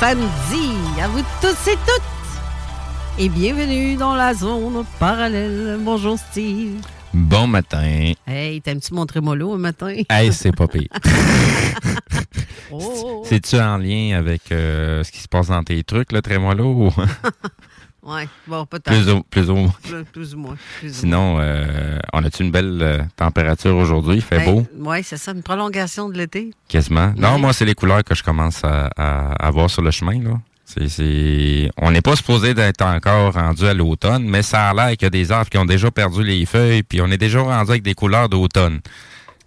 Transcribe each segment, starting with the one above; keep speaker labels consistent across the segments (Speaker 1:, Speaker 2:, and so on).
Speaker 1: Samedi à vous tous et toutes. Et bienvenue dans la zone parallèle. Bonjour Steve.
Speaker 2: Bon matin.
Speaker 1: Hey, t'aimes-tu mon trémolo un matin?
Speaker 2: Hey, c'est pas pire.
Speaker 1: oh.
Speaker 2: C'est-tu en lien avec euh, ce qui se passe dans tes trucs, le trémolo?
Speaker 1: Ouais, bon, peut-être.
Speaker 2: plus, ou, plus, ou,
Speaker 1: Plus, plus ou moins. plus ou
Speaker 2: Sinon, euh, on a-tu une belle euh, température aujourd'hui? Il fait
Speaker 1: moins.
Speaker 2: beau?
Speaker 1: Ben, ouais, c'est ça, une prolongation de l'été.
Speaker 2: Quasiment. Non,
Speaker 1: Ouais.
Speaker 2: moi, c'est les couleurs que je commence à, à, à voir sur le chemin. Là. C'est, c'est... On n'est pas supposé d'être encore rendu à l'automne, mais ça a l'air qu'il y a des arbres qui ont déjà perdu les feuilles, puis on est déjà rendu avec des couleurs d'automne.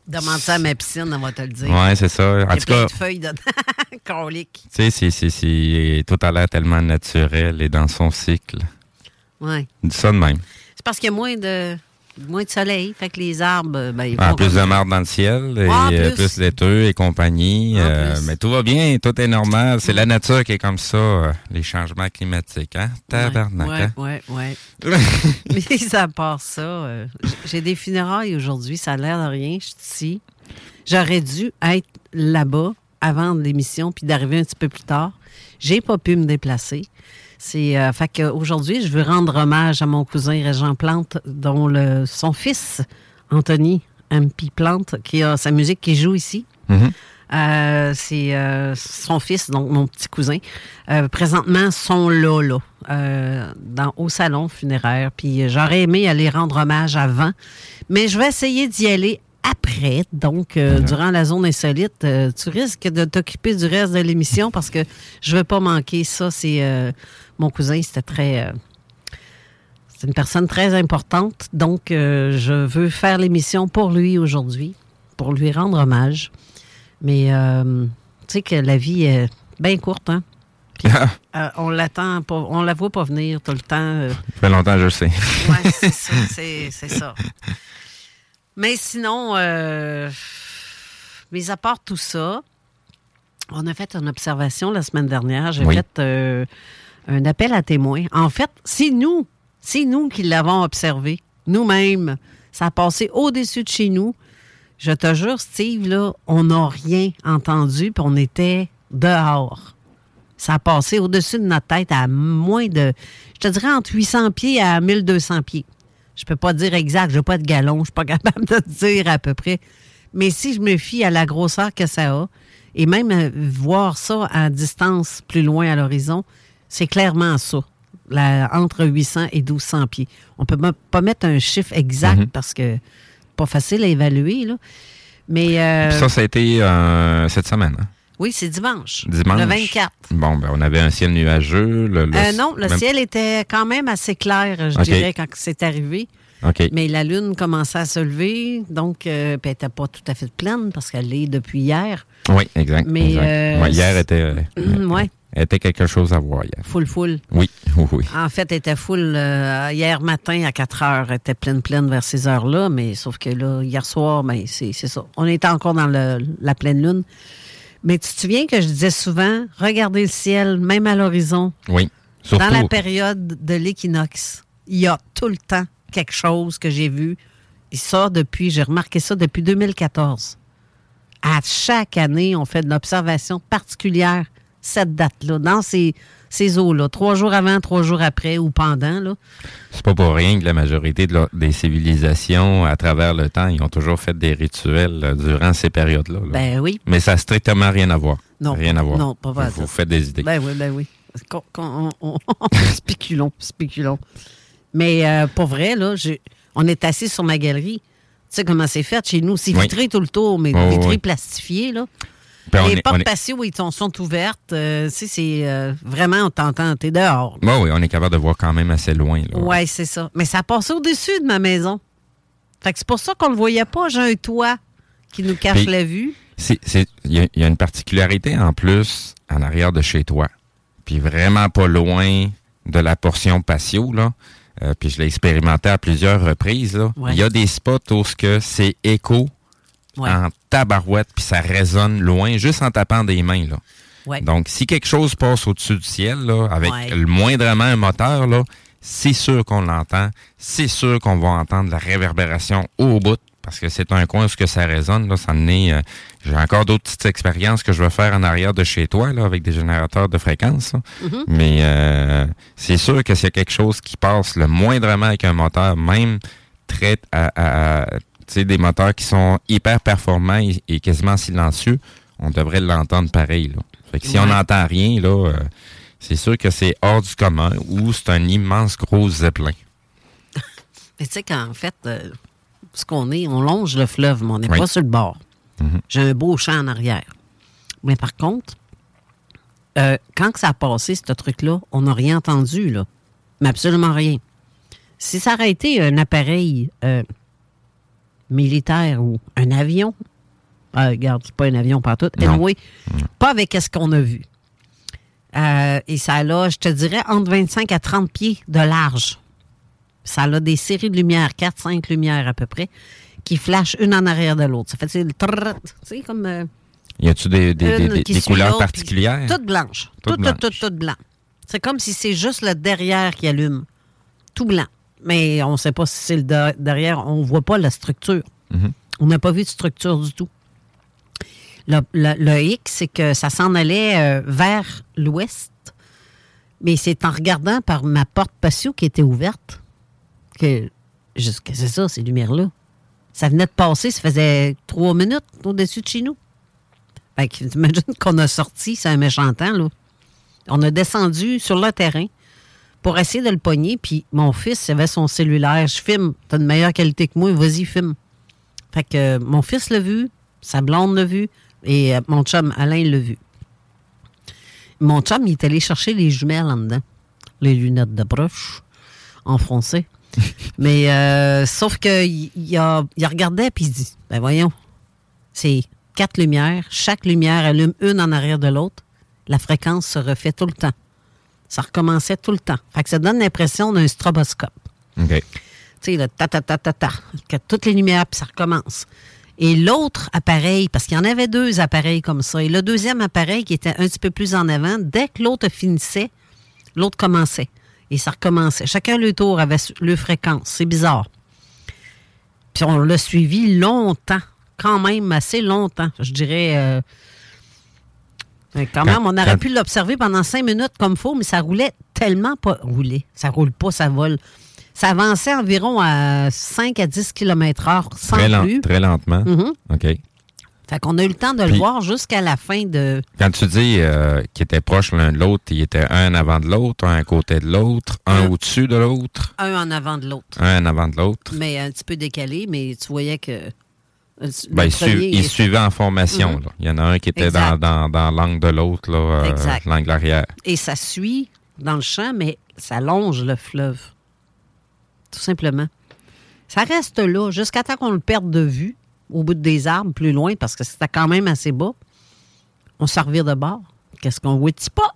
Speaker 1: Demande ça à ma piscine, on va te le dire.
Speaker 2: Ouais, c'est ça. En
Speaker 1: Il y a
Speaker 2: tout cas,
Speaker 1: de feuilles dedans. Colique.
Speaker 2: tu sais, c'est... tout a l'air tellement naturel et dans son cycle.
Speaker 1: Ouais.
Speaker 2: Dis ça de même.
Speaker 1: C'est parce qu'il y a moins de, moins de soleil. Fait que les arbres, ben, ils
Speaker 2: En plus de marde dans le ciel, et
Speaker 1: En
Speaker 2: euh,
Speaker 1: plus.
Speaker 2: plus laiteux et compagnie. Euh, mais tout va bien, tout est normal. C'est la nature qui est comme ça, euh, les changements climatiques. Hein? Tabarnak,
Speaker 1: Ouais,
Speaker 2: hein?
Speaker 1: ouais, ouais. Mais à part ça, euh, j'ai des funérailles aujourd'hui. Ça a l'air de rien. Je suis ici. J'aurais dû être là-bas avant l'émission puis d'arriver un petit peu plus tard. J'ai pas pu me déplacer. C'est euh, fait qu'aujourd'hui, je veux rendre hommage à mon cousin Régent Plante, dont le, son fils Anthony MP Plante, qui a sa musique qui joue ici.
Speaker 2: Mhm.
Speaker 1: Euh, c'est euh, son fils, donc mon petit cousin. Euh, présentement, sont là, là, euh, dans, au salon funéraire. Puis j'aurais aimé aller rendre hommage avant, mais je vais essayer d'y aller après. Donc, euh, durant la zone insolite, euh, tu risques de t'occuper du reste de l'émission parce que je veux pas manquer ça. C'est euh, mon cousin, c'était très. euh, c'est une personne très importante, donc euh, je veux faire l'émission pour lui aujourd'hui, pour lui rendre hommage. Mais euh, tu sais que la vie est bien courte, hein? Euh, on l'attend on la voit pas venir tout le temps.
Speaker 2: Ça fait longtemps, je le sais.
Speaker 1: Ouais, c'est ça, c'est, ça. Mais sinon, mis à part tout ça, on a fait une observation la semaine dernière. J'ai
Speaker 2: Oui.
Speaker 1: fait un appel à témoins. En fait, c'est nous, c'est nous qui l'avons observé, nous-mêmes. Ça a passé au-dessus de chez nous. Je te jure, Steve, là, on n'a rien entendu, puis on était dehors. Ça a passé au-dessus de notre tête à moins de, je te dirais, entre 800 pieds à 1200 pieds. Je peux pas dire exact, je n'ai pas de galon, je suis pas capable de dire à peu près. Mais si je me fie à la grosseur que ça a, et même euh, voir ça à distance plus loin à l'horizon, c'est clairement ça, la- entre 800 et 1200 pieds. On peut m- pas mettre un chiffre exact
Speaker 2: Mhm.
Speaker 1: parce que pas facile à évaluer, là. Mais euh,
Speaker 2: Ça, ça a été euh, cette semaine. hein?
Speaker 1: oui, c'est dimanche.
Speaker 2: Dimanche.
Speaker 1: Le 24.
Speaker 2: Bon, ben, on avait un ciel nuageux. Le, le-
Speaker 1: Euh, non, le
Speaker 2: même-
Speaker 1: ciel était quand même assez clair, je dirais, quand c'est arrivé. Mais la lune commençait à se lever, donc euh, elle n'était pas tout à fait pleine parce qu'elle l'est depuis hier.
Speaker 2: Oui, exact.
Speaker 1: Mais,
Speaker 2: exact.
Speaker 1: euh,
Speaker 2: Ouais, hier était, euh,
Speaker 1: ouais,
Speaker 2: était quelque chose à voir hier.
Speaker 1: full full?
Speaker 2: Oui, oui.
Speaker 1: En fait, elle était full euh, hier matin à 4 heures. Elle était pleine pleine vers ces heures-là, mais sauf que là, hier soir, ben, c'est ça. On était encore dans le- la pleine lune. Mais tu te souviens que je disais souvent, regardez le ciel, même à l'horizon,
Speaker 2: Oui. Surtout,
Speaker 1: dans la période de l'équinoxe, il y a tout le temps quelque chose que j'ai vu. Et ça, depuis, j'ai remarqué ça depuis 2014. À chaque année, on fait de l'observation particulière, cette date-là, dans ces ces eaux-là, trois jours avant, trois jours après ou pendant. Là.
Speaker 2: C'est pas pour rien que la majorité de des civilisations, à travers le temps, ils ont toujours fait des rituels euh, durant ces périodes-là.
Speaker 1: Ben oui.
Speaker 2: Mais ça n'a strictement rien à voir.
Speaker 1: Non.
Speaker 2: Rien à voir.
Speaker 1: Non, pas pas
Speaker 2: Vous, vous faites des idées.
Speaker 1: Ben oui, ben oui. spéculons, spéculons. Mais euh, pour vrai, là, on est assis sur ma galerie. Tu sais comment c'est fait chez nous? C'est vitré tout le tour, mais vitré plastifié, là. Ben, les portes patio, ils sont, ouvertes. Euh, c'est euh, vraiment, on t'entend, t'es dehors.
Speaker 2: Oui, oui, on est capable de voir quand même assez loin.
Speaker 1: Oui, c'est ça. Mais ça passe au-dessus de ma maison. Fait que c'est pour ça qu'on le voyait pas. J'ai un toit qui nous cache la vue.
Speaker 2: Il y, a une particularité en plus en arrière de chez toi. Puis vraiment pas loin de la portion patio, là. Euh, puis je l'ai expérimenté à plusieurs reprises. Il y a des spots où c'est écho en tabarouette, puis ça résonne loin, juste en tapant des mains. Là. Donc, si quelque chose passe au-dessus du ciel, là, avec le moindrement un moteur, là, c'est sûr qu'on l'entend. C'est sûr qu'on va entendre la réverbération au bout, parce que c'est un coin où que ça résonne. Là, ça est, euh, j'ai encore d'autres petites expériences que je vais faire en arrière de chez toi, là, avec des générateurs de fréquence. Mm-hmm. Mais euh, c'est sûr que c'est quelque chose qui passe le moindrement avec un moteur, même très à, des moteurs qui sont hyper performants et, quasiment silencieux, on devrait l'entendre pareil. Là. Fait que si on n'entend rien, là, euh, c'est sûr que c'est hors du commun ou c'est un immense gros zeppelin.
Speaker 1: Mais tu sais qu'en fait, euh, ce qu'on est, on longe le fleuve, mais on n'est pas sur le bord. Mhm. J'ai un beau champ en arrière. Mais par contre, euh, quand ça a passé, ce truc-là, on n'a rien entendu, là. Mais absolument rien. Si ça aurait été un appareil militaire ou un avion. Ah, regarde, c'est pas un avion partout. Anyway, pas avec ce qu'on a vu. Euh, et ça a, je te dirais, entre 25 à 30 pieds de large. Ça a des séries de lumières, 4-5 lumières à peu près, qui flashent une en arrière de l'autre. Ça fait, tu sais, comme... Euh,
Speaker 2: y a-tu des, des, des, couleurs particulières?
Speaker 1: Toutes blanches. Toutes, toutes, toutes, toutes blanches. C'est comme si c'est juste le derrière qui allume. Tout blanc mais on ne sait pas si c'est le derrière. On ne voit pas la structure. Mhm. On n'a pas vu de structure du tout. Le, X, c'est que ça s'en allait euh, vers l'ouest, mais c'est en regardant par ma porte patio qui était ouverte que, c'est ça, ces lumières-là. Ça venait de passer, ça faisait trois minutes au-dessus de chez nous. Fait que, imagine qu'on a sorti, c'est un méchant temps, là. On a descendu sur le terrain pour essayer de le pogner. Puis mon fils avait son cellulaire. Je filme. T'as une meilleure qualité que moi. Vas-y, filme. Fait que euh, mon fils l'a vu, sa blonde l'a vu et euh, mon chum Alain l'a vu. Mon chum, il est allé chercher les jumelles en dedans. Les lunettes de broche en français. Mais euh, sauf qu'il il a, il regardait puis il dit Ben voyons, c'est quatre lumières. Chaque lumière allume une en arrière de l'autre. La fréquence se refait tout le temps. Ça recommençait tout le temps. Fait que ça donne l'impression d'un stroboscope.
Speaker 2: OK. Tu
Speaker 1: sais, le ta-ta-ta-ta-ta, que toutes les lumières, puis ça recommence. Et l'autre appareil, parce qu'il y en avait deux appareils comme ça, et le deuxième appareil qui était un petit peu plus en avant, dès que l'autre finissait, l'autre commençait. Et ça recommençait. Chacun le tour avait le fréquence. C'est bizarre. Puis on l'a suivi longtemps, quand même assez longtemps. Je dirais euh, quand même, on aurait pu l'observer pendant cinq minutes comme faut, mais ça roulait tellement pas. roulé. Ça roule pas, ça vole. Ça avançait environ à 5 à 10 km heure sans
Speaker 2: très
Speaker 1: plus.
Speaker 2: Très lentement.
Speaker 1: Mm-hmm.
Speaker 2: OK.
Speaker 1: Fait qu'on a eu le temps de le voir jusqu'à la fin de.
Speaker 2: Quand tu dis euh, qu'ils étaient proches l'un de l'autre, ils étaient un avant de l'autre, un à côté de l'autre, un, au-dessus de l'autre.
Speaker 1: Un en avant de l'autre.
Speaker 2: Un en avant de l'autre.
Speaker 1: Mais un petit peu décalé, mais tu voyais que
Speaker 2: ben, il, suivait en formation. Mhm. Il y en a un qui était dans, dans, l'angle de l'autre, euh, l'angle arrière.
Speaker 1: Et ça suit dans le champ, mais ça longe le fleuve. Tout simplement. Ça reste là jusqu'à temps qu'on le perde de vue au bout des arbres, plus loin, parce que c'était quand même assez bas. On s'en revient de bord. Qu'est-ce qu'on voit? Pas?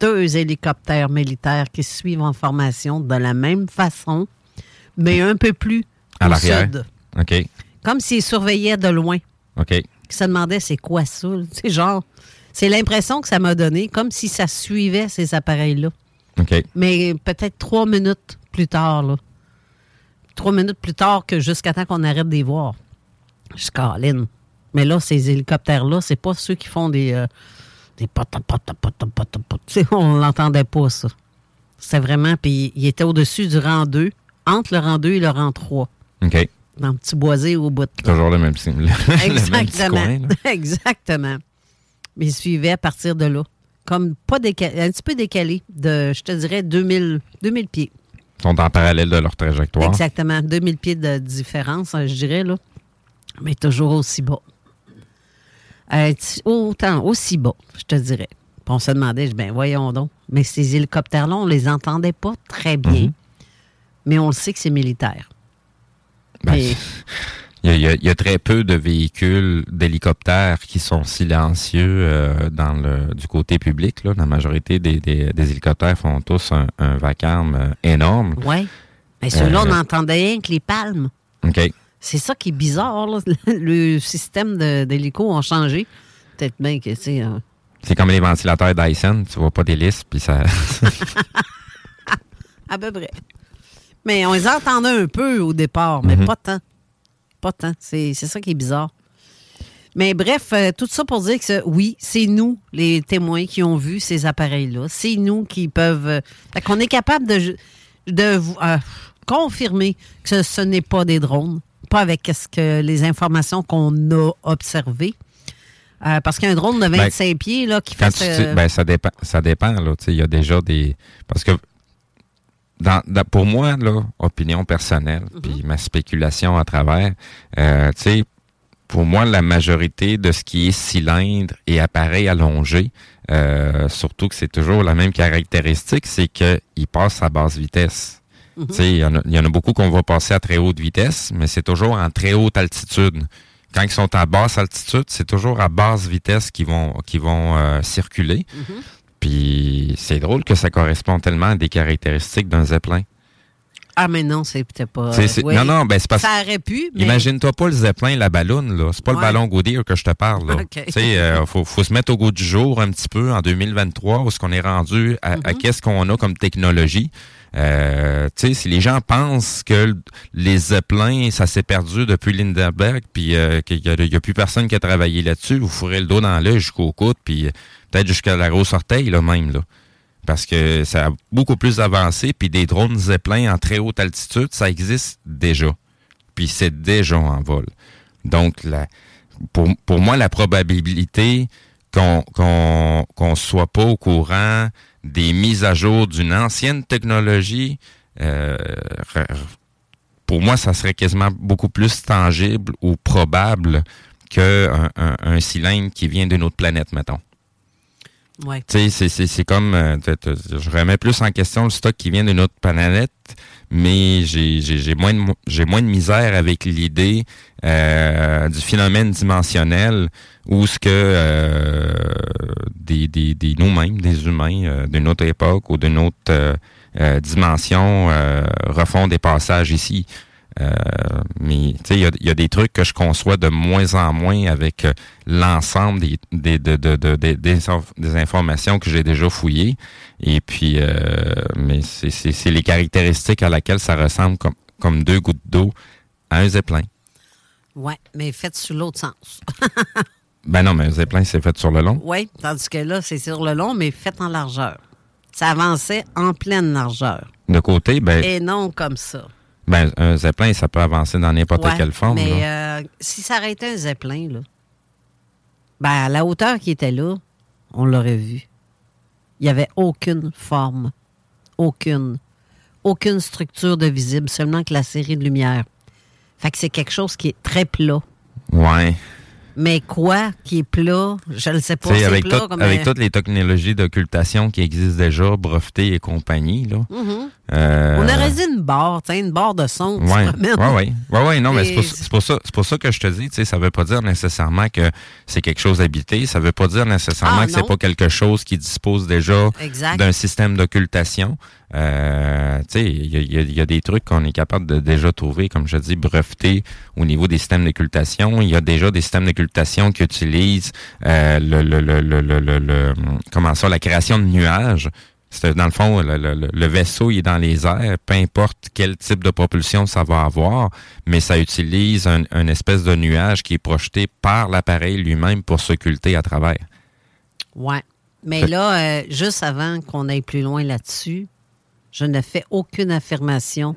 Speaker 1: Deux hélicoptères militaires qui suivent en formation de la même façon, mais un peu plus
Speaker 2: à l'arrière. OK.
Speaker 1: Comme s'ils surveillaient de loin.
Speaker 2: OK.
Speaker 1: Qui se demandaient c'est quoi ça? C'est genre. C'est l'impression que ça m'a donné, comme si ça suivait ces appareils-là.
Speaker 2: OK.
Speaker 1: Mais peut-être trois minutes plus tard, là. Trois minutes plus tard que jusqu'à temps qu'on arrête de les voir. Je Mais là, ces hélicoptères-là, c'est pas ceux qui font des, euh, Des on l'entendait pas, ça. C'était vraiment. Puis il était au-dessus du rang 2, entre le rang 2 et le rang 3.
Speaker 2: OK.
Speaker 1: Dans le petit boisé au bout.
Speaker 2: Toujours le même signe. même
Speaker 1: Exactement.
Speaker 2: coin.
Speaker 1: Exactement. Mais il suivait à partir de là. Comme pas décalé, un petit peu décalé de, je te dirais, 2000, 2000 pieds.
Speaker 2: Ils sont en parallèle de leur trajectoire.
Speaker 1: Exactement. 2000 pieds de différence, hein, je dirais, là. Mais toujours aussi bas. Euh, autant, aussi bas, je te dirais. Puis on se demandait, je ben voyons donc. Mais ces hélicoptères-là, on les entendait pas très bien.
Speaker 2: Mhm.
Speaker 1: Mais on le sait que c'est militaire.
Speaker 2: Ben,
Speaker 1: Et-
Speaker 2: Il y, a, il y très peu de véhicules, d'hélicoptères qui sont silencieux euh, dans le du côté public. Là. La majorité des, des- des hélicoptères font tous un, un vacarme euh, énorme.
Speaker 1: Ouais. Mais ceux-là,
Speaker 2: Euh,
Speaker 1: on n'entendait rien que les palmes.
Speaker 2: OK.
Speaker 1: C'est ça qui est bizarre. Là. Le système d'hélico a changé. Peut-être bien que, tu euh,
Speaker 2: C'est comme les ventilateurs Dyson, tu vois pas d'hélice, puis ça.
Speaker 1: à peu près. Mais on les entendait un peu au départ, mais
Speaker 2: Mhm.
Speaker 1: pas tant. Pas tant. C'est ça qui est bizarre. Mais bref, euh, tout ça pour dire que oui, c'est nous, les témoins, qui ont vu ces appareils-là. C'est nous qui peuvent. euh, fait qu'on est capable de, de euh, confirmer que ce, n'est pas des drones, pas avec ce que, les informations qu'on a observées. Euh, parce qu'un drone de 25 pieds là, qui fait.
Speaker 2: tu dis- ben, ça dépend. Ça dépend, il y a déjà des. Parce que dans, dans- pour moi, là, opinion personnelle,
Speaker 1: Mhm.
Speaker 2: puis ma spéculation à travers, euh, tu sais, pour moi, la majorité de ce qui est cylindre et appareil allongé, euh, surtout que c'est toujours la même caractéristique, c'est qu'il passe à basse vitesse. Tu sais, il y, en a- il y en a beaucoup qu'on va passer à très haute vitesse, mais c'est toujours en très haute altitude. Quand ils sont à basse altitude, c'est toujours à basse vitesse qu'ils vont, qu'ils vont euh, circuler.
Speaker 1: Mhm.
Speaker 2: Puis c'est drôle que ça correspond tellement à des caractéristiques d'un zeppelin.
Speaker 1: Ah, mais non, c'est peut-être pas. Oui.
Speaker 2: Non, non, ben c'est parce
Speaker 1: Ça aurait pu, mais.
Speaker 2: Imagine-toi pas le zeppelin, la balloune, là. C'est pas le ballon Goodyear que je te parle, là.
Speaker 1: OK.
Speaker 2: Tu sais, euh, faut, faut se mettre au goût du jour un petit peu en 2023, où est-ce qu'on est rendu à, à
Speaker 1: Mhm.
Speaker 2: qu'est-ce qu'on a comme technologie. Euh, si les gens pensent que les zeppelins, ça s'est perdu depuis Lindenberg, puis euh, qu'il y a, plus personne qui a travaillé là-dessus, vous ferez le dos dans l'œil jusqu'au coude, puis euh, peut-être jusqu'à la grosse orteil, là, même, là. Parce que ça a beaucoup plus avancé, puis des drones zeppelins en très haute altitude, ça existe déjà. Puis c'est déjà en vol. Donc, la, pour, pour moi, la probabilité qu'on qu'on qu'on soit pas au courant des mises à jour d'une ancienne technologie, euh, pour moi, ça serait quasiment beaucoup plus tangible ou probable qu'un un, un cylindre qui vient d'une autre planète, mettons.
Speaker 1: Ouais.
Speaker 2: Tu sais, c'est- comme, euh, je remets plus en question le stock qui vient d'une autre planète, mais j'ai moins, de moins de misère avec l'idée euh, du phénomène dimensionnel où ce que euh, des, des, des nous-mêmes, des humains euh, d'une autre époque ou d'une autre euh, euh, dimension euh, refont des passages ici. Euh, mais tu sais, il y a, il y a des trucs que je conçois de moins en moins avec euh, l'ensemble des, des, de- de- de- des, des inf- des informations que j'ai déjà fouillées. Et puis, euh, mais c'est- les caractéristiques à laquelle ça ressemble comme, comme deux gouttes d'eau à un zeppelin.
Speaker 1: Ouais, mais faites sous l'autre sens.
Speaker 2: Ben non, mais un zeppelin, c'est fait sur le long.
Speaker 1: Oui, tandis que là, c'est sur le long, mais fait en largeur. Ça avançait en pleine largeur.
Speaker 2: De côté, ben,
Speaker 1: Et non comme ça.
Speaker 2: Ben un zeppelin, ça peut avancer dans n'importe
Speaker 1: Ouais,
Speaker 2: quelle forme.
Speaker 1: Mais
Speaker 2: là.
Speaker 1: euh, si ça aurait été un zeppelin, là, ben, à la hauteur qui était là, on l'aurait vu. Il n'y avait aucune forme. Aucune. Aucune structure de visible, seulement que la série de lumière. Fait que c'est quelque chose qui est très plat.
Speaker 2: Ouais.
Speaker 1: Mais quoi qui est plat, je ne sais pas. C'est
Speaker 2: avec,
Speaker 1: plat
Speaker 2: tout-
Speaker 1: comme
Speaker 2: avec
Speaker 1: un-
Speaker 2: toutes les technologies d'occultation qui existent déjà, brevetées et compagnie, là.
Speaker 1: Mhm.
Speaker 2: euh,
Speaker 1: On aurait dit une barre, une barre de son. te
Speaker 2: Ouais,
Speaker 1: promènes.
Speaker 2: ouais, ouais, non, mais c'est pour, ça, c'est pour ça que je te dis, ça veut pas dire nécessairement que c'est quelque chose d'habité, ça veut pas dire nécessairement
Speaker 1: Ah,
Speaker 2: que c'est pas quelque chose qui dispose déjà d'un système d'occultation. Euh, il y y a des trucs qu'on est capable de déjà trouver, comme je dis, brevetés au niveau des systèmes d'occultation. Il y a déjà des systèmes d'occultation qui utilisent euh, le, le, le, le, le, le- le- comment ça, la création de nuages. C'est dans le fond, le, le- le vaisseau il est dans les airs, peu importe quel type de propulsion ça va avoir, mais ça utilise un, une espèce de nuage qui est projeté par l'appareil lui-même pour s'occulter à travers.
Speaker 1: Ouais. Mais là, euh, juste avant qu'on aille plus loin là-dessus, je ne fais aucune affirmation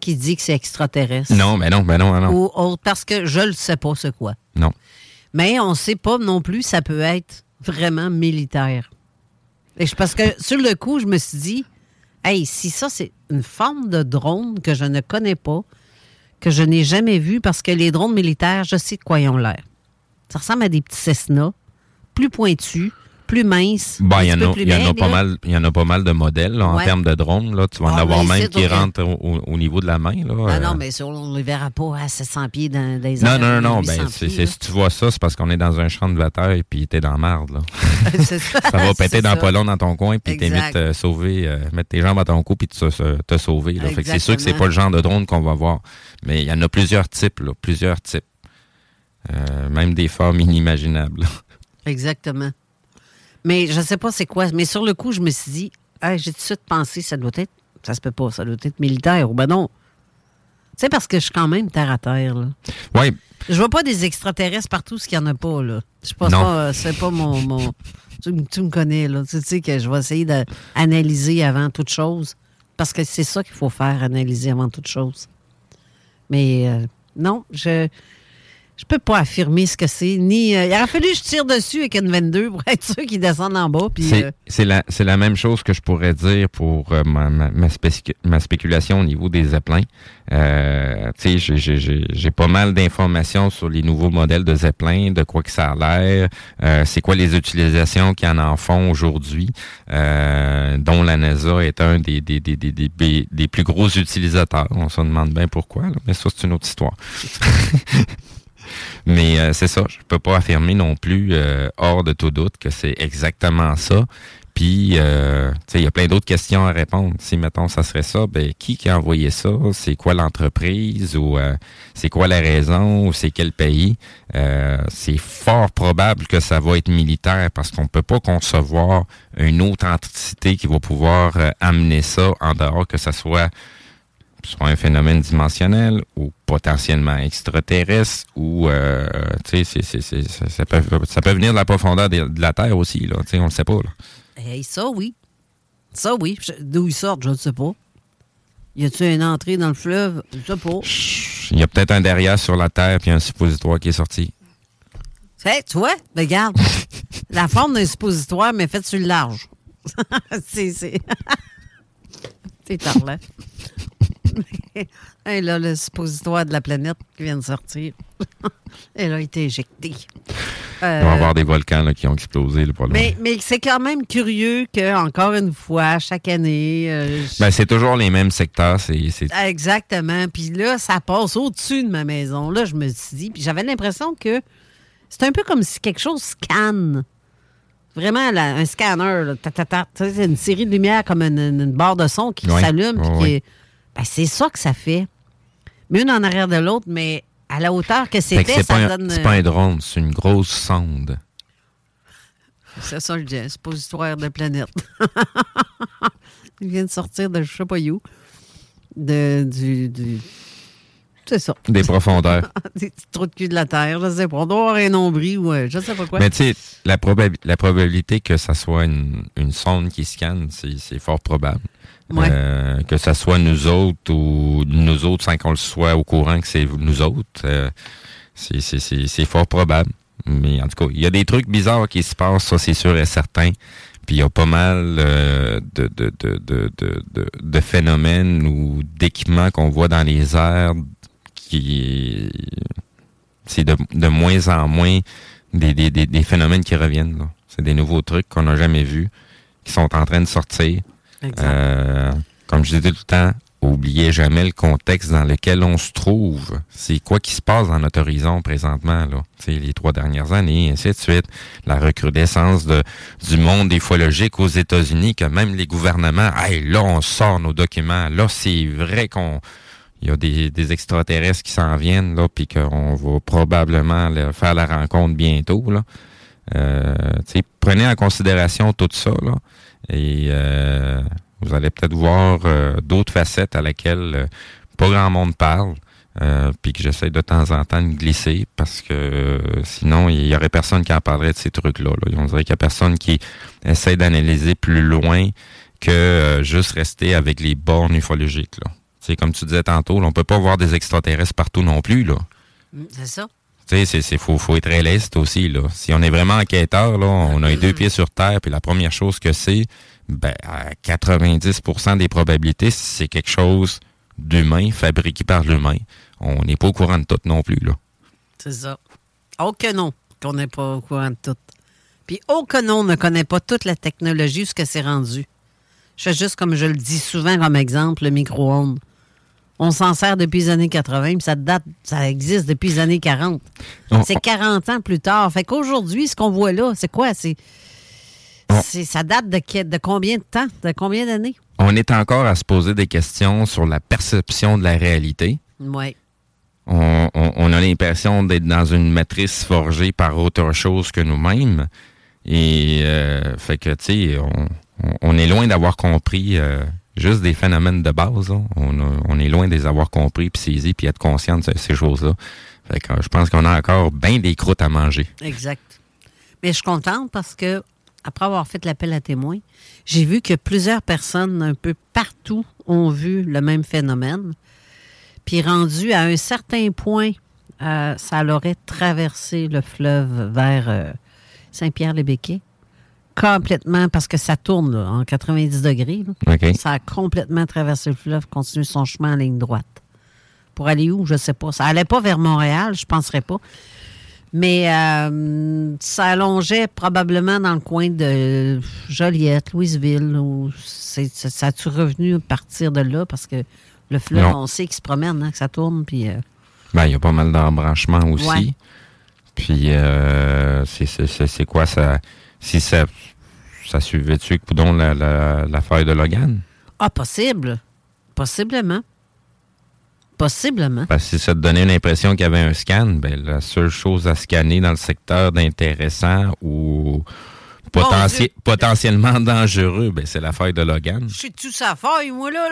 Speaker 1: qui dit que c'est extraterrestre.
Speaker 2: Non, mais non, mais non, non.
Speaker 1: Ou autre, parce que je ne sais pas c'est quoi.
Speaker 2: Non.
Speaker 1: Mais on ne sait pas non plus, ça peut être vraiment militaire. Parce que sur le coup, je me suis dit, hey, si ça, c'est une forme de drone que je ne connais pas, que je n'ai jamais vu, parce que les drones militaires, je sais de quoi ils ont l'air. Ça ressemble à des petits Cessna, plus pointus, plus minces.
Speaker 2: Ben, il y en a, y en pas mal, il y en a pas mal de modèles là, en termes de drones. Là, tu vas en
Speaker 1: Ah,
Speaker 2: avoir
Speaker 1: ben,
Speaker 2: même qui rentrent au, au- au niveau de la main. Là, Euh,
Speaker 1: non, mais on ne les verra pas à 700 pieds dans, les
Speaker 2: non, non, non, non,
Speaker 1: 800
Speaker 2: ben,
Speaker 1: pieds, là.
Speaker 2: si tu vois ça, c'est parce qu'on est dans un champ de bataille puis t'es dans la marde. Là.
Speaker 1: Ça.
Speaker 2: Ça va péter dans pas long dans ton coin puis t'es vite euh, sauver, euh, mettre tes jambes à ton cou puis te, te- sauver. C'est sûr que c'est pas le genre de drone qu'on va voir. Mais il y en a plusieurs types, plusieurs types. Même des formes inimaginables.
Speaker 1: Exactement. Mais je sais pas c'est quoi. Mais sur le coup, je me suis dit, Hey, j'ai tout de suite pensé, ça doit être, ça se peut pas, ça doit être militaire. Ou ben non. Tu sais, parce que je suis quand même terre à terre, là.
Speaker 2: Ouais,
Speaker 1: Je vois pas des extraterrestres partout, ce qu'il y en a pas, là. Je pense
Speaker 2: Non.
Speaker 1: pas, c'est pas mon. mon- tu me connais, là. Tu sais que je vais essayer d'analyser avant toute chose. Parce que c'est ça qu'il faut faire, analyser avant toute chose. Mais euh, non, je. Je peux pas affirmer ce que c'est, ni. euh, il aurait fallu que je tire dessus avec une 22 pour être sûr qu'il descende en bas.
Speaker 2: C'est
Speaker 1: euh,
Speaker 2: c'est la, c'est la même chose que je pourrais dire pour euh, ma, ma, ma, ma spéculation au niveau des zeppelins. Euh, tu sais, j'ai- j'ai- j'ai j'ai pas mal d'informations sur les nouveaux modèles de zeppelin, de quoi que ça a l'air, euh, c'est quoi les utilisations qu'il y en en font aujourd'hui, euh, dont la NASA est un des, des, des, des, des, des- des plus gros utilisateurs. On se demande bien pourquoi, là, mais ça, c'est une autre histoire. Mais euh, c'est ça, je peux pas affirmer non plus euh, hors de tout doute que c'est exactement ça. Puis, euh, il y a plein d'autres questions à répondre. Si, mettons, ça serait ça, ben, qui qui a envoyé ça? C'est quoi l'entreprise? Ou euh, c'est quoi la raison? Ou c'est quel pays? Euh, c'est fort probable que ça va être militaire parce qu'on peut pas concevoir une autre entité qui va pouvoir euh, amener ça en dehors que ça soit soit un phénomène dimensionnel ou potentiellement extraterrestre ou euh, tu sais c'est- c'est- c'est- ça, peut, ça peut venir de la profondeur de, de la Terre aussi là tu sais on le sait pas là.
Speaker 1: hey, ça, oui. Ça, oui. D'où ils sortent, je ne sais pas. Y a-tu une entrée dans le fleuve? Je sais pas.
Speaker 2: il y a peut-être un derrière sur la Terre puis un suppositoire qui est sorti
Speaker 1: Hey, tu vois, regarde. la forme d'un suppositoire, mais faite sur le large. c'est. C'est c'est parlant. hey, là, le suppositoire de la planète qui vient de sortir. Elle a été éjectée.
Speaker 2: il va y
Speaker 1: Euh,
Speaker 2: avoir des volcans là, qui ont explosé loin.
Speaker 1: mais mais c'est quand même curieux que, encore une fois, chaque année. euh, je-
Speaker 2: Ben, c'est toujours les mêmes secteurs c'est
Speaker 1: Exactement. Puis là, ça passe au-dessus de ma maison. Là, je me suis dit, puis j'avais l'impression que c'est un peu comme si quelque chose scanne. Vraiment, là, un scanner, là, ta, ta, ta. Une série de lumières comme une, barre de son qui s'allume. Ben, c'est ça que ça fait. Mais une en arrière de l'autre, mais à la hauteur que c'était,
Speaker 2: c'est
Speaker 1: ça
Speaker 2: pas,
Speaker 1: donne.
Speaker 2: c'est pas un drone c'est une grosse sonde
Speaker 1: C'est ça le dit, suppositoire de planète. Il vient de sortir de je sais pas où. De, du, du- C'est ça.
Speaker 2: des profondeurs
Speaker 1: Des petits trous de cul de la Terre, je sais pas. On doit avoir un nombril ou euh, je sais pas quoi.
Speaker 2: Mais tu sais, la, probabi- la probabilité que ça soit une, une sonde qui scanne, c'est fort probable. Euh, que ça soit nous autres ou nous autres sans qu'on le soit au courant que c'est nous autres, euh, c'est- fort probable. Mais en tout cas, il y a des trucs bizarres qui se passent, ça c'est sûr et certain. Puis il y a pas mal euh, de, de, de, de, phénomènes ou d'équipements qu'on voit dans les airs qui c'est de, moins en moins des, des, des, des phénomènes qui reviennent. C'est des nouveaux trucs qu'on n'a jamais vus, qui sont en train de sortir. Euh, comme je disais tout le temps, oubliez jamais le contexte dans lequel on se trouve. C'est quoi qui se passe dans notre horizon présentement, là? Tu sais, les trois dernières années, ainsi de suite. La recrudescence de, du monde ufologique aux États-Unis, que même les gouvernements, hey, là, on sort nos documents. Là, c'est vrai qu'on il y a des, des extraterrestres qui s'en viennent, là, puis qu'on va probablement faire la rencontre bientôt, là. Euh, prenez en considération tout ça, là, et euh, vous allez peut-être voir euh, d'autres facettes à laquelle euh, pas grand monde parle. Euh, puis que j'essaie de temps en temps de glisser parce que euh, sinon, il y aurait personne qui en parlerait de ces trucs-là. On dirait qu'il y a personne qui essaie d'analyser plus loin que euh, juste rester avec les bornes ufologiques. Là. Comme tu disais tantôt, on peut pas voir des extraterrestres partout non plus. là.
Speaker 1: Mm, c'est ça.
Speaker 2: Tu sais, c'est faut, faut être réaliste aussi là. Si on est vraiment enquêteur là, on a les deux pieds sur terre, puis la première chose que c'est, ben à 90% des probabilités, c'est quelque chose d'humain fabriqué par l'humain on n'est pas au courant de tout non plus. là.
Speaker 1: C'est ça. Oh que non, qu'on n'est pas au courant de tout. Puis oh que non, on ne connaît pas toute la technologie, ce que c'est rendu. Je fais juste comme je le dis souvent comme exemple, le micro-ondes. On s'en sert depuis les années 80, puis ça date, ça existe depuis les années 40. C'est 40 ans plus tard. Fait qu'aujourd'hui, ce qu'on voit là, c'est quoi? C'est, ça date de, de combien de temps? De combien d'années?
Speaker 2: On est encore à se poser des questions sur la perception de la réalité.
Speaker 1: Oui
Speaker 2: on, a l'impression d'être dans une matrice forgée par autre chose que nous-mêmes. Et euh, fait que, tu sais, on, est loin d'avoir compris euh, juste des phénomènes de base. On, est loin de les avoir compris, puis saisis, puis être conscient de ces choses-là. Fait que je pense qu'on a encore bien des croûtes à manger.
Speaker 1: Exact. Mais je suis contente parce que, après avoir fait l'appel à témoins, j'ai vu que plusieurs personnes un peu partout ont vu le même phénomène. Puis rendu à un certain point, euh, ça l'aurait traversé le fleuve vers euh, Saint-Pierre-les-Béquets. Complètement, parce que ça tourne en 90 degrés. Ça a complètement traversé le fleuve, continué son chemin en ligne droite. Pour aller où, je ne sais pas. Ça allait pas vers Montréal, je ne penserais pas. Mais euh, ça allongeait probablement dans le coin de Joliette, Louisville. Ou ça a-tu revenu à partir de là? Parce que le fleuve, on sait qu'il se promène, hein, que ça tourne. Puis, euh,
Speaker 2: ben, il y a pas mal d'embranchements aussi. Puis, euh, c'est quoi ça? Si ça, ça suivait-tu, coudon, l'affaire de Logan?
Speaker 1: Ah, possible. Possiblement. Possiblement.
Speaker 2: Parce que si ça te donnait l'impression qu'il y avait un scan, ben, la seule chose à scanner dans le secteur d'intéressant ou potentiellement dangereux, ben, c'est l'affaire de Logan.
Speaker 1: Je suis-tu sa faille, moi, là?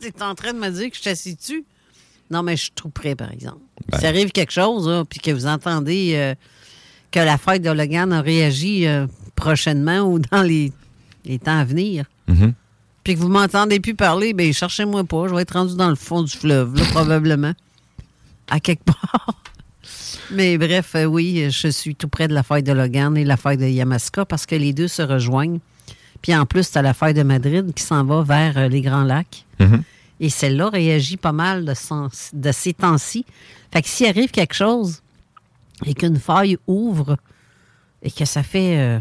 Speaker 1: tu es en train de me dire que je t'assis-tu? Non, mais je suis trop près, par exemple. Ben. S'il arrive quelque chose, puis que vous entendez euh, que la fête de Logan a réagi euh, prochainement ou dans les, temps à venir,
Speaker 2: mm-hmm.
Speaker 1: puis que vous m'entendez plus parler, ben cherchez-moi pas. Je vais être rendu dans le fond du fleuve, probablement. À quelque part. Mais bref, euh, oui, je suis tout près de la faille de Logan et la faille de Yamaska parce que les deux se rejoignent. Puis en plus, tu as la faille de Madrid qui s'en va vers euh, les Grands Lacs.
Speaker 2: Mm-hmm.
Speaker 1: Et celle-là réagit pas mal de, de ces temps-ci. Fait que s'il arrive quelque chose et qu'une faille ouvre et que ça fait euh,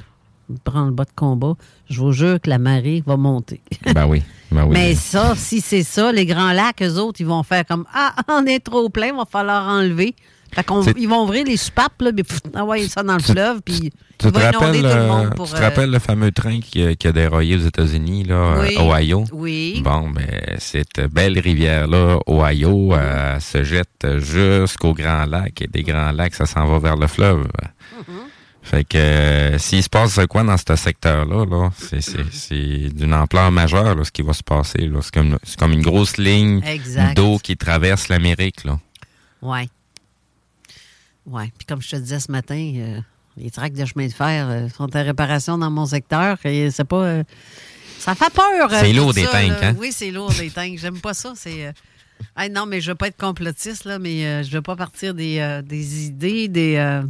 Speaker 1: prendre le bas de combat, je vous jure que la marée va monter.
Speaker 2: ben oui. Ben oui.
Speaker 1: Mais ça, si c'est ça, les Grands Lacs, eux autres, ils vont faire comme Ah, on est trop plein, il va falloir enlever ils vont ouvrir les soupapes, là, puis envoyer ça dans le fleuve, puis
Speaker 2: tu te, rappelles, tout le monde pour, tu te rappelles le fameux train qui, a déraillé aux États-Unis, là, oui, Ohio?
Speaker 1: Oui.
Speaker 2: Bon, ben, cette belle rivière-là, Ohio, euh, se jette jusqu'au Grand Lac, et des Grands Lacs, ça s'en va vers le fleuve. Mm-hmm. Fait que euh, s'il se passe quoi dans ce secteur-là, là, c'est d'une ampleur majeure ce qui va se passer. C'est comme, comme, une grosse ligne d'eau qui traverse l'Amérique.
Speaker 1: Oui. Oui. Puis comme je te disais ce matin, euh, les tracts de chemin de fer euh, sont en réparation dans mon secteur. Et c'est pas. Euh, ça fait peur.
Speaker 2: c'est lourd des tanks, hein?
Speaker 1: Oui, c'est lourd des tanks. J'aime pas ça. C'est. non, mais je veux pas être complotiste, là, mais je veux pas partir des, des idées, des,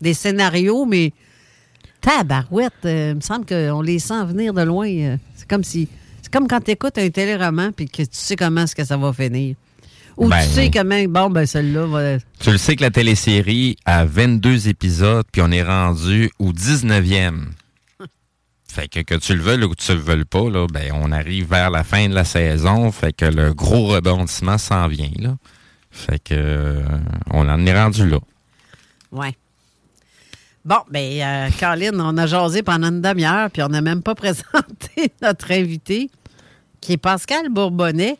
Speaker 1: des scénarios, mais. Tabarouette, il me semble qu'on les sent venir de loin. c'est comme si. C'est comme quand tu écoutes un téléroman puis que tu sais comment est-ce que ça va finir. Ou ben, tu sais quand même, bon, ben celle-là va...
Speaker 2: Tu le sais que la télésérie a 22 épisodes, puis on est rendu au 19e. Fait que que tu le veuilles ou que tu le veuilles pas, là, ben on arrive vers la fin de la saison. Fait que le gros rebondissement s'en vient, là. Fait que euh, on en est rendu là.
Speaker 1: Ouais. Bon, ben, euh, Caroline, on a jasé pendant une demi-heure, puis on n'a même pas présenté notre invité, qui est Pascal Bourbonnais.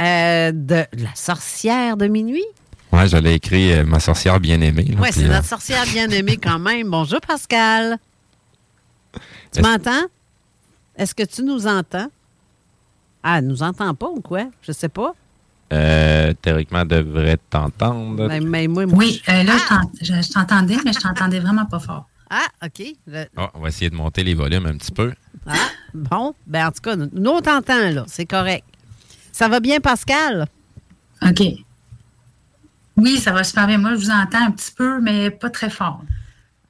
Speaker 1: Euh, de La sorcière de minuit.
Speaker 2: Oui, j'allais écrire euh, Ma sorcière bien-aimée.
Speaker 1: Oui, c'est notre sorcière bien-aimée quand même. Bonjour, Pascal. Tu m'entends? Est-ce que tu nous entends? Ah, elle nous entend pas ou quoi? Je sais pas.
Speaker 2: euh, théoriquement, devrait t'entendre.
Speaker 1: Ben, mais moi,
Speaker 3: Oui, euh, là,
Speaker 1: Ah!
Speaker 3: je t'ent- je, je t'entendais, mais je t'entendais vraiment pas fort.
Speaker 1: Ah, OK. Le-
Speaker 2: Ah, on va essayer de monter les volumes un petit peu.
Speaker 1: Ah, bon. Ben, en tout cas, nous, on t'entend, là. C'est correct. Ça va bien, Pascal?
Speaker 3: OK. Oui, ça va super bien. Moi, je vous entends un petit peu, mais pas très fort.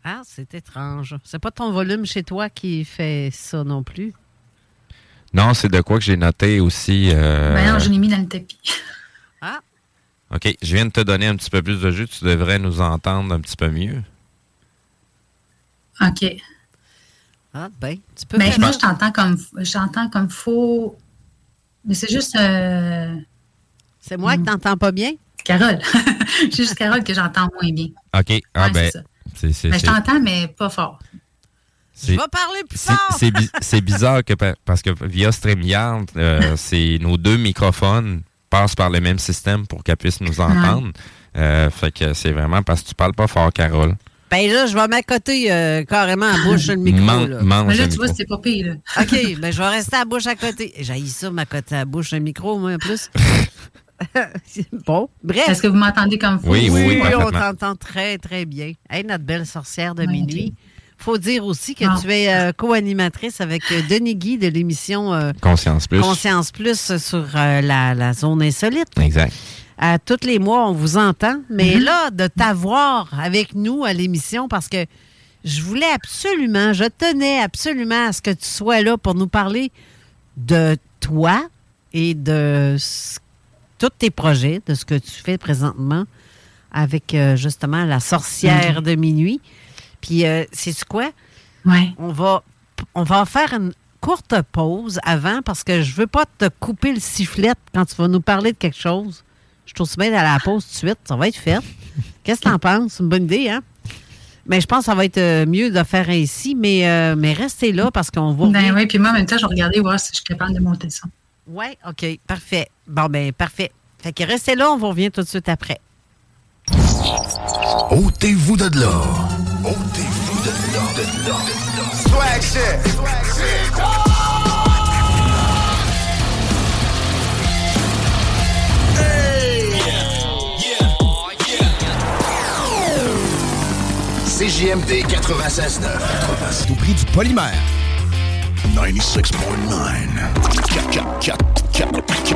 Speaker 1: Ah, c'est étrange. C'est pas ton volume chez toi qui fait ça non plus?
Speaker 2: Non, c'est de quoi que j'ai noté aussi. euh,
Speaker 3: Ben non, je l'ai mis dans le tapis.
Speaker 1: Ah,
Speaker 2: OK, je viens de te donner un petit peu plus de jus. Tu devrais nous entendre un petit peu mieux.
Speaker 3: OK.
Speaker 1: ah ben, tu peux
Speaker 3: Mais
Speaker 1: faire
Speaker 3: moi,
Speaker 1: ça.
Speaker 3: je t'entends comme, je t'entends comme faux. Mais c'est juste euh,
Speaker 1: C'est moi qui t'entends pas bien?
Speaker 3: Carole. c'est juste Carole que j'entends moins bien.
Speaker 2: OK. Ah,
Speaker 3: Ouais,
Speaker 2: ben,
Speaker 3: c'est ça.
Speaker 2: c'est c'est-
Speaker 3: Mais je t'entends, mais pas fort.
Speaker 1: Je vais parler plus
Speaker 2: c'est-
Speaker 1: fort!
Speaker 2: c'est bi- c'est bizarre que pa- parce que via StreamYard, euh, c'est nos deux microphones passent par le même système pour qu'elle puisse nous entendre. Euh, fait que c'est vraiment parce que tu parles pas fort, Carole.
Speaker 1: Ben là, je vais m'accoter euh, carrément à bouche le micro.
Speaker 2: Man-
Speaker 1: là.
Speaker 3: Mais là, tu vois, c'était pas pire. Là.
Speaker 1: OK, ben je vais rester à bouche à côté. J'ai ça, m'accoter à bouche le micro, moi, en plus. bon, bref.
Speaker 3: Est-ce que vous m'entendez comme faux?
Speaker 2: Oui, oui, oui,
Speaker 1: on t'entend très, très bien. Hey, notre belle sorcière de
Speaker 3: Ouais,
Speaker 1: minuit. faut dire aussi que tu es euh, co-animatrice avec euh, Denis Guy de l'émission euh,
Speaker 2: Conscience plus.
Speaker 1: Conscience Plus sur euh, la, la zone insolite.
Speaker 2: Exact.
Speaker 1: À tous les mois, on vous entend. Mais
Speaker 3: Mhm.
Speaker 1: là, de t'avoir avec nous à l'émission, parce que je voulais absolument, je tenais absolument à ce que tu sois là pour nous parler de toi et de ce- tous tes projets, de ce que tu fais présentement avec euh, justement la sorcière de minuit. Puis, euh, c'est quoi?
Speaker 3: Ouais.
Speaker 1: On va, on va faire une courte pause avant parce que je veux pas te couper le sifflet quand tu vas nous parler de quelque chose. Je trouve bien d'aller à la pause tout de suite. Ça va être fait. Qu'est-ce que tu en penses? C'est une bonne idée, hein? Mais je pense que ça va être euh, mieux de faire ainsi, mais, euh, mais restez là parce qu'on va.
Speaker 3: Ben oui, puis moi, en même temps, je regardais voir si je suis capable de monter son.
Speaker 1: Oui, OK, parfait. Bon, ben parfait. Fait que restez là, on vous revient tout de suite après.
Speaker 4: Ôtez-vous de là. Ôtez-vous de là. De là.
Speaker 5: Swag shit. Swag shit.
Speaker 4: CJMD 96.9.
Speaker 6: au prix du polymère.
Speaker 4: 96.9.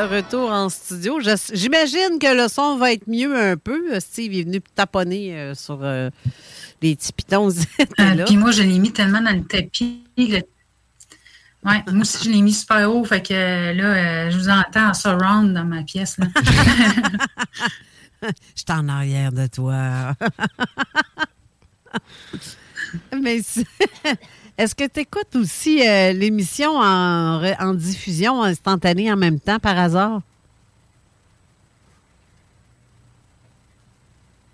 Speaker 1: De retour en studio. J'imagine que le son va être mieux un peu. Steve est venu taponner euh, sur euh, les petits pitons. Là.
Speaker 3: puis moi, je l'ai mis tellement dans le tapis. le- Ouais, moi aussi, je l'ai mis super haut. Fait que là, euh, je vous entends en surround dans ma pièce. Là.
Speaker 1: Je suis en arrière de toi. Mais est-ce que tu écoutes aussi euh, l'émission en, en diffusion instantanée en même temps par hasard?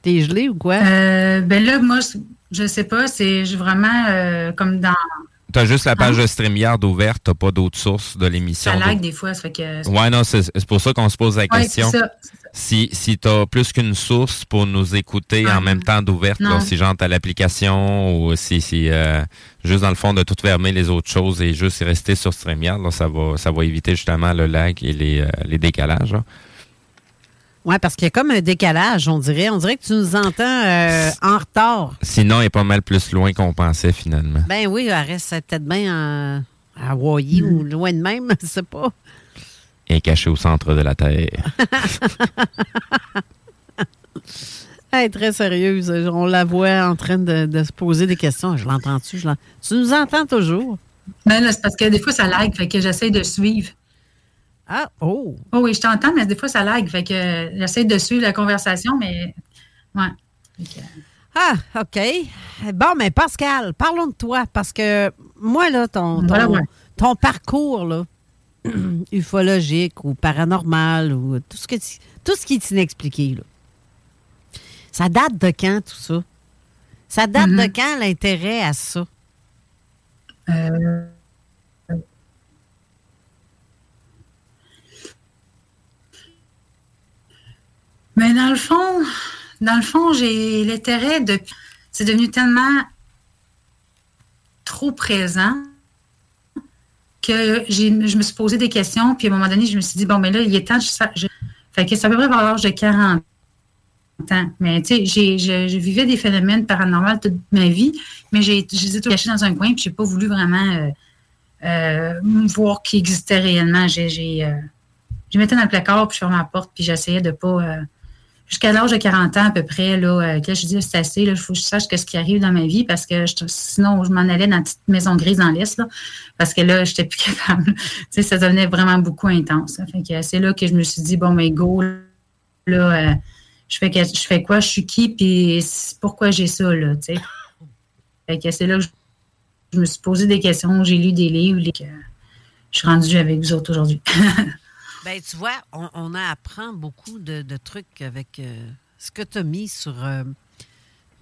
Speaker 1: T'es gelé ou quoi?
Speaker 3: Euh, ben là, moi, je- je sais pas. C'est vraiment euh, comme dans.
Speaker 2: T'as juste la page
Speaker 3: Ah.
Speaker 2: de StreamYard ouverte, t'as pas d'autres sources de l'émission.
Speaker 3: Ça lag des fois. Ça fait que.
Speaker 2: Ouais, non, c'est pour ça qu'on se pose la
Speaker 3: Ouais, c'est
Speaker 2: question.
Speaker 3: ça.
Speaker 2: Si, si tu as plus qu'une source pour nous écouter en même temps d'ouverte, si genre t'as l'application ou si, si euh, juste dans le fond de tout fermer les autres choses et juste rester sur StreamYard, là, ça va ça va éviter justement le lag et les, euh, les décalages. là.
Speaker 1: Oui, parce qu'il y a comme un décalage, on dirait. On dirait que tu nous entends euh, en retard.
Speaker 2: Sinon, il est pas mal plus loin qu'on pensait finalement.
Speaker 1: Ben oui, elle reste peut-être bien en- à Hawaii ou loin de même, je sais pas.
Speaker 2: Il est caché au centre de la Terre.
Speaker 1: Elle est très sérieuse. On la voit en train de, de se poser des questions. Je l'entends-tu? Je tu nous entends toujours?
Speaker 3: Ben là, c'est parce que des fois, ça lag. Fait que j'essaie de suivre.
Speaker 1: Ah, oh!
Speaker 3: Oh oui, je t'entends, mais des fois, ça lag. Fait que euh, j'essaie de suivre la conversation, mais. Ouais. Que,
Speaker 1: Ah, OK. Bon, mais Pascal, parlons de toi, parce que moi, là, ton, ton,
Speaker 3: Voilà, ouais.
Speaker 1: ton parcours, là, ufologique ou paranormal ou tout ce, que tu- tout ce qui est inexpliqué, là, ça date de quand, tout ça? Ça date de quand l'intérêt à ça?
Speaker 3: euh, Mais dans le fond, dans le fond, j'ai l'intérêt de. C'est devenu tellement trop présent que je me suis posé des questions, puis à un moment donné, je me suis dit, bon, mais là, il est temps, je, je- fait que ça à peu près l'âge de 40 ans. Mais tu sais, j'ai, je, je vivais des phénomènes paranormaux toute ma vie, mais j'ai, je les ai tous cachés dans un coin, puis j'ai pas voulu vraiment euh, euh, voir qui existait réellement. J'ai, j'ai, euh, je mettais dans le placard, puis je fermais la porte, puis j'essayais de pas. Jusqu'à l'âge de 40 ans à peu près, là, euh, que je dis c'est assez, il faut que je sache ce qui arrive dans ma vie, parce que je- sinon, je m'en allais dans une petite maison grise dans l'Est, là, parce que là, j'étais plus capable. tu sais, ça devenait vraiment beaucoup intense. Fait que c'est là que je me suis dit, bon, mais go, là, euh, je, fais je fais quoi, je suis qui, puis pourquoi j'ai ça, là, tu sais? Fait que c'est là que je, je me suis posé des questions, j'ai lu des livres, et que je suis rendue avec vous autres aujourd'hui.
Speaker 1: Ben, tu vois, on, on apprend beaucoup de, de trucs avec euh, ce que tu as mis sur. euh,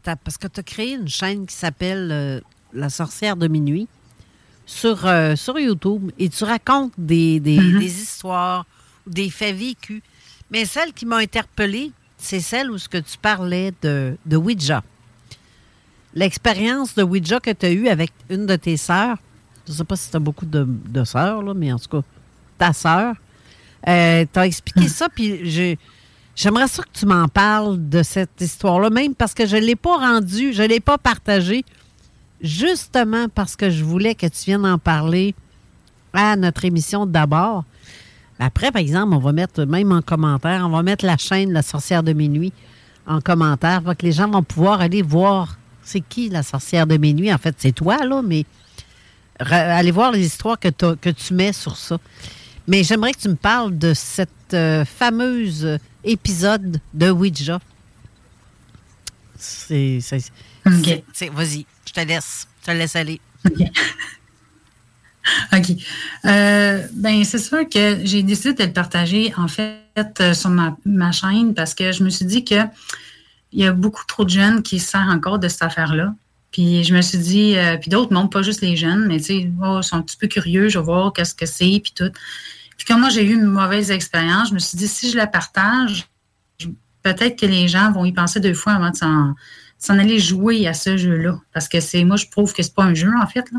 Speaker 1: parce que tu as créé une chaîne qui s'appelle euh, La sorcière de minuit sur, sur YouTube et tu racontes des, des,
Speaker 3: Mhm.
Speaker 1: des histoires, des faits vécus. Mais celle qui m'a interpellée, c'est celle où ce que tu parlais de, de Ouija. L'expérience de Ouija que tu as eue avec une de tes sœurs. Je ne sais pas si tu as beaucoup de, de sœurs, mais en tout cas, ta sœur. Euh, tu as expliqué ça, puis j'ai- j'aimerais ça que tu m'en parles de cette histoire-là, même parce que je ne l'ai pas rendue, je ne l'ai pas partagée, justement parce que je voulais que tu viennes en parler à notre émission d'abord. Après, par exemple, on va mettre, même en commentaire, on va mettre la chaîne La sorcière de minuit en commentaire, pour que les gens vont pouvoir aller voir c'est qui la sorcière de minuit. En fait, c'est toi, là, mais aller voir les histoires que tu mets sur ça. Mais j'aimerais que tu me parles de cette euh, fameuse épisode de Ouija. C'est. c'est-
Speaker 3: OK.
Speaker 1: c'est- c'est- Vas-y, je te laisse. Je te laisse aller.
Speaker 3: OK. Euh, ben, c'est sûr que j'ai décidé de le partager, en fait, euh, sur ma, ma chaîne parce que je me suis dit que il y a beaucoup trop de jeunes qui se servent encore de cette affaire-là. Puis je me suis dit, euh, puis d'autres, non, pas juste les jeunes, mais tu sais, oh, ils sont un petit peu curieux, je vais voir qu'est-ce que c'est, puis tout. Puis comme moi, j'ai eu une mauvaise expérience, je me suis dit, si je la partage, peut-être que les gens vont y penser deux fois avant de s'en, s'en aller jouer à ce jeu-là. Parce que c'est, moi, je prouve que c'est pas un jeu, en fait, là.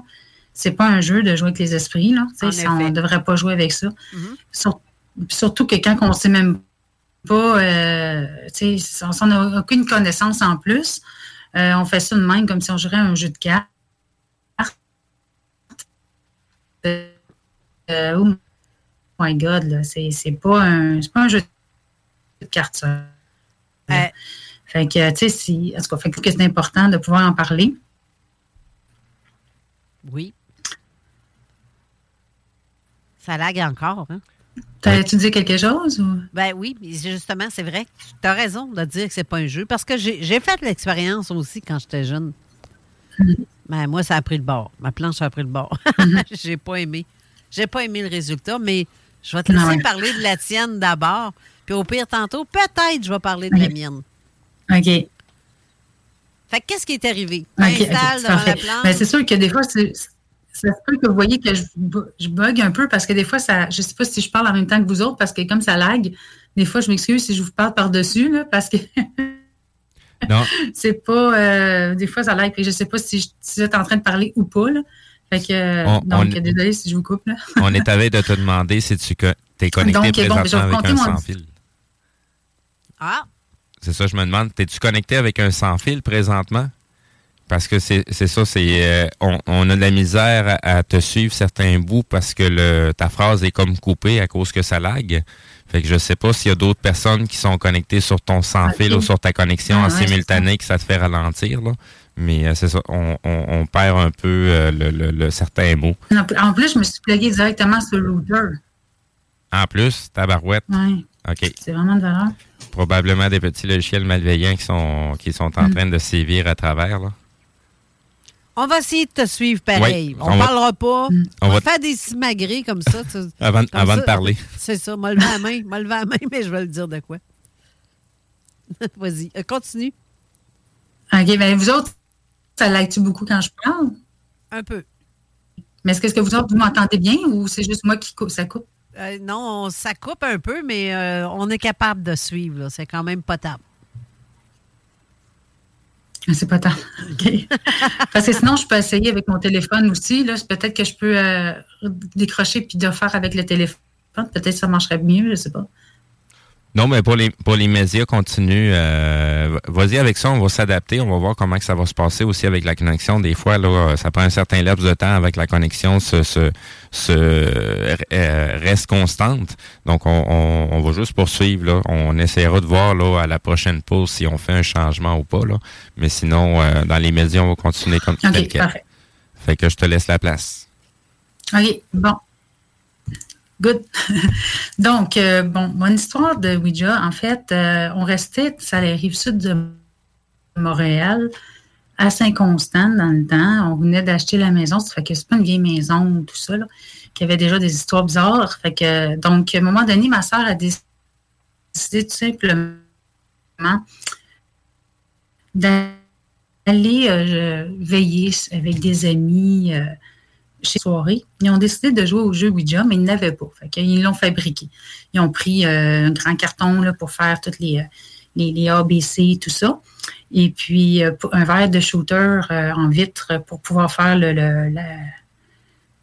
Speaker 3: C'est pas un jeu de jouer avec les esprits, là. On ne devrait pas jouer avec ça.
Speaker 1: Mhm.
Speaker 3: Sur- surtout que quand on ne sait même pas, euh, tu sais, si on n'a aucune connaissance en plus, euh, on fait ça de même comme si on jouerait à un jeu de cartes. Euh, oh my God, là, c'est pas, un- pas un jeu de cartes, ça. Fait que, tu sais, si, en tout cas, fait que c'est important de pouvoir en parler.
Speaker 1: oui. Ça lag encore, hein?
Speaker 3: T'as-tu dit quelque chose? Ou?
Speaker 1: Ben oui, mais justement, c'est vrai. Tu as raison de dire que c'est pas un jeu. Parce que j'ai fait l'expérience aussi quand j'étais jeune. Ben, moi, ça a pris le bord. Ma planche a pris le bord. j'ai pas aimé. J'ai pas aimé le résultat, mais je vais te laisser
Speaker 3: ouais.
Speaker 1: parler de la tienne d'abord. Puis au pire, tantôt, peut-être je vais parler de la mienne.
Speaker 3: OK.
Speaker 1: Fait que qu'est-ce qui est arrivé? Tu
Speaker 3: OK, OK,
Speaker 1: t'installes devant
Speaker 3: parfait.
Speaker 1: la planche.
Speaker 3: Ben, c'est sûr que des fois, c'est- ça se peut que vous voyez que je, bu- je bug un peu parce que des fois, ça, je ne sais pas si je parle en même temps que vous autres parce que comme ça lag, des fois, je m'excuse si je vous parle par-dessus là, parce que
Speaker 2: Non,
Speaker 3: c'est pas. euh, des fois, ça lag. puis Je ne sais pas si, je- si vous êtes en train de parler ou pas. Là. Fait que, euh,
Speaker 2: On-
Speaker 3: donc,
Speaker 2: on-
Speaker 3: désolé si je vous coupe. Là.
Speaker 2: on est avec de te demander si tu es connecté
Speaker 3: Donc, bon, je vais
Speaker 2: présentement avec un sans fil.
Speaker 1: Ah,
Speaker 2: C'est ça, je me demande, es-tu connecté avec un sans fil présentement? Parce que c'est ça, c'est euh, on, on a de la misère à, à te suivre certains bouts parce que le, ta phrase est comme coupée à cause que ça lag. Fait que je sais pas s'il y a d'autres personnes qui sont connectées sur ton sans fil ou sur ta connexion
Speaker 3: Ah
Speaker 2: en
Speaker 3: ouais,
Speaker 2: simultané que ça te fait ralentir. Là. Mais euh, c'est ça, on, on, on perd un peu euh, le, le, le certain mot.
Speaker 3: En en plus, je me suis plugué directement sur le router.
Speaker 2: En plus, tabarouette.
Speaker 3: Oui.
Speaker 2: OK.
Speaker 3: C'est vraiment de valeur.
Speaker 2: Probablement des petits logiciels malveillants qui sont, qui sont en
Speaker 3: Mm.
Speaker 2: train de sévir à travers. Là.
Speaker 1: On va essayer de te suivre pareil.
Speaker 2: Oui,
Speaker 1: on
Speaker 2: va-
Speaker 1: parlera pas.
Speaker 3: Mm.
Speaker 1: On,
Speaker 2: On
Speaker 1: va
Speaker 2: va-
Speaker 1: faire des simagrées comme ça. tu-
Speaker 2: Avant,
Speaker 1: comme
Speaker 2: avant
Speaker 1: ça.
Speaker 2: de parler.
Speaker 1: C'est ça. M'a levé la main. M'a levé la main, mais je vais le dire de quoi. Vas-y. Euh, continue.
Speaker 3: OK, bien, vous autres, ça lag-tu beaucoup quand je parle?
Speaker 1: Un peu.
Speaker 3: Mais est-ce que, vous autres, vous m'entendez bien ou c'est juste moi qui coupe, ça coupe?
Speaker 1: Euh, non, ça coupe un peu, mais euh, on est capable de suivre. C'est quand même potable.
Speaker 3: Ah, C'est pas tant. OK. Parce que sinon, je peux essayer avec mon téléphone aussi. Là. Peut-être que je peux euh, décrocher puis de faire avec le téléphone. Peut-être que ça marcherait mieux, je sais pas.
Speaker 2: Non, mais pour les, pour les médias, continue. euh, Vas-y avec ça, on va s'adapter. On va voir comment que ça va se passer aussi avec la connexion. Des fois, là, ça prend un certain laps de temps avec la connexion se, se, se euh, reste constante. Donc, on, on, on va juste poursuivre. Là. On essaiera de voir là, à la prochaine pause si on fait un changement ou pas. Là. Mais sinon, euh, dans les médias, on va continuer comme tel
Speaker 3: OK,
Speaker 2: quel.
Speaker 3: parfait.
Speaker 2: Fait que je te laisse la place.
Speaker 3: OK, bon. Donc, euh, bon, mon histoire de Ouija, en fait, euh, on restait, ça la rive sud de Montréal, à Saint-Constant dans le temps. On venait d'acheter la maison, ça fait que c'est pas une vieille maison, tout ça, qui avait déjà des histoires bizarres. Donc, à un moment donné, ma soeur a décidé tout simplement d'aller euh, veiller avec des amis. Chez Soirée, ils ont décidé de jouer au jeu Ouija, mais ils n'avaient pas. Fait qu'ils l'ont fabriqué. Ils ont pris euh, un grand carton là, pour faire toutes les, euh, les, les ABC, tout ça. Et puis, euh, un verre de shooter en vitre pour pouvoir faire le, la,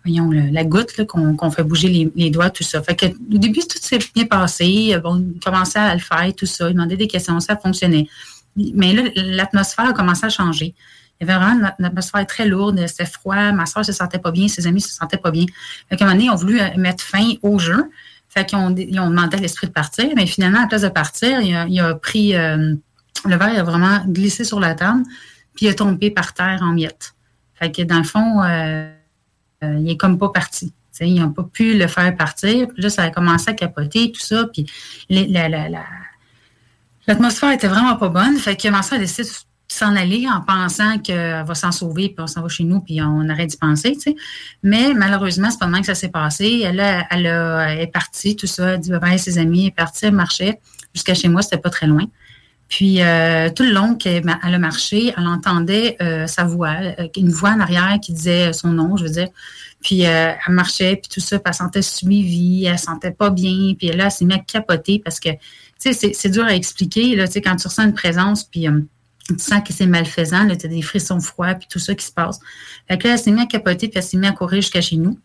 Speaker 3: la goutte qu'on fait bouger les, doigts, tout ça. Fait que, au début, tout s'est bien passé. Bon, ils commençaient à le faire, tout ça. Ils demandaient des questions, ça fonctionnait. Mais là, l'atmosphère a commencé à changer. Y avait vraiment une atmosphère très lourde, c'était froid, ma soeur se sentait pas bien, ses amis se sentaient pas bien. Fait qu'à un moment donné, ils ont voulu euh, mettre fin au jeu. Fait qu'ils ont, ils ont demandé à l'esprit de partir, mais finalement, à la place de partir, il a, pris euh, le verre, il a vraiment glissé sur la table, puis il a tombé par terre en miettes. Fait que dans le fond, euh, il est comme pas parti. Ils n'ont pas pu le faire partir. Puis là, ça a commencé à capoter, tout ça. Puis les- la, l'atmosphère était vraiment pas bonne. Fait que ma soeur a décidé s'en aller en pensant qu'elle va s'en sauver, puis on s'en va chez nous, puis on arrête d'y penser, tu sais. Mais malheureusement, c'est même que ça s'est passé. Elle, elle, est partie, tout ça, elle dit bye à ses amis, elle est partie, elle marchait. Jusqu'à chez moi, c'était pas très loin. Puis euh, tout le long qu'elle a marché, elle entendait euh, sa voix, euh, une voix en arrière qui disait son nom, je veux dire. Puis elle marchait, puis tout ça, puis elle sentait suivie, elle sentait pas bien, puis là, elle s'est mise à capoter parce que, tu sais, c'est- dur à expliquer, là, tu sais, quand tu ressens une présence, puis euh, tu sens que c'est malfaisant, tu as des frissons froids, puis tout ça qui se passe. Fait que là, elle s'est mise à capoter, puis elle s'est mise à courir jusqu'à chez nous.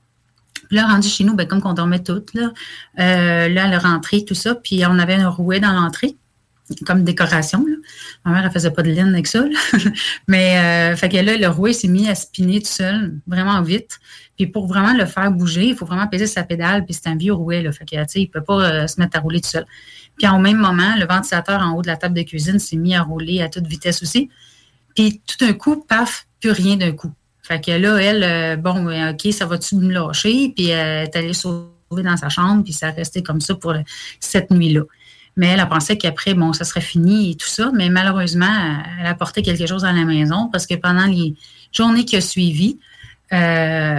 Speaker 3: Puis là, rendu chez nous, ben, comme qu'on dormait toutes, là, euh, là, tout ça, puis on avait un rouet dans l'entrée comme décoration. Là. Ma mère, elle faisait pas de laine avec ça. Mais, euh, fait que là, le rouet s'est mis à spinner tout seul, vraiment vite. Puis pour vraiment le faire bouger, il faut vraiment peser sa pédale, puis c'est un vieux rouet, là. Fait que, tu sais, il peut pas euh, se mettre à rouler tout seul. Puis au même moment, le ventilateur en haut de la table de cuisine s'est mis à rouler à toute vitesse aussi. Puis tout d'un coup, paf, plus rien d'un coup. Fait que là, elle, euh, bon, euh, OK, ça va-tu me lâcher? Puis elle est allée sauver dans sa chambre, puis ça a resté comme ça pour cette nuit-là. Mais elle a pensé qu'après, bon, ça serait fini et tout ça. Mais malheureusement, elle a apporté quelque chose à la maison parce que pendant les journées qui ont suivi, euh,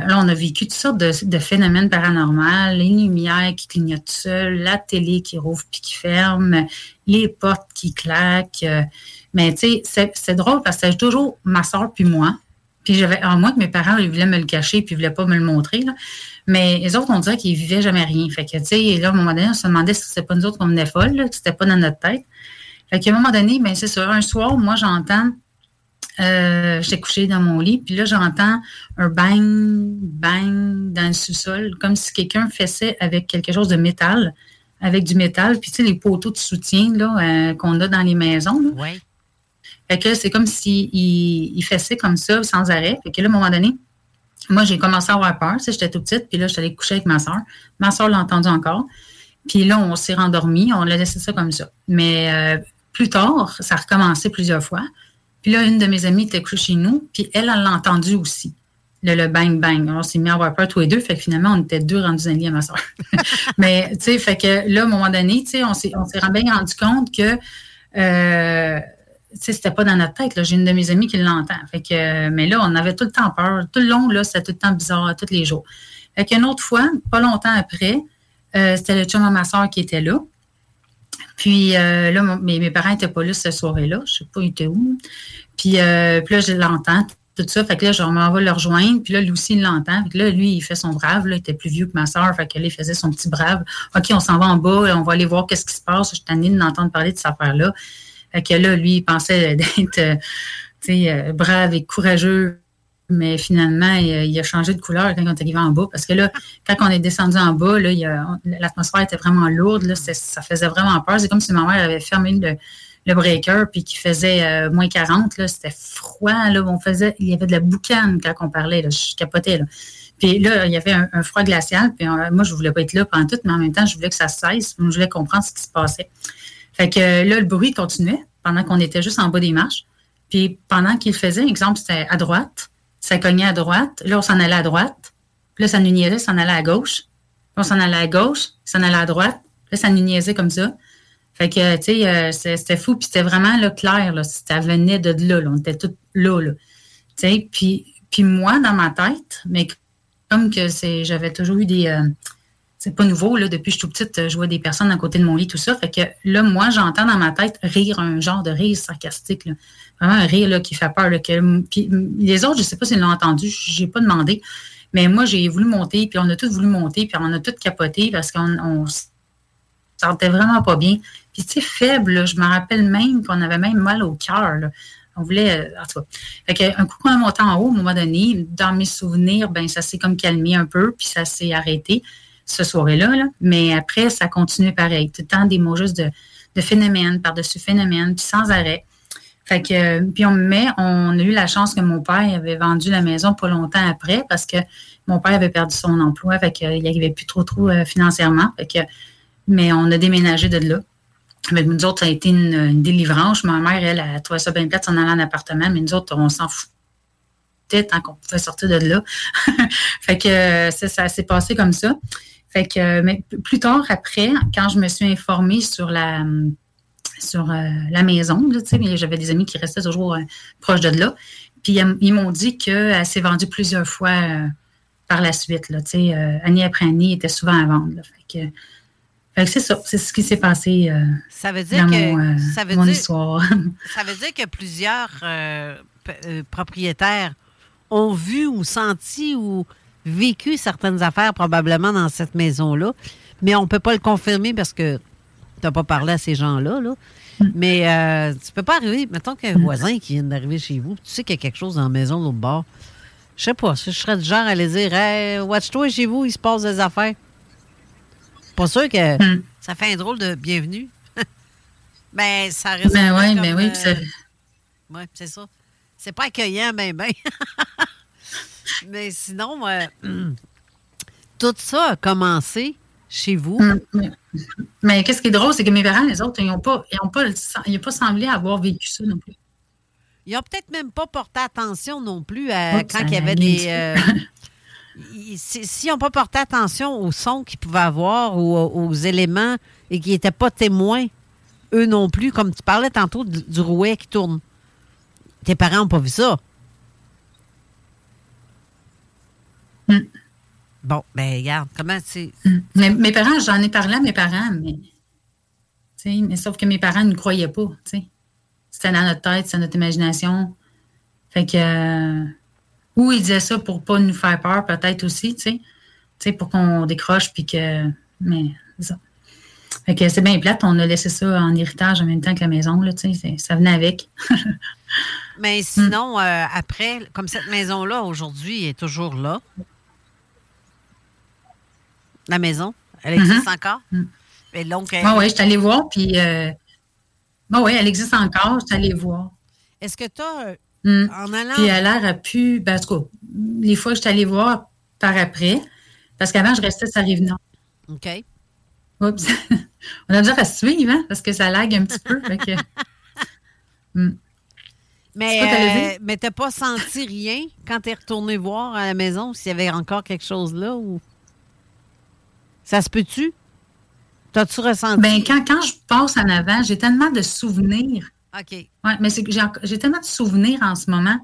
Speaker 3: là, on a vécu toutes sortes de, phénomènes paranormaux, les lumières qui clignotent seules, la télé qui rouvre puis qui ferme, les portes qui claquent. euh, mais tu sais, c'est- c'est drôle parce que c'était toujours ma soeur puis moi. Puis j'avais, à moins que mes parents ils voulaient me le cacher puis ils voulaient pas me le montrer. Là. Mais les autres, on dirait qu'ils vivaient jamais rien. Fait que, tu sais, là, à un moment donné, on se demandait si c'était pas nous autres qu'on venait folles, là, que c'était pas dans notre tête. Fait qu'à un moment donné, ben, c'est ça. Un soir, moi, j'entends, euh, j'étais couchée dans mon lit, puis là, j'entends un bang, bang dans le sous-sol, comme si quelqu'un fessait avec quelque chose de métal, avec du métal. Puis, tu sais, les poteaux de soutien, là, euh, qu'on a dans les maisons, là.
Speaker 1: Oui.
Speaker 3: Fait que c'est comme s'il il, il fessait comme ça, sans arrêt. Fait que là, à un moment donné, moi, j'ai commencé à avoir peur. Tu sais, j'étais toute petite, puis là, allée coucher avec ma soeur. Ma soeur l'a entendu encore. Puis là, on s'est rendormi, on l'a laissé ça comme ça. Mais euh, plus tard, ça a recommencé plusieurs fois. Puis là, une de mes amies était couchée chez nous, puis elle, elle l'a entendu aussi. le, le bang bang. On s'est mis à avoir peur tous les deux. Fait que finalement, on était deux rendus lit à ma soeur. Mais, tu sais, fait que là, à un moment donné, tu sais, on s'est, bien rendu compte que, euh, tu sais, c'était pas dans notre tête. J'ai une de mes amies qui l'entend. Fait que, mais là, on avait tout le temps peur. Tout le long, là, c'était tout le temps bizarre, tous les jours. Fait qu'une autre fois, pas longtemps après, euh, c'était le chum à ma soeur qui était là. Puis euh, là, mes, parents n'étaient pas là cette soirée-là. Je sais pas, ils étaient où. Puis, euh, puis là, je l'entends, tout ça. Fait que là, je m'en vais le rejoindre. Puis là, il l'entend. Que là, lui, il fait son brave. Là, il était plus vieux que ma soeur. Fait que là, il faisait son petit brave. OK, on s'en va en bas. On va aller voir qu'est-ce qui se passe. Je suis d'entendre parler de cette affaire-là. Fait que là, lui, il pensait d'être euh, euh, brave et courageux. Mais finalement, il, a- il a changé de couleur quand on est arrivé en bas. Parce que là, quand on est descendu en bas, l'atmosphère était vraiment lourde. Là, ça faisait vraiment peur. C'est comme si ma mère avait fermé le, breaker puis qu'il faisait euh, moins 40. Là, c'était froid. Là, on faisait, il y avait de la boucane quand on parlait. Là, je capotais. Là. Puis là, il y avait un, froid glacial. Puis euh, moi, je voulais pas être là pendant tout, mais en même temps, je voulais que ça cesse. Je voulais comprendre ce qui se passait. Fait que euh, là, le bruit continuait pendant qu'on était juste en bas des marches. Puis pendant qu'il faisait, exemple, c'était à droite, ça cognait à droite. Là, on s'en allait à droite. Puis là, ça nous niaisait, ça s'en allait à gauche. Puis on s'en allait à gauche, ça s'en allait à droite. Là, ça nous niaisait comme ça. Fait que, tu sais, euh, c'était fou. Puis c'était vraiment là, clair. Là, ça venait de là. On était tous là. là. Tu puis, moi, dans ma tête, mais comme que j'avais toujours eu des... euh, c'est pas nouveau, là, depuis que je suis tout petite, je vois des personnes à côté de mon lit, tout ça. Fait que là, moi, j'entends dans ma tête rire, un genre de rire sarcastique, là. Vraiment un rire là, qui fait peur. Là, que, puis les autres, je sais pas s'ils l'ont entendu, j'ai pas demandé. Mais moi, j'ai voulu monter, puis on a tous voulu monter, puis on a tous capoté parce qu'on on se sentait vraiment pas bien. Puis tu sais, faible, là, je me rappelle même qu'on avait même mal au cœur. On voulait, euh, en tout cas. Fait que, un coup qu'on est monté en haut, à un moment donné, dans mes souvenirs, ben ça s'est comme calmé un peu, puis ça s'est arrêté ce soirée-là. là. Mais après, ça continuait pareil. Tout le temps des mots juste de, de phénomène par-dessus phénomène, puis sans arrêt. Fait que, puis on met, on a eu la chance que mon père avait vendu la maison pas longtemps après parce que mon père avait perdu son emploi, fait qu'il n'arrivait plus trop trop euh, financièrement. Fait que, mais on a déménagé de là. Mais nous autres, ça a été une, délivrance. Ma mère, elle, elle, trouvait ça bien plate, en allant en appartement, mais nous autres, on s'en foutait tant qu'on pouvait sortir de là. fait que ça, ça s'est passé comme ça. Fait que, euh, mais plus tard, après, quand je me suis informée sur la sur euh, la maison, j'avais des amis qui restaient toujours euh, proches de là. Puis ils m'ont dit qu'elle s'est vendue plusieurs fois euh, par la suite. Là, année après année, elle était souvent à vendre. là. Fait que, c'est ça, c'est ce qui s'est passé euh,
Speaker 1: Ça veut dire
Speaker 3: dans
Speaker 1: que
Speaker 3: mon, euh,
Speaker 1: ça veut
Speaker 3: mon
Speaker 1: dire
Speaker 3: histoire.
Speaker 1: ça veut dire que plusieurs euh, propriétaires ont vu ou senti ou vécu certaines affaires probablement dans cette maison-là, mais on ne peut pas le confirmer parce que tu n'as pas parlé à ces gens-là. Là. Mais euh, tu peux pas arriver, mettons qu'il y a un voisin qui vient d'arriver chez vous, tu sais qu'il y a quelque chose dans la maison de l'autre bord. Je sais pas, je serais du genre à aller dire Hey, watch-toi chez vous, il se passe des affaires. Pas sûr que
Speaker 3: Hmm.
Speaker 1: ça fait un drôle de bienvenue. ben, ça reste.
Speaker 3: ben oui, ben oui.
Speaker 1: euh, oui, c'est ça. C'est pas accueillant, ben, ben. Mais sinon, euh, tout ça a commencé chez vous.
Speaker 3: Mm, Mais, mais qu'est-ce qui est drôle, c'est que mes parents, les autres, ils n'ont pas, ils ont pas, ils ont pas semblé avoir vécu ça non plus.
Speaker 1: Ils n'ont peut-être même pas porté attention non plus à quand il y avait des. euh, ils- si- S'ils n'ont pas porté attention aux sons qu'ils pouvaient avoir ou aux, aux éléments et qu'ils n'étaient pas témoins, eux non plus, comme tu parlais tantôt du, du rouet qui tourne. Tes parents n'ont pas vu ça.
Speaker 3: Mm.
Speaker 1: Bon, ben regarde, comment c'est.
Speaker 3: Mais mes parents, j'en ai parlé à mes parents, mais, tu sais, mais sauf que mes parents ne croyaient pas. tu sais. C'était dans notre tête, c'était notre imagination. Fait que. euh, ou ils disaient ça pour pas nous faire peur, peut-être aussi, tu sais. Tu sais, pour qu'on décroche, puis que. Mais, c'est ça. Fait que c'est bien plate, on a laissé ça en héritage en même temps que la maison, là, tu Ça venait avec.
Speaker 1: Mais sinon, euh, après, comme cette maison-là, aujourd'hui, est toujours là. La maison, elle existe encore?
Speaker 3: Mm.
Speaker 1: Et donc, elle-
Speaker 3: Oui, oui, je suis allée voir, puis. Euh, oui, elle existe encore, je suis allée voir.
Speaker 1: est-ce que tu as,
Speaker 3: Mm.
Speaker 1: en allant.
Speaker 3: Puis elle a pu. Ben, en tout cas, les fois que je suis allée voir par après, parce qu'avant, je restais sur la rive nord.
Speaker 1: OK.
Speaker 3: Oups. On a besoin à suivre, hein, parce que ça lag un petit peu. fait que-
Speaker 1: Mais, euh, mais t'as pas senti rien quand t'es retourné voir à la maison s'il y avait encore quelque chose là ou? Ça se peut-tu? T'as-tu ressenti?
Speaker 3: Ben, quand, quand je passe en avant, j'ai tellement de souvenirs.
Speaker 1: OK.
Speaker 3: Ouais, mais j'ai tellement de souvenirs en ce moment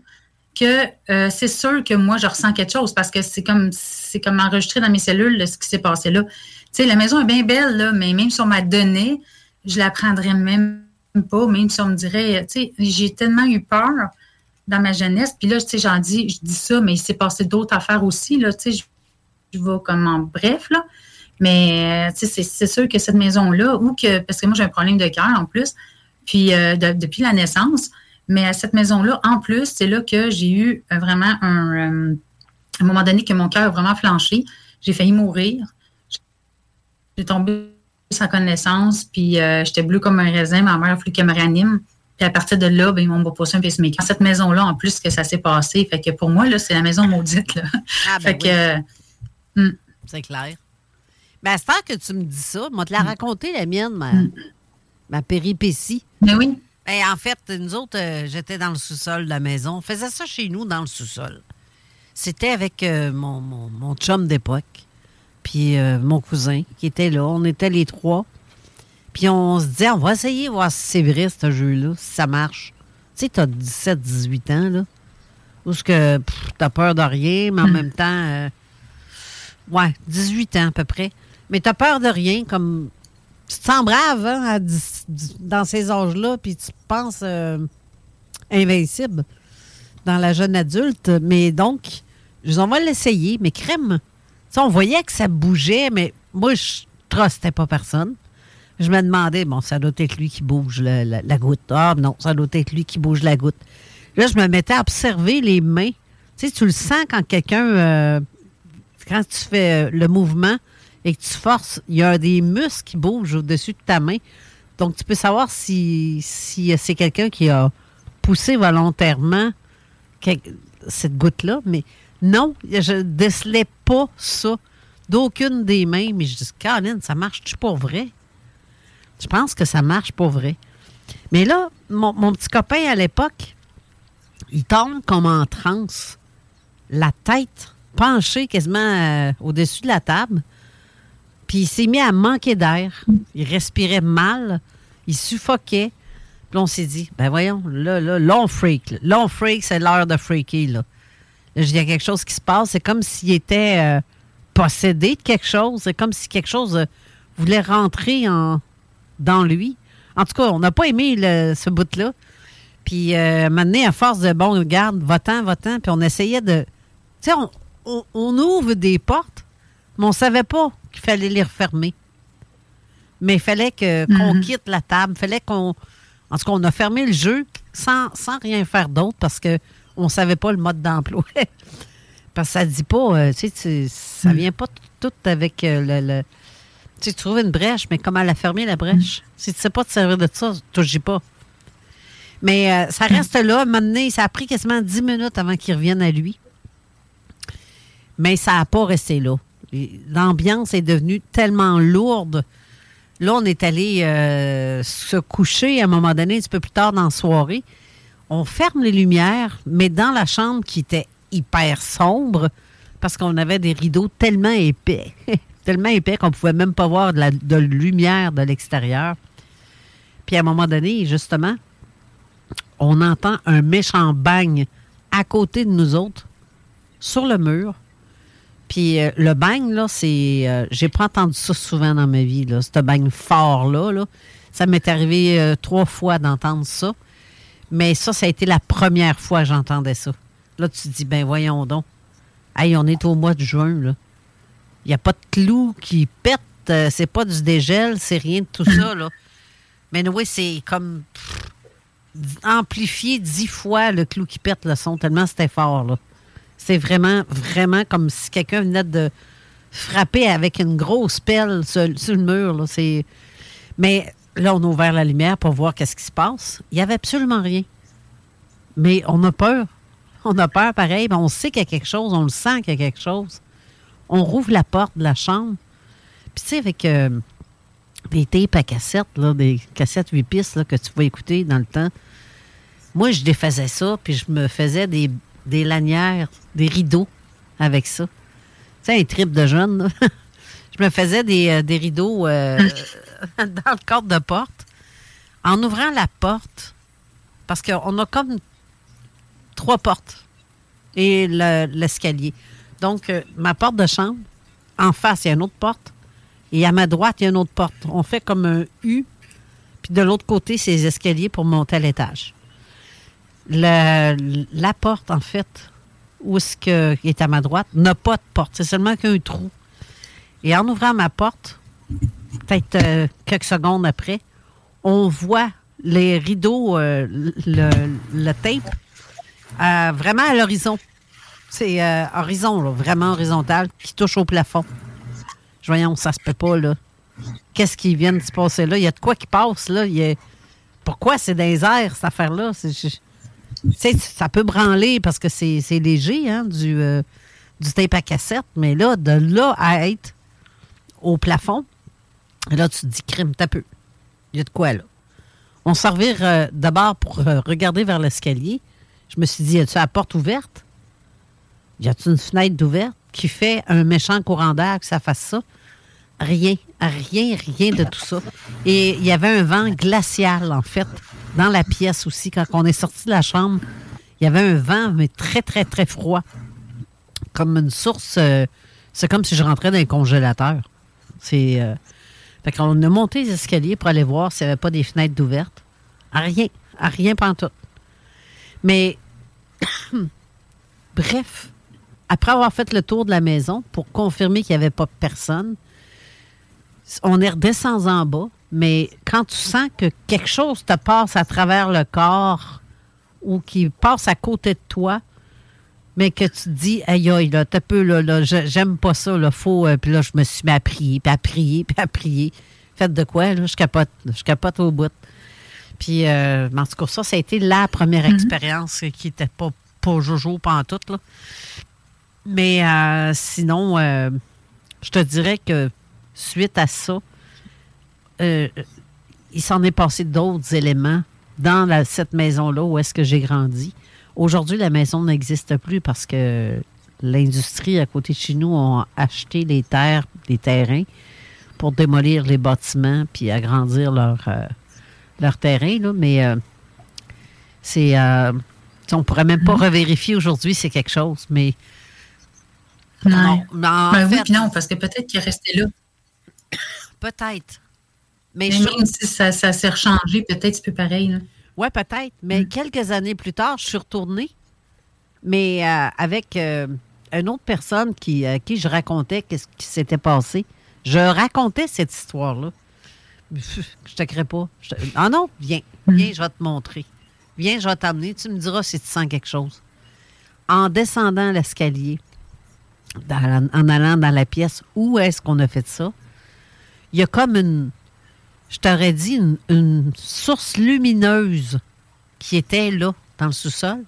Speaker 3: que euh, c'est sûr que moi, je ressens quelque chose parce que c'est comme c'est comme enregistré dans mes cellules là, ce qui s'est passé là. Tu sais, la maison est bien belle, là, mais même si on m'a donné, je la prendrais même pas, même si on me dirait, tu sais, j'ai tellement eu peur dans ma jeunesse. Puis là, tu sais, j'en dis, je dis ça, mais il s'est passé d'autres affaires aussi, là, tu sais, je, je vais comme en bref, là. Mais, euh, tu sais, c'est- sûr que cette maison-là, ou que, parce que moi, j'ai un problème de cœur en plus, puis euh, de- depuis la naissance. Mais à cette maison-là, en plus, c'est là que j'ai eu euh, vraiment un. euh, à un moment donné, que mon cœur a vraiment flanché. J'ai failli mourir. J'ai tombé sans connaissance, puis euh, j'étais bleue comme un raisin. Ma mère a fallu qu'elle me réanime. Puis à partir de là, ben, ils m'ont posé un pacemaker. Cette maison-là, en plus, que ça s'est passé. Fait que pour moi, là, c'est la maison maudite. Là.
Speaker 1: Ah, ben
Speaker 3: fait
Speaker 1: oui,
Speaker 3: que. euh,
Speaker 1: c'est clair. Ben, à ce temps que tu me dis ça, moi, te la raconter, la mienne, ma,
Speaker 3: Mm.
Speaker 1: ma péripétie.
Speaker 3: mais oui.
Speaker 1: Ben, en fait, nous autres, euh, j'étais dans le sous-sol de la maison. On faisait ça chez nous, dans le sous-sol. C'était avec euh, mon, mon, mon chum d'époque, puis euh, mon cousin qui était là. On était les trois. Puis on se disait, on va essayer, voir si c'est vrai, ce jeu-là, si ça marche. Tu sais, t'as 17, 18 ans, là. Ou ce que t'as peur de rien, mais en même temps, ouais, 18 ans à peu près. Mais t'as peur de rien, comme tu te sens brave hein, dans ces âges-là, puis tu penses euh, invincible dans la jeune adulte. Mais donc, je dis, on va l'essayer, mais crème. Tu on voyait que ça bougeait, mais moi, je trustais pas personne. Je me demandais, bon, ça doit être lui qui bouge la goutte. Ah, non, ça doit être lui qui bouge la goutte. Là, je me mettais à observer les mains. Tu sais, tu le sens quand quelqu'un, euh, quand tu fais euh, le mouvement et que tu forces, il y a des muscles qui bougent au-dessus de ta main. Donc, tu peux savoir si, c'est quelqu'un qui a poussé volontairement cette goutte-là. Mais non, je décelais pas ça d'aucune des mains. Mais je dis, Caroline, ça marche-tu pour vrai? Je pense que ça marche pour vrai. Mais là, mon, mon petit copain à l'époque, il tombe comme en transe, la tête penchée quasiment euh, au-dessus de la table. Puis il s'est mis à manquer d'air. Il respirait mal. Il suffoquait. Puis on s'est dit, ben voyons, là, là, on freak. On freak, c'est l'heure de freaker, là. Il y a quelque chose qui se passe. C'est comme s'il était euh, possédé de quelque chose. C'est comme si quelque chose euh, voulait rentrer en, dans lui. En tout cas, on n'a pas aimé ce bout-là. Puis, euh, maintenant, à force de, bon, regarde, va-t'en, va-t'en, puis on essayait de... Tu sais, on, on- on ouvre des portes, mais on savait pas qu'il fallait les refermer. Mais il fallait que- qu'on
Speaker 3: Mhm.
Speaker 1: quitte la table. fallait qu'on... En tout cas, on a fermé le jeu sans, sans rien faire d'autre parce que on savait pas le mode d'emploi. parce que ça dit pas... euh, tu sais, ça vient pas tout avec euh, le... le- tu sais, tu trouves une brèche, mais comment la fermer, la brèche? Si tu sais pas te servir de ça, touche pas. Mais euh, ça reste là. À un moment donné, ça a pris quasiment 10 minutes avant qu'il revienne à lui. Mais ça n'a pas resté là. L'ambiance est devenue tellement lourde. Là, on est allé euh, se coucher à un moment donné, un petit peu plus tard dans la soirée. On ferme les lumières, mais dans la chambre qui était hyper sombre, parce qu'on avait des rideaux tellement épais, tellement épais qu'on pouvait même pas voir de lumière de l'extérieur. Puis à un moment donné, justement, on entend un méchant bang à côté de nous autres, sur le mur. Puis euh, le bang, là, c'est. euh, J'ai pas entendu ça souvent dans ma vie, là, ce bang fort-là. Là. Ça m'est arrivé euh, trois fois d'entendre ça. Mais ça, ça a été la première fois que j'entendais ça. Là, tu te dis, ben voyons donc. Hey, on est au mois de juin, là. Il n'y a pas de clou qui pète, c'est pas du dégel, c'est rien de tout ça, là. Mais oui, c'est comme amplifié dix fois le clou qui pète le son, tellement c'était fort, là. C'est vraiment, vraiment comme si quelqu'un venait de frapper avec une grosse pelle sur, le mur, là. Mais là, on a ouvert la lumière pour voir qu'est-ce qui se passe. Il n'y avait absolument rien. Mais on a peur. On a peur pareil. mais on sait qu'il y a quelque chose. On le sent qu'il y a quelque chose. On rouvre la porte de la chambre. Puis tu sais, avec euh, des tapes à cassette, là, des cassettes 8 pistes là, que tu vas écouter dans le temps, moi, je défaisais ça, puis je me faisais des, des lanières, des rideaux avec ça. Tu sais, un trip de jeune. je me faisais des, euh, rideaux euh, dans le cadre de porte. En ouvrant la porte, parce qu'on a comme trois portes et le- l'escalier. Donc, euh, ma porte de chambre, en face, il y a une autre porte. Et à ma droite, il y a une autre porte. On fait comme un U. Puis de l'autre côté, c'est les escaliers pour monter à l'étage. Le- la porte, en fait, où est-ce que, est à ma droite, n'a pas de porte. C'est seulement qu'un trou. Et en ouvrant ma porte, peut-être euh, quelques secondes après, on voit les rideaux, euh, le, tape, euh, vraiment à l'horizon. C'est horizon, là, vraiment horizontal, qui touche au plafond. Voyons, ça se peut pas, là. Qu'est-ce qui vient de se passer là? Il y a de quoi qui passe, là. Il Pourquoi c'est les airs, cette affaire-là? Ça peut branler parce que c'est léger, hein, du, euh, du tape à cassette, mais là, de là à être au plafond, là, tu te dis, crime, t'as peu. Il y a de quoi, là. On s'en revire euh, d'abord pour euh, regarder vers l'escalier. Je me suis dit, y a-tu la porte ouverte? Y a-tu une fenêtre d'ouverte qui fait un méchant courant d'air que ça fasse ça? Rien, rien, rien de tout ça. Et il y avait un vent glacial, en fait, dans la pièce aussi. Quand on est sorti de la chambre, il y avait un vent, mais très, très, très froid. Comme une source. euh, c'est comme si je rentrais dans un congélateur. C'est. euh, fait qu'on a monté les escaliers pour aller voir s'il n'y avait pas des fenêtres d'ouvertes. À rien. À rien pantoute. Mais. Bref, après avoir fait le tour de la maison pour confirmer qu'il n'y avait pas personne, on est redescendu en bas, mais quand tu sens que quelque chose te passe à travers le corps ou qui passe à côté de toi, mais que tu te dis, aïe, aïe, là, t'as peu, là, là, j'aime pas ça, là, faut. euh, puis là, je me suis mis à prier, puis à prier, puis à prier. Faites de quoi, là? Je capote, je capote au bout. Puis, euh, en tout cas, ça, ça a été la première expérience qui était pas, pas jojo, pas en tout, là. Mais euh, sinon, euh, je te dirais que suite à ça, euh, il s'en est passé d'autres éléments dans la- cette maison-là où est-ce que j'ai grandi. Aujourd'hui, la maison n'existe plus parce que l'industrie à côté de chez nous a acheté les terres, les terrains pour démolir les bâtiments puis agrandir leur, euh, leur terrain. Là. Mais euh, c'est. euh, on pourrait même pas revérifier aujourd'hui, c'est quelque chose. Mais. Non, mais en
Speaker 3: Ben oui,
Speaker 1: fait,
Speaker 3: puis non, parce que peut-être qu'il est resté là.
Speaker 1: peut-être. Mais je-
Speaker 3: si ça, ça s'est rechangé, peut-être c'est peu pareil.
Speaker 1: Oui, peut-être. Mais
Speaker 3: Mm.
Speaker 1: quelques années plus tard, je suis retournée, mais euh, avec euh, une autre personne qui, à qui je racontais qu'est-ce qui s'était passé. Je racontais cette histoire-là. Je te crée pas. Te- Ah non, viens. Viens, je vais te montrer. Viens, je vais t'amener. Tu me diras si tu sens quelque chose. En descendant l'escalier, en allant dans la pièce, où est-ce qu'on a fait ça? Il y a comme une, je t'aurais dit, une, source lumineuse qui était là, dans le sous-sol.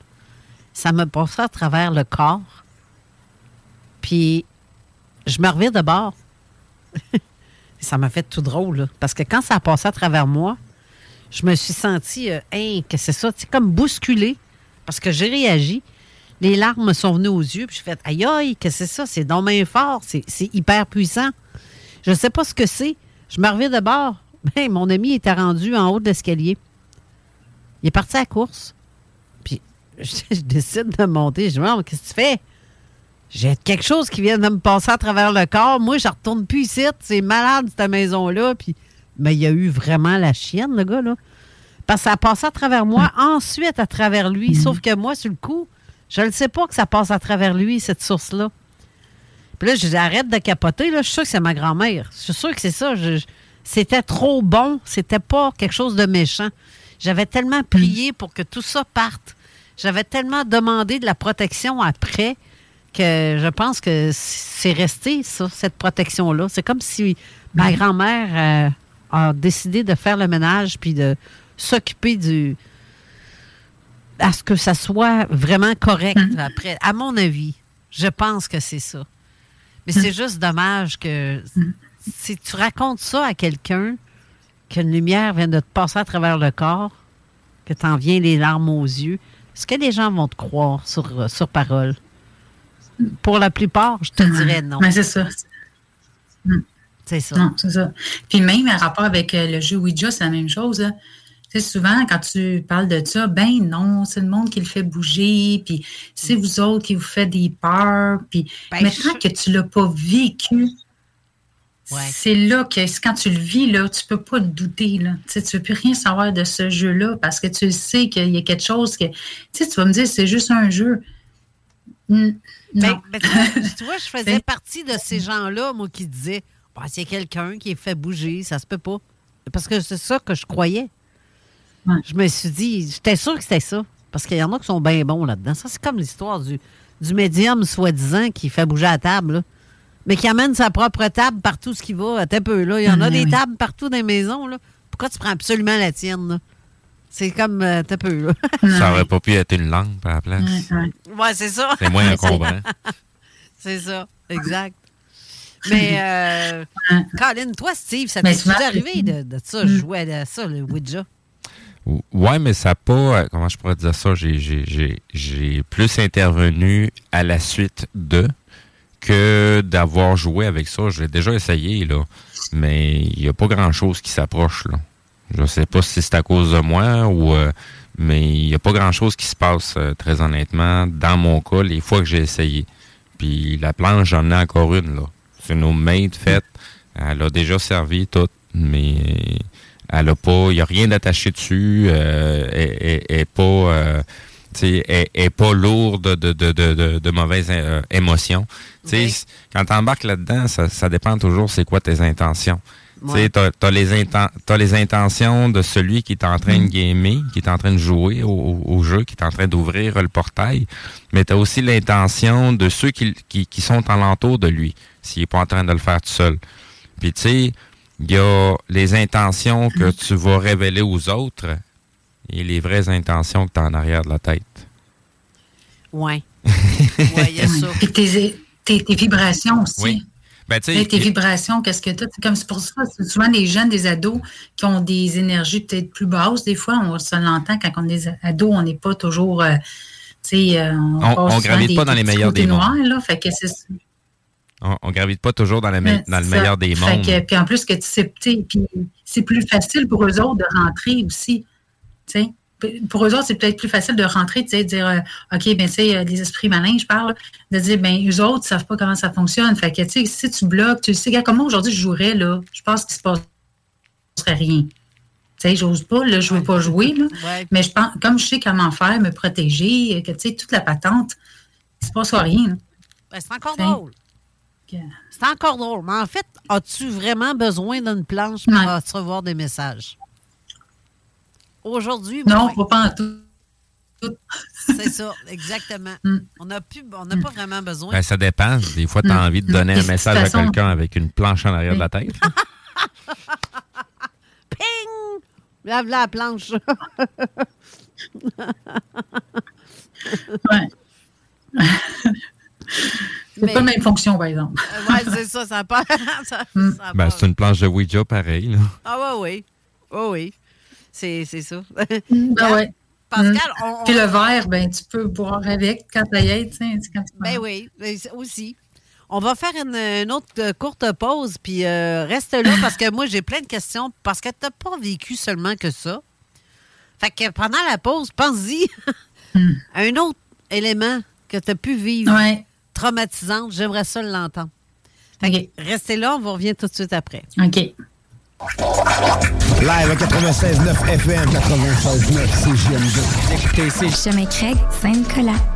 Speaker 1: Ça me passait à travers le corps. Puis, je me reviens de bord. ça m'a fait tout drôle, parce que quand ça a passé à travers moi, je me suis sentie, euh, Hein, que c'est ça, sais, comme bousculée, parce que j'ai réagi. Les larmes me sont venues aux yeux, puis je fais, aïe, aïe, que c'est ça, c'est bien fort, c'est c'est hyper puissant. Je ne sais pas ce que c'est. Je me reviens de bord. Ben, mon ami était rendu en haut de l'escalier. Il est parti à la course. Puis, je, je décide de monter. Je me Oh, qu'est-ce que tu fais? J'ai quelque chose qui vient de me passer à travers le corps. Moi, je retourne plus ici. C'est malade, cette maison-là. Puis, mais il y a eu vraiment la chienne, le gars, là. Parce que ça a passé à travers moi, ensuite à travers lui. Sauf que moi, sur le coup, je ne sais pas que ça passe à travers lui, cette source-là. Puis là, je dis, arrête de capoter. Là. Je suis sûre que c'est ma grand-mère. Je suis sûre que c'est ça. Je- je- c'était trop bon. C'était pas quelque chose de méchant. J'avais tellement prié pour que tout ça parte. J'avais tellement demandé de la protection après que je pense que c'est resté, ça, cette protection-là. C'est comme si ma grand-mère euh, a décidé de faire le ménage puis de s'occuper du. à ce que ça soit vraiment correct après. À mon avis, je pense que c'est ça. Mais c'est juste dommage que si tu racontes ça à quelqu'un, qu'une lumière vient de te passer à travers le corps, que t'en viens les larmes aux yeux, est-ce que les gens vont te croire sur, euh, sur parole? Pour la plupart, je te dirais non.
Speaker 3: Mais c'est ça.
Speaker 1: C'est ça.
Speaker 3: Non, c'est ça. Puis même en rapport avec euh, le jeu Ouija, c'est la même chose. là. Tu sais, souvent, quand tu parles de ça, ben non, c'est le monde qui le fait bouger, puis c'est vous autres qui vous faites des peurs. Puis
Speaker 1: Ben,
Speaker 3: maintenant
Speaker 1: je-
Speaker 3: que tu l'as pas vécu,
Speaker 1: Ouais.
Speaker 3: c'est là que quand tu le vis, là, tu peux pas te douter. Là. Tu sais, tu veux plus rien savoir de ce jeu-là parce que tu sais qu'il y a quelque chose que. Tu sais, tu vas me dire, c'est juste un jeu. Mm,
Speaker 1: Ben,
Speaker 3: non.
Speaker 1: ben, tu vois, je faisais partie de ces gens-là, moi, qui disaient bah, c'est quelqu'un qui est fait bouger, ça se peut pas. Parce que c'est ça que je croyais.
Speaker 3: Ouais.
Speaker 1: Je me suis dit, j'étais sûre que c'était ça. Parce qu'il y en a qui sont bien bons là-dedans. Ça, c'est comme l'histoire du, du médium soi-disant qui fait bouger la table, là. Mais qui amène sa propre table partout ce qui va. Attends un peu, là. Il y en a
Speaker 3: Ah,
Speaker 1: des
Speaker 3: oui.
Speaker 1: tables partout dans les maisons, là. Pourquoi tu prends absolument la tienne, là? C'est comme, euh, peu, là.
Speaker 2: Ça aurait pas pu être une lampe à la place.
Speaker 3: Ouais, ouais.
Speaker 1: ouais, c'est ça.
Speaker 2: C'est moins encombrant.
Speaker 1: C'est ça, exact. Mais, euh, Colin, toi, Steve, ça t'est arrivé de, de ça,
Speaker 3: Mm.
Speaker 1: jouer à ça, le Ouija?
Speaker 2: Ouais, mais ça n'a pas. euh, Comment je pourrais dire ça? J'ai- J'ai j'ai- j'ai plus intervenu à la suite de que d'avoir joué avec ça. Je l'ai déjà essayé, là. Mais il n'y a pas grand-chose qui s'approche, là. Je sais pas si c'est à cause de moi ou. euh, mais il n'y a pas grand-chose qui se passe, euh, très honnêtement, dans mon cas, les fois que j'ai essayé. Puis la planche, j'en ai encore une, là. C'est une homemade faite. Elle a déjà servi toute, mais elle a pas, il y a rien d'attaché dessus. Euh, elle- elle est pas, tu elle est pas lourde de, de, de, de, de mauvaises euh, émotions. Tu sais,
Speaker 1: Oui.
Speaker 2: quand t'embarques là-dedans, ça, ça dépend toujours c'est quoi tes intentions. Tu
Speaker 1: Ouais.
Speaker 2: sais, t'as, t'as les inten- t'as les intentions de celui qui est en train de gamer, qui est en train de jouer au, au- jeu, qui est en train d'ouvrir le portail, mais t'as aussi l'intention de ceux qui, qui, qui sont alentour de lui, s'il est pas en train de le faire tout seul. Puis tu sais, il y a les intentions que tu vas révéler aux autres et les vraies intentions que tu as en arrière de la tête.
Speaker 1: Ouais. Ouais, il y a ça.
Speaker 3: Puis tes, tes, tes vibrations aussi.
Speaker 2: Oui. Ben,
Speaker 3: tes vibrations, qu'est-ce que tu as? C'est comme c'est pour ça, c'est souvent des jeunes, des ados qui ont des énergies peut-être plus basses. Des fois, on se l'entend quand on est ado, on n'est pas toujours. euh, euh,
Speaker 2: On-
Speaker 3: souvent
Speaker 2: gravite
Speaker 3: des-
Speaker 2: pas dans les meilleurs des mondes.
Speaker 3: noirs, là. Fait que c'est
Speaker 2: on, on gravite pas toujours dans, la me- dans le
Speaker 3: ça.
Speaker 2: meilleur des
Speaker 3: Fait
Speaker 2: mondes.
Speaker 3: que- puis en plus que tu sais, c'est plus facile pour eux autres de rentrer aussi. Pour eux autres, c'est peut-être plus facile de rentrer, de dire, euh, OK, ben, tu sais, euh, les esprits malins, je parle, de dire, ben, eux autres, ils savent pas comment ça fonctionne. Fait que, tu sais, si tu bloques, tu sais, regarde, comment aujourd'hui je jouerais, là, je pense qu'il se passerait rien. Tu sais, j'ose pas, là, je veux pas jouer, là.
Speaker 1: Ouais.
Speaker 3: Mais je pense, comme je sais comment faire, me protéger, que, tu sais, toute la patente, il se passe rien.
Speaker 1: Ben, c'est encore drôle. C'est encore drôle. Mais en fait, as-tu vraiment besoin d'une planche pour
Speaker 3: Ouais.
Speaker 1: recevoir des messages? Aujourd'hui,
Speaker 3: Non,
Speaker 1: moins.
Speaker 3: pas, pas en tout.
Speaker 1: c'est ça, exactement.
Speaker 3: Mm.
Speaker 1: On n'a plus, on n'a pas vraiment besoin.
Speaker 2: Ben, ça dépend. Des fois, tu as
Speaker 3: Mm.
Speaker 2: envie de donner un message à quelqu'un avec une planche en arrière de la tête.
Speaker 1: Ping! Lave la planche.
Speaker 3: Ouais. C'est pas la même fonction, par exemple.
Speaker 1: ouais, c'est ça, ça ça,
Speaker 3: Mm.
Speaker 1: ça
Speaker 2: Ben, c'est une planche de Ouija pareil. là.
Speaker 1: Ah, ouais, oui. Oui, oui. C'est ça.
Speaker 3: Ah ouais.
Speaker 1: Pascal, on.
Speaker 3: Puis le verre, ben, tu peux boire avec quand tu y es, quand tu
Speaker 1: Ben oui, ben, aussi. On va faire une, une autre euh, courte pause, puis euh, reste là parce que moi, j'ai plein de questions parce que tu n'as pas vécu seulement que ça. Fait que pendant la pause, pense-y à un autre élément que tu as pu vivre
Speaker 3: Ouais.
Speaker 1: traumatisant. J'aimerais ça l'entendre.
Speaker 3: OK.
Speaker 1: Restez là, on va revient tout de suite après.
Speaker 3: OK.
Speaker 6: Live à 96.9 FM, 96.9 CGMD.
Speaker 7: Écoutez, c'est
Speaker 8: Chemin Craig, Saint-Nicolas.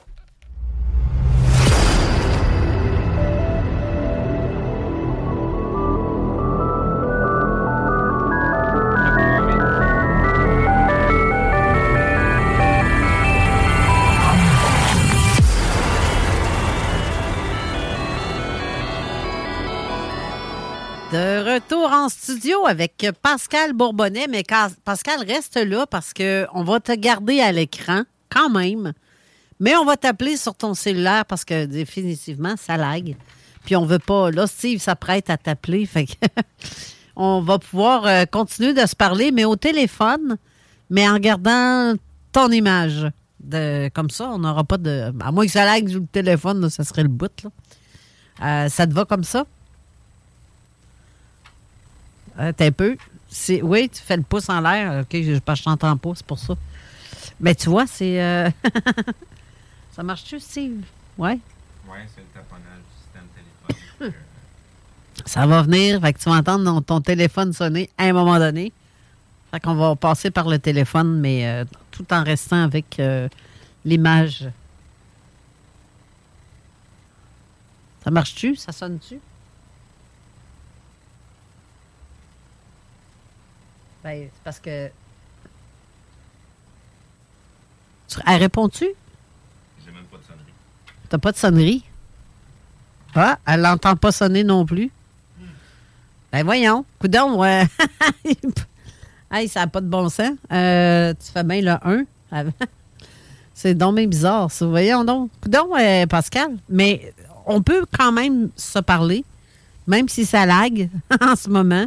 Speaker 1: Studio avec Pascal Bourbonnet, mais Pascal, reste là parce qu'on va te garder à l'écran quand même. Mais on va t'appeler sur ton cellulaire parce que définitivement, ça lag. Puis on veut pas. Là, Steve s'apprête à t'appeler. Fait on va pouvoir euh, continuer de se parler, mais au téléphone, mais en gardant ton image. Comme ça, on n'aura pas de. À moins que ça lag le téléphone, ça serait le bout. Là. Euh, ça te va comme ça? Euh, T'es un peu. Oui, tu fais le pouce en l'air. OK, je, je t'entends pas, c'est pour ça. Mais tu vois, c'est. euh, ça marche-tu, Steve? Ouais.
Speaker 2: Oui, c'est le taponnage du système téléphonique.
Speaker 1: Ça va venir. Fait que tu vas entendre ton, ton téléphone sonner à un moment donné. Fait qu'on va passer par le téléphone, mais euh, tout en restant avec euh, l'image. Ça marche-tu? Ça sonne-tu? Ben, c'est parce que. Tu- Elle répond-tu?
Speaker 2: J'ai même pas de sonnerie.
Speaker 1: T'as pas de sonnerie? Ah, elle l'entend pas sonner non plus. Ben voyons. Coudon, ouais. hey, ça n'a pas de bon sens. Euh, tu fais bien le 1. avant. C'est donc bien bizarre, ça. Voyons donc. Coudon, euh, Pascal. Mais on peut quand même se parler, même si ça lag en ce moment.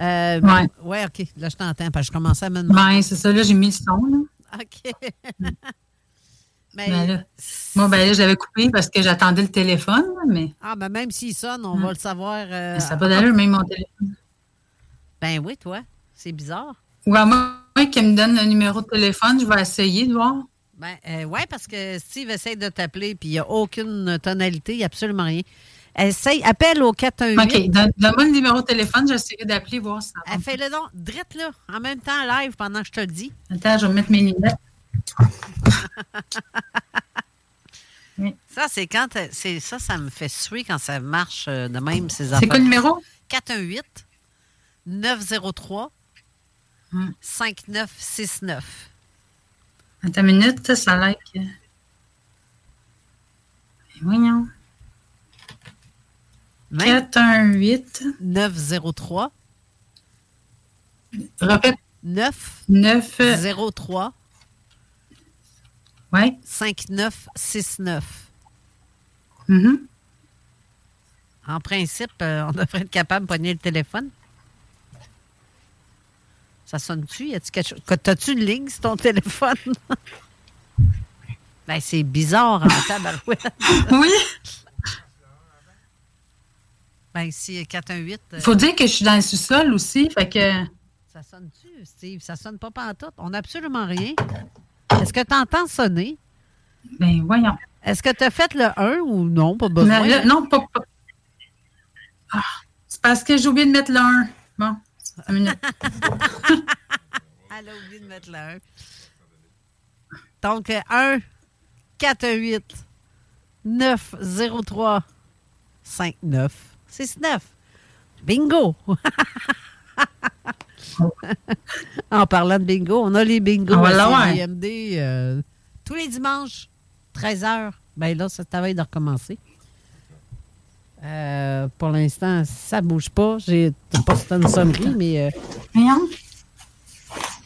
Speaker 1: Euh,
Speaker 3: Ouais.
Speaker 1: ouais, OK. Là, je t'entends parce que je commençais à me demander.
Speaker 3: Ben, c'est ça, là, j'ai mis le son, là.
Speaker 1: OK. Mais-
Speaker 3: Ben là, moi, ben là, j'avais coupé parce que j'attendais le téléphone, mais
Speaker 1: Ah, ben même s'il sonne, on va le savoir. euh,
Speaker 3: ça n'a pas d'allure, même mon téléphone.
Speaker 1: Ben oui, toi. C'est bizarre.
Speaker 3: Ou à moins qu'elle me donne le numéro de téléphone, je vais essayer de voir.
Speaker 1: Ben euh, ouais, parce que Steve essaie de t'appeler, puis il n'y a aucune tonalité, il n'y a absolument rien. Essaye, appelle au 418.
Speaker 3: OK, donne- donne-moi le numéro de téléphone, j'essaierai d'appeler, voir si ça va.
Speaker 1: Elle fait le don, drette là, en même temps live pendant que je te le dis.
Speaker 3: Attends, je vais mettre mes lunettes.
Speaker 1: Ça, c'est quand c'est ça, ça me fait suer quand ça marche euh, de même, ces
Speaker 3: C'est quoi le numéro?
Speaker 1: 418 903
Speaker 3: Hmm.
Speaker 1: 5969.
Speaker 3: Attends une minute, ça, like. Voyons. 418
Speaker 1: 903
Speaker 3: Répète.
Speaker 1: 9
Speaker 3: 9
Speaker 1: 03
Speaker 3: Ouais.
Speaker 1: 5969.
Speaker 3: Mhm.
Speaker 1: En principe, euh, on devrait être capable de pogner le téléphone. Ça sonne-tu? Y a-tu quelque chose? T'as-tu une ligne sur ton téléphone? ben, c'est bizarre en tabarouette.
Speaker 3: Oui.
Speaker 1: Ben, si 418. euh,
Speaker 3: Il faut dire que je suis dans le sous-sol aussi, fait que.
Speaker 1: Ça sonne-tu, Steve? Ça sonne pas pantoute. On n'a absolument rien. Est-ce que tu entends sonner?
Speaker 3: Ben, voyons.
Speaker 1: Est-ce que tu as fait le 1 ou non? Pas besoin.
Speaker 3: Non, là, non, pas. pas- Ah, c'est parce que j'ai oublié de mettre le 1. Bon, une minute.
Speaker 1: Elle a oublié de mettre le 1. Donc, euh, 1 418 903 59 69. Bingo! en parlant de bingo, on a les bingos
Speaker 3: va
Speaker 1: à. CJMD, euh, tous les dimanches, 13h. Ben là, c'est à veille de recommencer. Euh, pour l'instant, ça bouge pas. J'ai pas une sonnerie, mais. euh,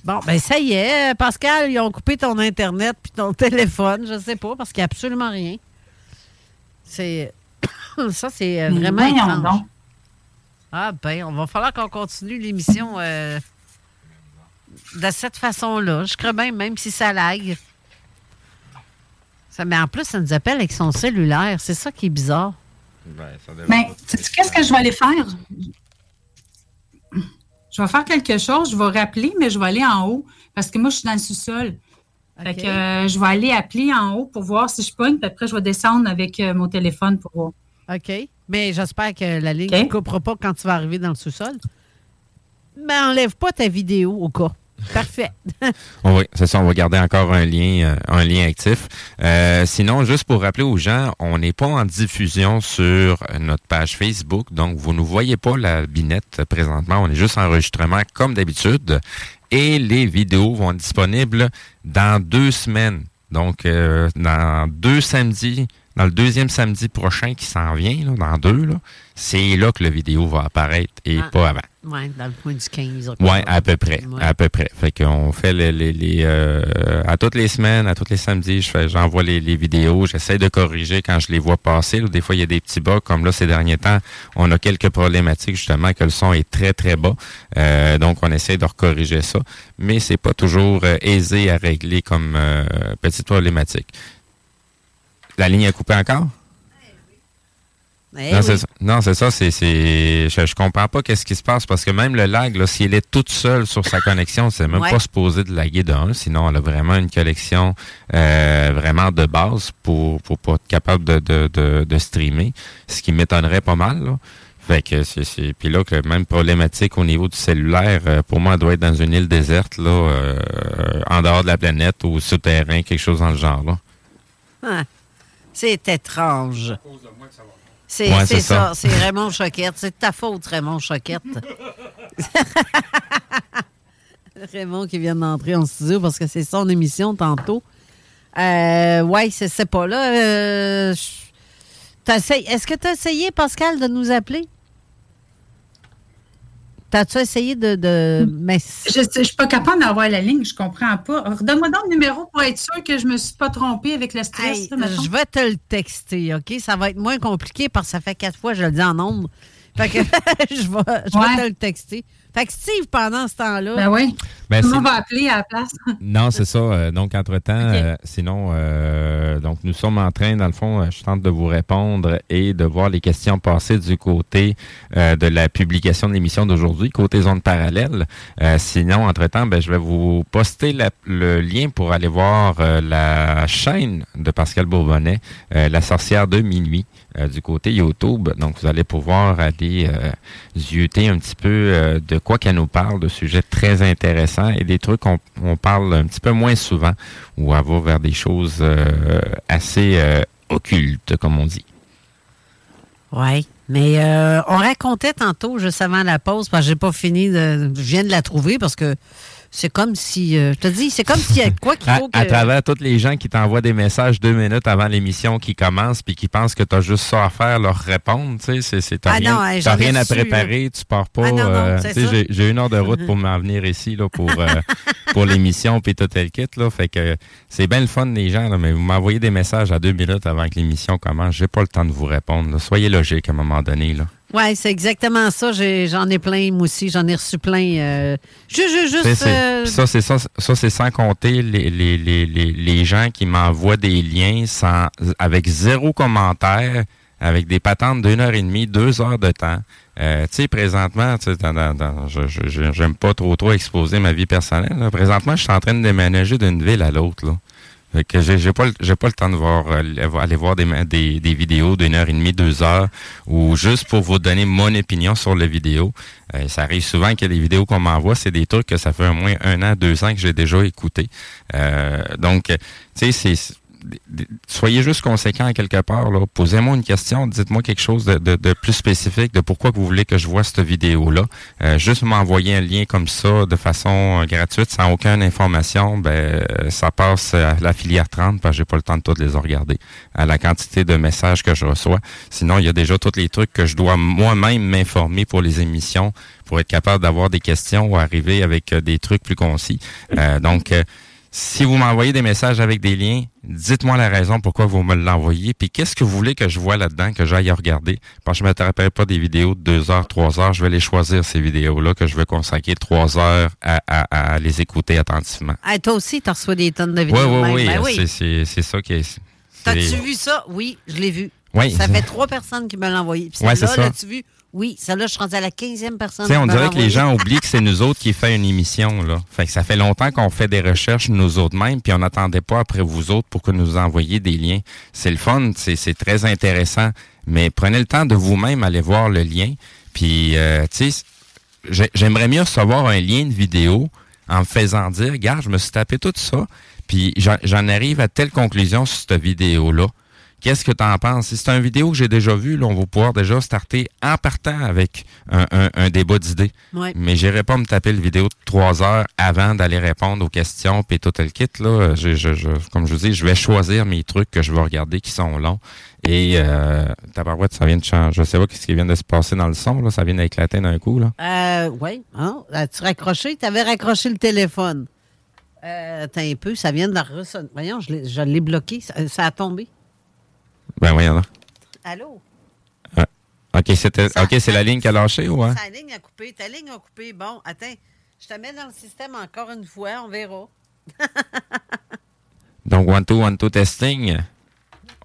Speaker 1: Bon, ben ça y est, Pascal, ils ont coupé ton Internet puis ton téléphone. Je sais pas, parce qu'il n'y a absolument rien. C'est. Ça, c'est euh,
Speaker 3: Mais
Speaker 1: vraiment étrange.
Speaker 3: donc.
Speaker 1: Ah, ben, on va falloir qu'on continue l'émission euh, de cette façon-là. Je crois bien, même si ça lag. Ça, mais en plus, ça nous appelle avec son cellulaire. C'est ça qui est bizarre.
Speaker 2: Ben, ça pas-
Speaker 3: sais-tu qu'est-ce que je vais aller faire? Je vais faire quelque chose, je vais rappeler, mais je vais aller en haut parce que moi, je suis dans le sous-sol. Fait que euh, je vais aller appeler en haut pour voir si je pogne, puis après, je vais descendre avec euh, mon téléphone pour voir.
Speaker 1: OK. Mais j'espère que la ligne ne coupera pas quand tu vas arriver dans le sous-sol. Mais enlève pas ta vidéo au cas. Parfait.
Speaker 2: Oui, c'est ça. On va garder encore un lien, euh, un lien actif. Euh, sinon, juste pour rappeler aux gens, on n'est pas en diffusion sur notre page Facebook, donc vous ne voyez pas la binette présentement. On est juste en enregistrement comme d'habitude. Et les vidéos vont être disponibles dans deux semaines. Donc, euh, dans deux samedis, dans le deuxième samedi prochain qui s'en vient, dans deux, là, c'est là que la vidéo va apparaître et
Speaker 1: Ah.
Speaker 2: pas avant.
Speaker 1: Oui, dans le point du 15. ok.
Speaker 2: Oui, à peu près.
Speaker 1: Ouais.
Speaker 2: À peu près. Fait qu'on fait les, les, les, euh, à toutes les semaines, à tous les samedis, je fais, j'envoie les, les vidéos, j'essaie de corriger quand je les vois passer. Des fois, il y a des petits bugs, comme là, ces derniers temps, on a quelques problématiques, justement, que le son est très, très bas. Euh, donc, on essaie de recorriger ça. Mais c'est pas toujours euh, aisé à régler comme euh, petite problématique. La ligne est coupée encore?
Speaker 1: Eh
Speaker 2: non,
Speaker 1: oui.
Speaker 2: c'est ça. Non, c'est ça. C'est, c'est, je, je comprends pas qu'est-ce qui se passe parce que même le lag, là, si elle est toute seule sur sa connexion, c'est même
Speaker 1: Ouais.
Speaker 2: pas supposé de laguer d'un. Sinon, elle a vraiment une connexion euh, vraiment de base pour pour pas être capable de, de, de, de streamer, ce qui m'étonnerait pas mal. Là. Fait que c'est, c'est puis là que même problématique au niveau du cellulaire, euh, pour moi, elle doit être dans une île déserte là, euh, en dehors de la planète ou souterrain, quelque chose dans le genre là.
Speaker 1: Ah, c'est étrange. C'est
Speaker 2: ça.
Speaker 1: ça, c'est Raymond Choquette. C'est de ta faute, Raymond Choquette. Raymond qui vient d'entrer en studio parce que c'est son émission tantôt. Euh, ouais, c'est pas là. Euh, Est-ce que tu as essayé, Pascal, de nous appeler? T'as-tu essayé de. de... Mais
Speaker 3: Je ne suis pas capable d'avoir la ligne, je comprends pas. Redonne-moi donc le numéro pour être sûr que je me suis pas trompée avec le stress.
Speaker 1: Hey,
Speaker 3: là, mettons.
Speaker 1: je vais te le texter, OK? Ça va être moins compliqué parce que ça fait quatre fois que je le dis en nombre. Fait que je vais, je vais te le texter. Fait que Steve, pendant ce temps-là.
Speaker 3: Ben oui.
Speaker 2: Ben,
Speaker 3: monde va appeler à la place.
Speaker 2: Non, c'est ça. Euh, donc, entre-temps, euh, sinon, euh, donc nous sommes en train, dans le fond, je tente de vous répondre et de voir les questions passer du côté euh, de la publication de l'émission d'aujourd'hui, côté zone parallèle. Euh, sinon, entre-temps, ben, je vais vous poster la- le lien pour aller voir euh, la chaîne de Pascal Bourbonnais, euh, La sorcière de minuit, euh, du côté YouTube. Donc, vous allez pouvoir aller euh, zioter un petit peu euh, de quoi qu'elle nous parle, de sujets très intéressants et des trucs qu'on on parle un petit peu moins souvent ou à va vers des choses euh, assez euh, occultes, comme on dit.
Speaker 1: Oui. Mais euh, on racontait tantôt, juste avant la pause, parce que j'ai pas fini de. Je viens de la trouver parce que c'est comme si. euh, je te dis, c'est comme s'il y a quoi qu'il faut que.
Speaker 2: à travers tous les gens qui t'envoient des messages deux minutes avant l'émission qui commence puis qui pensent que tu as juste ça à faire, leur répondre, tu sais, c'est, t'as
Speaker 1: Ah
Speaker 2: rien,
Speaker 1: non,
Speaker 2: t'as rien à préparer, tu pars pas.
Speaker 1: Ah non, non,
Speaker 2: euh, j'ai, j'ai une heure de route pour m'en venir ici là, pour, euh, pour l'émission puis tout le kit. Là, fait que c'est bien le fun les gens, là, mais vous m'envoyez des messages à deux minutes avant que l'émission commence. J'ai pas le temps de vous répondre. là. Soyez logique à un moment donné. Là.
Speaker 1: Oui, c'est exactement ça. J'en ai, plein, moi aussi. J'en ai reçu plein. euh, juste, juste, euh,
Speaker 2: Ça, c'est ça, ça c'est sans compter les, les, les, les, les gens qui m'envoient des liens sans, avec zéro commentaire, avec des patentes d'une heure et demie, deux heures de temps. Euh, tu sais, présentement, tu sais, j'aime pas trop trop exposer ma vie personnelle. là. Présentement, je suis en train de déménager d'une ville à l'autre. Fait que j'ai pas le- j'ai pas le temps de voir euh, aller voir des, des, des vidéos d'une heure et demie, deux heures, ou juste pour vous donner mon opinion sur la vidéo. Euh, ça arrive souvent que les vidéos qu'on m'envoie, c'est des trucs que ça fait au moins un an, deux ans que j'ai déjà écouté. Euh, donc, tu sais, c'est soyez juste conséquent à quelque part. Posez-moi une question, dites-moi quelque chose de, plus spécifique de pourquoi vous voulez que je vois cette vidéo-là. Euh, juste m'envoyer un lien comme ça de façon euh, gratuite, sans aucune information, ben euh, ça passe à la filière 30 parce que j'ai pas le temps de toutes les regarder. À la quantité de messages que je reçois. Sinon, il y a déjà tous les trucs que je dois moi-même m'informer pour les émissions pour être capable d'avoir des questions ou arriver avec euh, des trucs plus concis. Donc, si vous m'envoyez des messages avec des liens, dites-moi la raison pourquoi vous me l'envoyez, puis qu'est-ce que vous voulez que je vois là-dedans, que j'aille regarder. Parce que je ne m'attraperai pas des vidéos de deux heures, trois heures. Je vais les choisir, ces vidéos-là, que je vais consacrer trois heures à, à- à les écouter attentivement.
Speaker 1: hey, toi aussi, tu reçois des tonnes de
Speaker 2: Oui,
Speaker 1: vidéos.
Speaker 2: oui,
Speaker 1: de même.
Speaker 2: oui.
Speaker 1: Ben
Speaker 2: C'est- C'est c'est ça qui est...
Speaker 1: T'as-tu vu ça? Oui, je l'ai vu.
Speaker 2: Oui.
Speaker 1: Ça fait trois personnes qui me l'ont envoyé. Puis
Speaker 2: Ouais,
Speaker 1: celle-là, l'as-tu vu? Oui, celle-là, je suis rendue à la 15e personne.
Speaker 2: On dirait que les gens oublient que c'est nous autres qui fait une émission, là. Fait que ça fait longtemps qu'on fait des recherches nous autres mêmes, puis on n'attendait pas après vous autres pour que nous envoyiez des liens. C'est le fun, c'est très intéressant, mais prenez le temps de vous-même aller voir le lien. Puis, euh, tu sais, j'ai- j'aimerais mieux recevoir un lien de vidéo en me faisant dire, regarde, je me suis tapé tout ça, puis j'en arrive à telle conclusion sur cette vidéo-là qu'est-ce que tu en penses? Si c'est une vidéo que j'ai déjà vue, là, on va pouvoir déjà starter en partant avec un, un- un débat d'idées.
Speaker 1: Ouais.
Speaker 2: Mais j'irai pas me taper le vidéo de trois heures avant d'aller répondre aux questions puis tout le kit. Là. Je, je, je- comme je vous dis, je vais choisir mes trucs que je vais regarder qui sont longs. Et euh, tabarouette, ça vient de changer. Je sais pas ce qui vient de se passer dans le son. Là. Ça vient d'éclater d'un coup. Là.
Speaker 1: Euh, oui. Hein? As-tu raccroché? Tu avais raccroché le téléphone. Euh, attends un peu, ça vient de la ressonner. Voyons, je l'ai- je l'ai bloqué. Ça, ça a tombé.
Speaker 2: Ben oui, là.
Speaker 1: Allô?
Speaker 2: OK, c'était. OK, c'est la ligne qui a lâché ou hein?
Speaker 1: Ta ligne a coupé. Ta ligne a coupé. Bon, attends. Je te mets dans le système encore une fois. On verra.
Speaker 2: Donc, one, two, one, two, testing.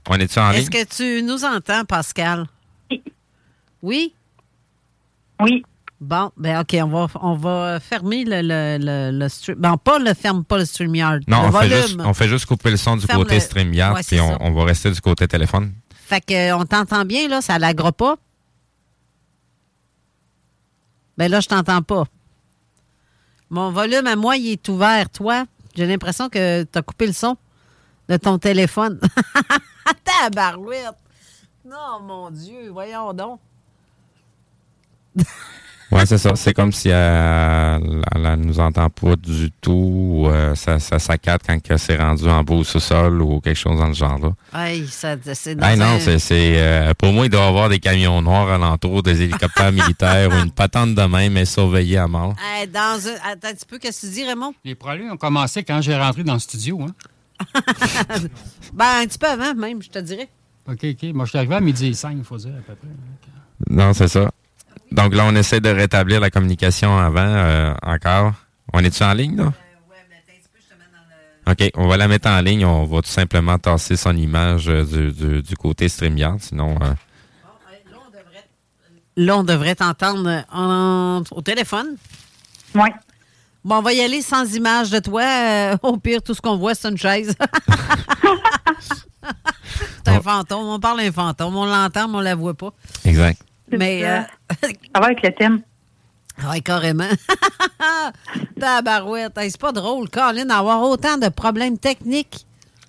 Speaker 2: On est-tu en ligne?
Speaker 1: Est-ce que tu nous entends, Pascal? Oui?
Speaker 9: Oui.
Speaker 1: Bon, ben OK, on va, on va fermer le, le, le, le stream. Ben, pas le ferme pas le StreamYard.
Speaker 2: Non,
Speaker 1: le
Speaker 2: on fait, juste, on fait juste couper le son du
Speaker 1: Ferme
Speaker 2: côté StreamYard,
Speaker 1: Ouais,
Speaker 2: puis on, on va rester du côté téléphone.
Speaker 1: Fait que euh, on t'entend bien, là, ça l'agre pas? Ben là, je t'entends pas. Mon volume à moi, il est ouvert. Toi, j'ai l'impression que tu as coupé le son de ton téléphone. Tabarouette! Non, mon Dieu, voyons donc.
Speaker 2: Ouais, c'est ça. C'est comme si elle, elle, elle nous entend pas du tout. ou, euh, ça, ça saccade quand c'est rendu en beau sous-sol ou quelque chose dans le genre là.
Speaker 1: Hey, ça, c'est dans
Speaker 2: Hey, non,
Speaker 1: un-
Speaker 2: c'est, c'est, euh, pour moi, il doit y avoir des camions noirs alentour, des hélicoptères militaires ou une patente de même, mais surveillée à mort.
Speaker 1: Hey, dans un... Attends un petit peu, qu'est-ce que tu dis, Raymond?
Speaker 10: Les problèmes ont commencé quand j'ai rentré dans le studio. Hein?
Speaker 1: Ben, un petit peu avant, même, je te dirais.
Speaker 10: OK, OK. Moi, je suis arrivé à midi et 5, il faut dire, à peu près.
Speaker 2: Non, c'est ça. Donc là, on essaie de rétablir la communication avant euh, encore. On est-tu en ligne, là? OK, on va la mettre en ligne. On va tout simplement tasser son image euh, du, du, du côté StreamYard. Sinon, euh,
Speaker 1: Là, on devrait t'entendre euh, en- au téléphone.
Speaker 9: Oui.
Speaker 1: Bon, on va y aller sans image de toi. Euh, au pire, tout ce qu'on voit, c'est une chaise. c'est un fantôme. On parle d'un fantôme. On l'entend, mais on la voit pas.
Speaker 2: exact.
Speaker 1: Mais.
Speaker 9: ça.
Speaker 1: euh,
Speaker 9: Ça va avec le thème.
Speaker 1: Oui, carrément. Tabarouette. Hey, c'est pas drôle, Colin, avoir autant de problèmes techniques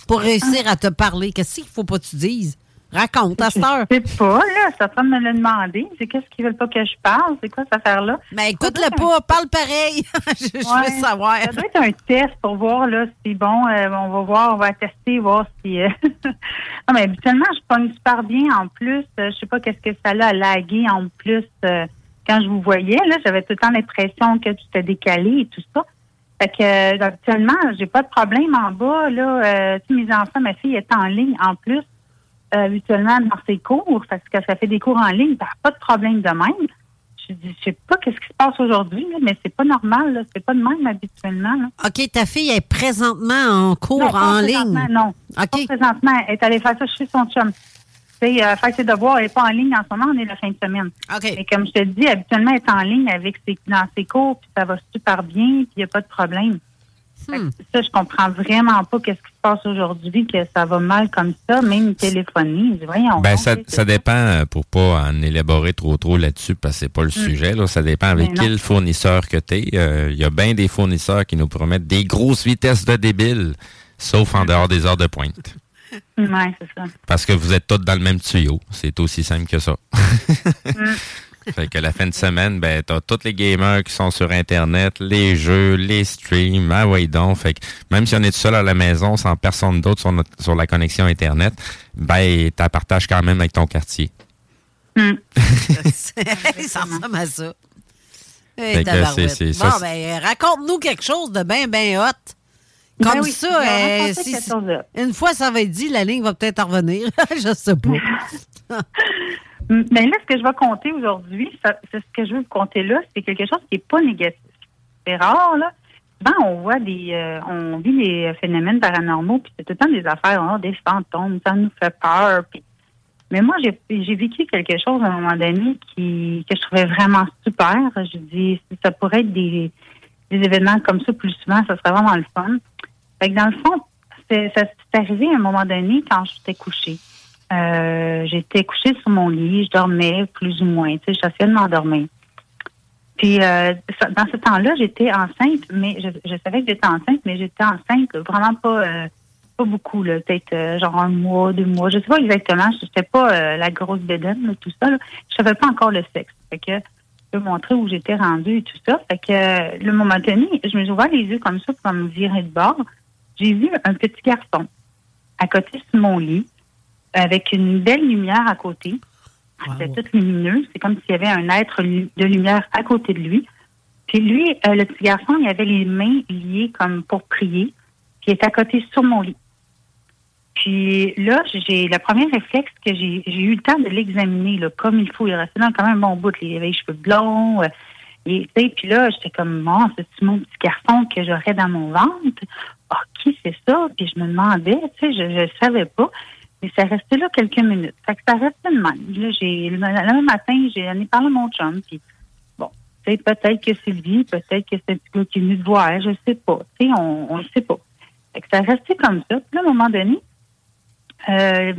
Speaker 1: pour réussir à te parler. Qu'est-ce qu'il faut pas que tu dises? Raconte, à cette heure.
Speaker 9: Je sais pas, là. Ça train de me le demander. C'est qu'est-ce qu'ils veulent pas que je parle? C'est quoi cette affaire-là?
Speaker 1: Mais écoute-le pas, parle pareil. je je veux savoir.
Speaker 9: Ça doit être un test pour voir là, si bon, euh, on va voir, on va tester, voir si. euh, non, mais habituellement, je pogne super bien en plus. euh, je sais pas qu'est-ce que ça a lagué en plus euh, quand je vous voyais. Là, j'avais tout le temps l'impression que tu t'es décalé et tout ça. Fait que euh, habituellement, j'ai pas de problème en bas. Là, euh, mes enfants, ma fille est en ligne en plus. Euh, habituellement dans ses cours, parce que ça fait des cours en ligne, t'as pas de problème de même. Je dis, je sais pas qu'est-ce qui se passe aujourd'hui, mais c'est pas normal, là. c'est pas de même habituellement. Là.
Speaker 1: OK, ta fille est présentement en cours
Speaker 9: Non,
Speaker 1: en ligne.
Speaker 9: Non. Pas présentement, elle est allée faire ça chez son chum. Sais, euh, faire ses devoirs, elle n'est pas en ligne en ce moment, on est la fin de semaine.
Speaker 1: OK.
Speaker 9: Et comme je te dis, habituellement, elle est en ligne avec ses, dans ses cours, puis ça va super bien, puis il n'y a pas de problème. Que Ça, je comprends vraiment pas qu'est-ce qui se passe aujourd'hui, que ça va mal comme ça, même téléphonie. Voyons.
Speaker 2: Ben, ça,
Speaker 9: tu
Speaker 2: ça dépend, euh, pour pas en élaborer trop trop là-dessus, parce que c'est pas le sujet, là. Ça dépend avec quel fournisseur que t'es. Euh, Il y a bien des fournisseurs qui nous promettent des grosses vitesses de débile, sauf en dehors des heures de pointe.
Speaker 9: Ouais, c'est ça.
Speaker 2: Parce que vous êtes tous dans le même tuyau. C'est aussi simple que ça.
Speaker 9: Mm.
Speaker 2: fait que la fin de semaine, ben, t'as tous les gamers qui sont sur Internet, les jeux, les streams, ah ouais donc. Fait que même si on est tout seul à la maison, sans personne d'autre sur, notre- sur la connexion Internet, ben, t'as partages quand même avec ton quartier.
Speaker 1: ça ressemble à ça. Hey,
Speaker 2: c'est- c'est-
Speaker 1: bon,
Speaker 2: ça,
Speaker 1: ben, raconte-nous quelque chose de bien, bien hot. Comme
Speaker 9: Ben oui,
Speaker 1: ça, euh, si- une fois ça va être dit, la ligne va peut-être en revenir. je sais pas.
Speaker 9: Mais là, ce que je vais compter aujourd'hui, c'est ce que je veux vous compter là, c'est quelque chose qui n'est pas négatif. C'est rare, là. Souvent, on voit des, euh, on vit des phénomènes paranormaux, puis c'est tout le temps des affaires, a des fantômes, ça nous fait peur. Mais moi, j'ai vécu quelque chose à un moment donné qui que je trouvais vraiment super. Je dis, si ça pourrait être des, des événements comme ça plus souvent, ça serait vraiment le fun. Fait que dans le fond, c'est- ça s'est arrivé à un moment donné quand j'étais couchée. Euh, j'étais couchée sur mon lit, je dormais plus ou moins, tu sais, j'essayais de m'endormir. Puis euh, dans ce temps-là, j'étais enceinte, mais je, savais que j'étais enceinte, mais j'étais enceinte vraiment pas euh, pas beaucoup, là, peut-être euh, genre un mois, deux mois. Je sais pas exactement. Je n'étais pas euh, la grosse bédaine, tout ça. Là. Je savais pas encore le sexe. Fait que je peux montrer où j'étais rendue et tout ça. Fait que le moment donné, je me suis ouvert les yeux comme ça pour me virer de bord. J'ai vu un petit garçon à côté de mon lit avec une belle lumière à côté. C'était tout lumineux. C'est comme s'il y avait un être de lumière à côté de lui. Puis lui, euh, le petit garçon, il avait les mains liées comme pour prier. Puis il est à côté sur mon lit. Puis là, j'ai le premier réflexe que j'ai eu le temps de l'examiner là, comme il faut. Il restait dans quand même un bon bout. Il avait les cheveux blonds. euh, et, puis là, j'étais comme, bon, c'est mon petit garçon que j'aurais dans mon ventre. Ah, qui c'est ça? Puis je me demandais, tu sais, je ne savais pas. Mais ça restait là quelques minutes. Fait que ça restait de même. Là, j'ai, le, le même matin, j'ai allé parler à mon chum. Puis bon, peut-être que c'est lui, peut-être que c'est un petit gars qui est venu te voir, je sais pas. Tu sais, on ne sait pas. Fait que ça restait comme ça. Puis là, à un moment donné, euh,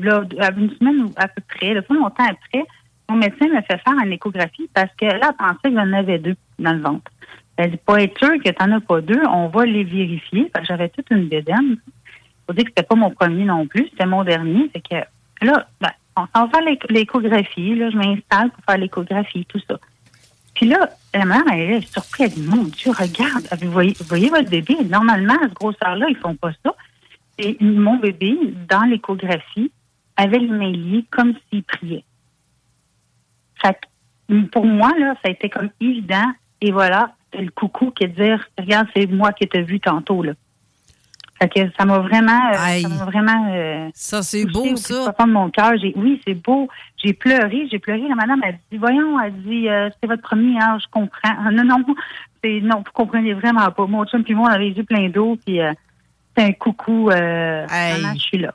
Speaker 9: une semaine ou à peu près, là, pas longtemps après, mon médecin m'a fait faire une échographie parce que là, elle pensait que j'en avais deux dans le ventre. Elle dit, pas être sûr que tu n'en as pas deux, on va les vérifier. J'avais toute une bédaine. Faut dire que c'était pas mon premier non plus, c'était mon dernier. Fait que là, on s'en va l'échographie. Là, je m'installe pour faire l'échographie, tout ça. Puis là, la mère, elle est surprise. Elle dit, mon Dieu, regarde, vous voyez, votre bébé? Normalement, à ce grosseur-là, ils font pas ça. Et mon bébé, dans l'échographie, avait les mains liées comme s'il priait. Fait pour moi, là, ça a été comme évident. Et voilà, c'est le coucou qui est de dire, regarde, c'est moi qui t'ai vu tantôt, là. Fait que ça m'a vraiment, euh, ça m'a vraiment. euh,
Speaker 1: ça, c'est beau, ça.
Speaker 9: de mon cœur. J'ai- Oui, c'est beau. J'ai pleuré, j'ai pleuré. La madame a dit, voyons, elle dit, euh, c'est votre premier, hein, je comprends. Non, non, c'est, non, vous comprenez vraiment pas. Mon chum puis moi, on avait les yeux pleins d'eau, puis euh, c'est un coucou. Je suis là.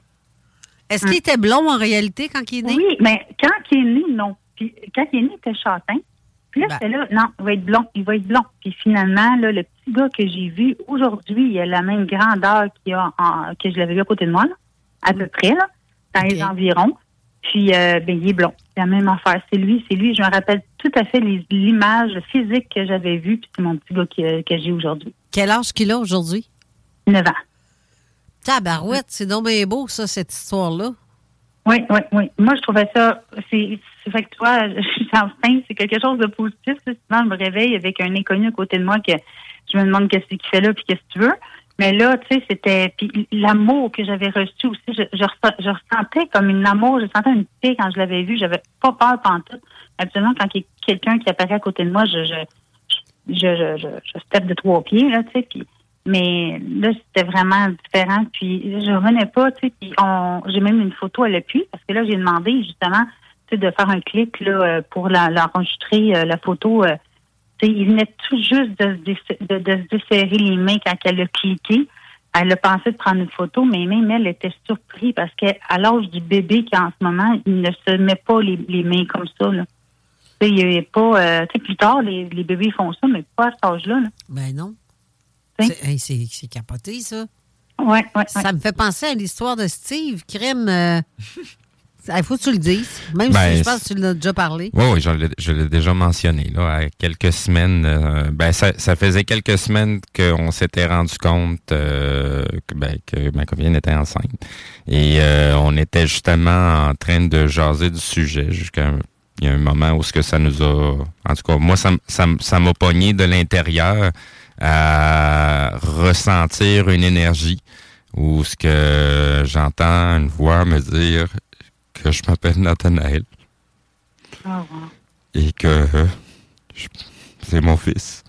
Speaker 1: Est-ce qu'il était blond en réalité quand il est né?
Speaker 9: Oui, mais quand il est né, non. Puis quand il est né, il était châtain. Puis là, c'était là, non, il va être blond, il va être blond. Puis finalement, là, le petit gars que j'ai vu aujourd'hui, il a la même grandeur qu'il a en- que je l'avais vu à côté de moi, là, à peu près, là, dans les environs. Puis, euh, ben, il est blond. C'est la même affaire. C'est lui, c'est lui. Je me rappelle tout à fait l'image physique que j'avais vue, puis c'est mon petit gars qui- que j'ai aujourd'hui.
Speaker 1: Quel âge qu'il a aujourd'hui?
Speaker 9: 9 ans.
Speaker 1: Tabarouette, c'est donc bien beau, ça, cette histoire-là.
Speaker 9: Oui, oui, oui. Moi, je trouvais ça. C'est c'est fait que toi, Jean-Stin, c'est quelque chose de positif. ça. Souvent, je me réveille avec un inconnu à côté de moi que je me demande qu'est-ce qu'il fait là puis qu'est-ce que tu veux. Mais là, tu sais, c'était. Puis l'amour que j'avais reçu aussi, je, je, je ressentais comme une amour, je sentais une paix quand je l'avais vu. J'avais pas peur pantoute. Absolument, quand il y a quelqu'un qui apparaît à côté de moi, je, je, je, je, je, je step de trois pieds, là, tu sais. Mais là, c'était vraiment différent. Puis je revenais pas, tu sais. Puis on, j'ai même une photo à l'appui parce que là, j'ai demandé justement, de faire un clic là euh, pour l'enregistrer euh, la photo. euh, il venait tout juste de, de, de se desserrer les mains quand elle a cliqué. Elle a pensé de prendre une photo, mais même elle était surprise parce qu'à l'âge du bébé qui en ce moment, il ne se met pas les, les mains comme ça. Là. Il y a pas, euh, plus tard, les, les bébés font ça, mais pas à cet âge-là. là.
Speaker 1: Ben non. C'est hey, capoté, ça.
Speaker 9: Ouais, ouais,
Speaker 1: Ça me fait penser à l'histoire de Steve. Crème. euh, Il faut que tu le dises. Même
Speaker 2: Ben,
Speaker 1: si je pense que tu l'as déjà parlé.
Speaker 2: Oui, oui, je l'ai- déjà mentionné. Là, à quelques semaines, euh, ben, ça, ça faisait quelques semaines qu'on s'était rendu compte euh, que, ben, que ma copine était enceinte. Et euh, on était justement en train de jaser du sujet jusqu'à il y a un moment où ce que ça nous a... En tout cas, moi, ça, m- ça, m'a pogné de l'intérieur à ressentir une énergie où ce que j'entends une voix me dire que je m'appelle Nathanaël et que euh, c'est mon fils.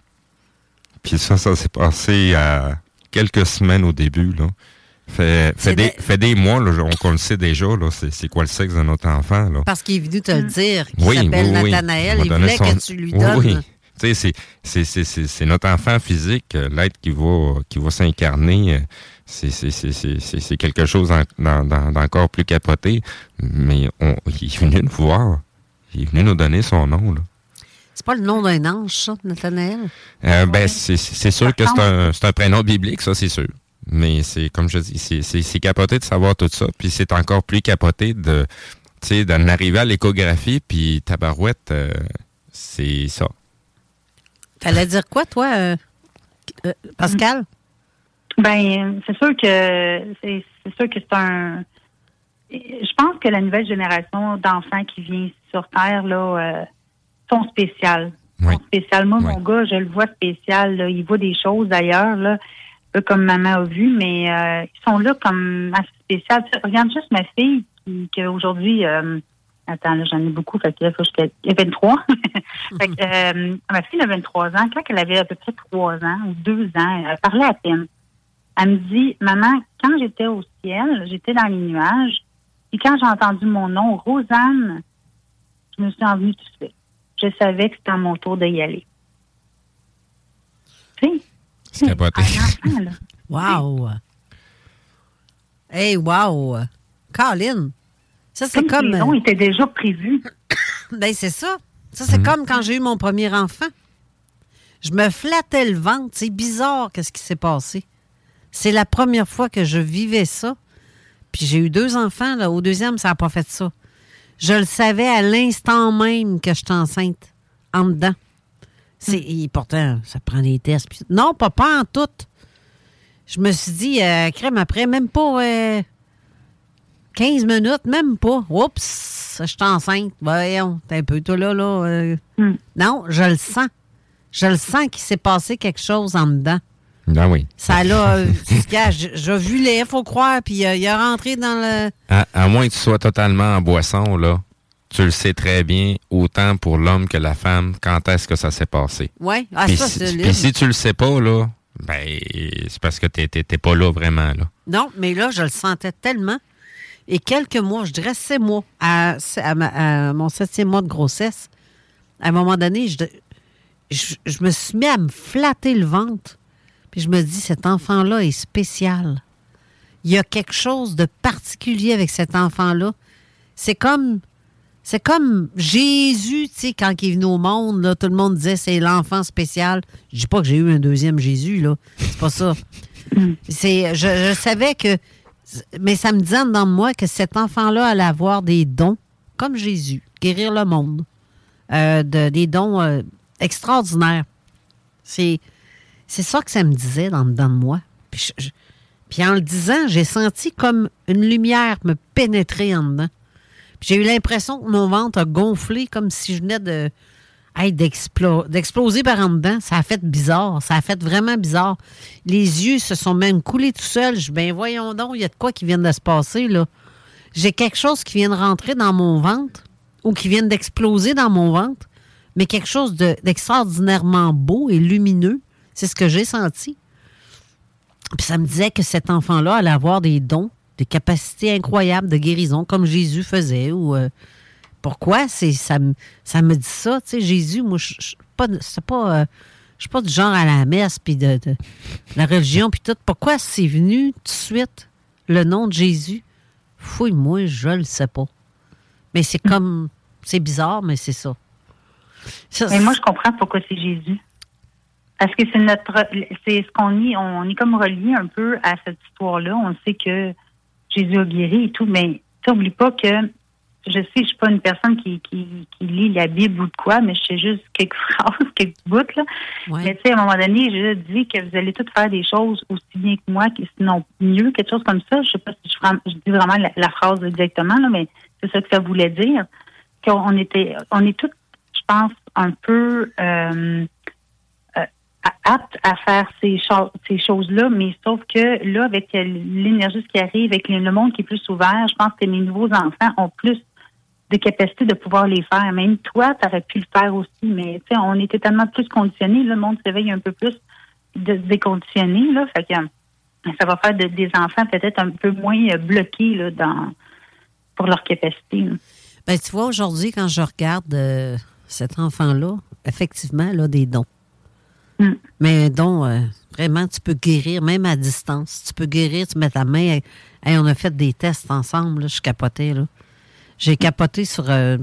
Speaker 2: Puis ça, ça s'est passé à quelques semaines au début, là. Fait, fait, des,
Speaker 1: de-
Speaker 2: fait des mois, là, on, qu'on le sait déjà, là, c'est, c'est quoi le sexe de notre enfant, là.
Speaker 1: Parce qu'il est venu te le dire. qu'il
Speaker 2: Oui,
Speaker 1: s'appelle
Speaker 2: oui, oui.
Speaker 1: Nathanaël.
Speaker 2: On
Speaker 1: Il voulait
Speaker 2: donné son-
Speaker 1: que tu lui donnes.
Speaker 2: Oui, oui. Tu sais, c'est, c'est, c'est, c'est, c'est notre enfant physique, euh, l'être qui va, qui va s'incarner. C'est, c'est, c'est, c'est, c'est, c'est quelque chose en- d'en- d'en- d'encore plus capoté. Mais on, il est venu nous voir. Il est venu nous donner son nom, là.
Speaker 1: C'est pas le nom d'un ange, ça, Nathanaël?
Speaker 2: Euh, ben, c'est, c'est sûr que c'est un, un prénom biblique, ça, c'est sûr. Mais c'est, comme je dis, c'est, capoté de savoir tout ça. Puis c'est encore plus capoté de, tu sais, d'en arriver à l'échographie, puis tabarouette, euh, c'est ça.
Speaker 1: T'allais dire quoi, toi, euh, euh, Pascal?
Speaker 9: Ben, c'est sûr que c'est sûr que c'est un. Je pense que la nouvelle génération d'enfants qui vient sur Terre là euh, sont spéciales.
Speaker 2: Oui.
Speaker 9: Sont spéciales. Moi, mon gars, je le vois spécial. Là. Il voit des choses d'ailleurs là, un peu comme maman a vu, mais euh, ils sont là comme assez spéciales. Regarde juste ma fille qui, qui aujourd'hui. euh, Attends, là, j'en ai beaucoup. Fait que là, faut que je... Il y a 23. fait que, euh, ma fille a 23 ans. Quand elle avait à peu près 3 ans ou 2 ans, elle parlait à peine. Elle me dit, maman, quand j'étais au ciel, j'étais dans les nuages, et quand j'ai entendu mon nom, Rosanne, je me suis envenue tout de suite. Je savais que c'était à mon tour d'y aller. Tu sais,
Speaker 2: C'est capoté.
Speaker 9: un enfant, là.
Speaker 1: Wow! Hey, wow! Colin! Ça, c'est
Speaker 9: Comme les noms étaient déjà prévus.
Speaker 1: ben, c'est ça. Ça, c'est comme quand j'ai eu mon premier enfant. Je me flattais le ventre. C'est bizarre, qu'est-ce qui s'est passé. C'est la première fois que je vivais ça. Puis j'ai eu deux enfants. Là. Au deuxième, ça n'a pas fait ça. Je le savais à l'instant même que j'étais enceinte. En dedans. C'est, et pourtant, ça prend des tests. puis- non, pas, pas en tout. Je me suis dit, euh, crème après, même pas euh, 15 minutes, même pas. Oups, je suis enceinte. Voyons, t'es un peu toi là, là. euh. Non, je le sens. Je le sens qu'il s'est passé quelque chose en dedans.
Speaker 2: Ben oui.
Speaker 1: Ça l'a. j'ai vu les faut croire, puis euh, il est rentré dans le.
Speaker 2: À, à moins que tu sois totalement en boisson, là, tu le sais très bien, autant pour l'homme que la femme, quand est-ce que ça s'est passé.
Speaker 1: Ouais, ah,
Speaker 2: puis,
Speaker 1: ça,
Speaker 2: si, puis si tu le sais pas, là, ben, c'est parce que t'es- t'es pas là vraiment, là.
Speaker 1: Non, mais là, je le sentais tellement. Et quelques mois, je dirais sept mois, à, à ma- à mon septième mois de grossesse, à un moment donné, je, je, je me suis mis à me flatter le ventre. Puis je me dis, cet enfant-là est spécial. Il y a quelque chose de particulier avec cet enfant-là. C'est comme. C'est comme Jésus, tu sais, quand il est venu au monde, tout le monde disait c'est l'enfant spécial. Je dis pas que j'ai eu un deuxième Jésus, là. C'est pas ça. C'est, je, savais que, mais ça me disait dans moi que cet enfant-là allait avoir des dons, comme Jésus, guérir le monde, euh, de- des dons euh, extraordinaires. C'est, c'est ça que ça me disait dans, dans moi. Puis, en le disant, j'ai senti comme une lumière me pénétrer en dedans. J'ai eu l'impression que mon ventre a gonflé comme si je venais de hey, d'explo- d'exploser par en dedans. Ça a fait bizarre. Ça a fait vraiment bizarre. Les yeux se sont même coulés tout seuls. Je ben voyons donc, il y a de quoi qui vient de se passer, là. J'ai quelque chose qui vient de rentrer dans mon ventre ou qui vient d'exploser dans mon ventre, mais quelque chose de- d'extraordinairement beau et lumineux. C'est ce que j'ai senti. Puis ça me disait que cet enfant-là allait avoir des dons, des capacités incroyables de guérison, comme Jésus faisait. Ou euh, pourquoi? C'est ça me ça me dit ça, tu sais, Jésus. Moi, je suis pas, c'est pas, euh, je suis pas du genre à la messe puis de, de la religion puis tout. Pourquoi c'est venu tout de suite le nom de Jésus? Fouille-moi, je le sais pas. Mais c'est comme, c'est bizarre, mais c'est ça. Ça,
Speaker 9: Mais moi, je comprends pourquoi c'est Jésus. Parce que c'est notre, c'est ce qu'on est, on est comme relié un peu à cette histoire-là. On sait que Jésus a guéri et tout, mais tu oublie pas que je sais, je suis pas une personne qui, qui, qui lit la Bible ou de quoi, mais je sais juste quelques phrases, quelques bouts, là.
Speaker 1: Ouais.
Speaker 9: Mais tu sais, à un moment donné, je dis que vous allez tous faire des choses aussi bien que moi, que sinon mieux, quelque chose comme ça. Je sais pas si je, je dis vraiment la, la phrase exactement, là, mais c'est ça que ça voulait dire. Qu'on était, on est tous, je pense, un peu euh, aptes à faire ces, cho- ces choses-là, mais sauf que là, avec l'énergie qui arrive, avec le monde qui est plus ouvert, je pense que les nouveaux enfants ont plus de capacité de pouvoir les faire. Même toi, tu aurais pu le faire aussi, mais on était tellement plus conditionnés, le monde s'éveille un peu plus déconditionné, là, fait que euh, ça va faire de- des enfants peut-être un peu moins euh, bloqués là, dans pour leur capacité. là.
Speaker 1: Ben, tu vois, aujourd'hui, quand je regarde euh, cet enfant-là, effectivement, là, des dons.
Speaker 9: Mm.
Speaker 1: Mais un don, euh, vraiment, tu peux guérir, même à distance. Tu peux guérir, tu mets ta main. Hey, on a fait des tests ensemble, là, je capotais, là. J'ai capoté sur. euh,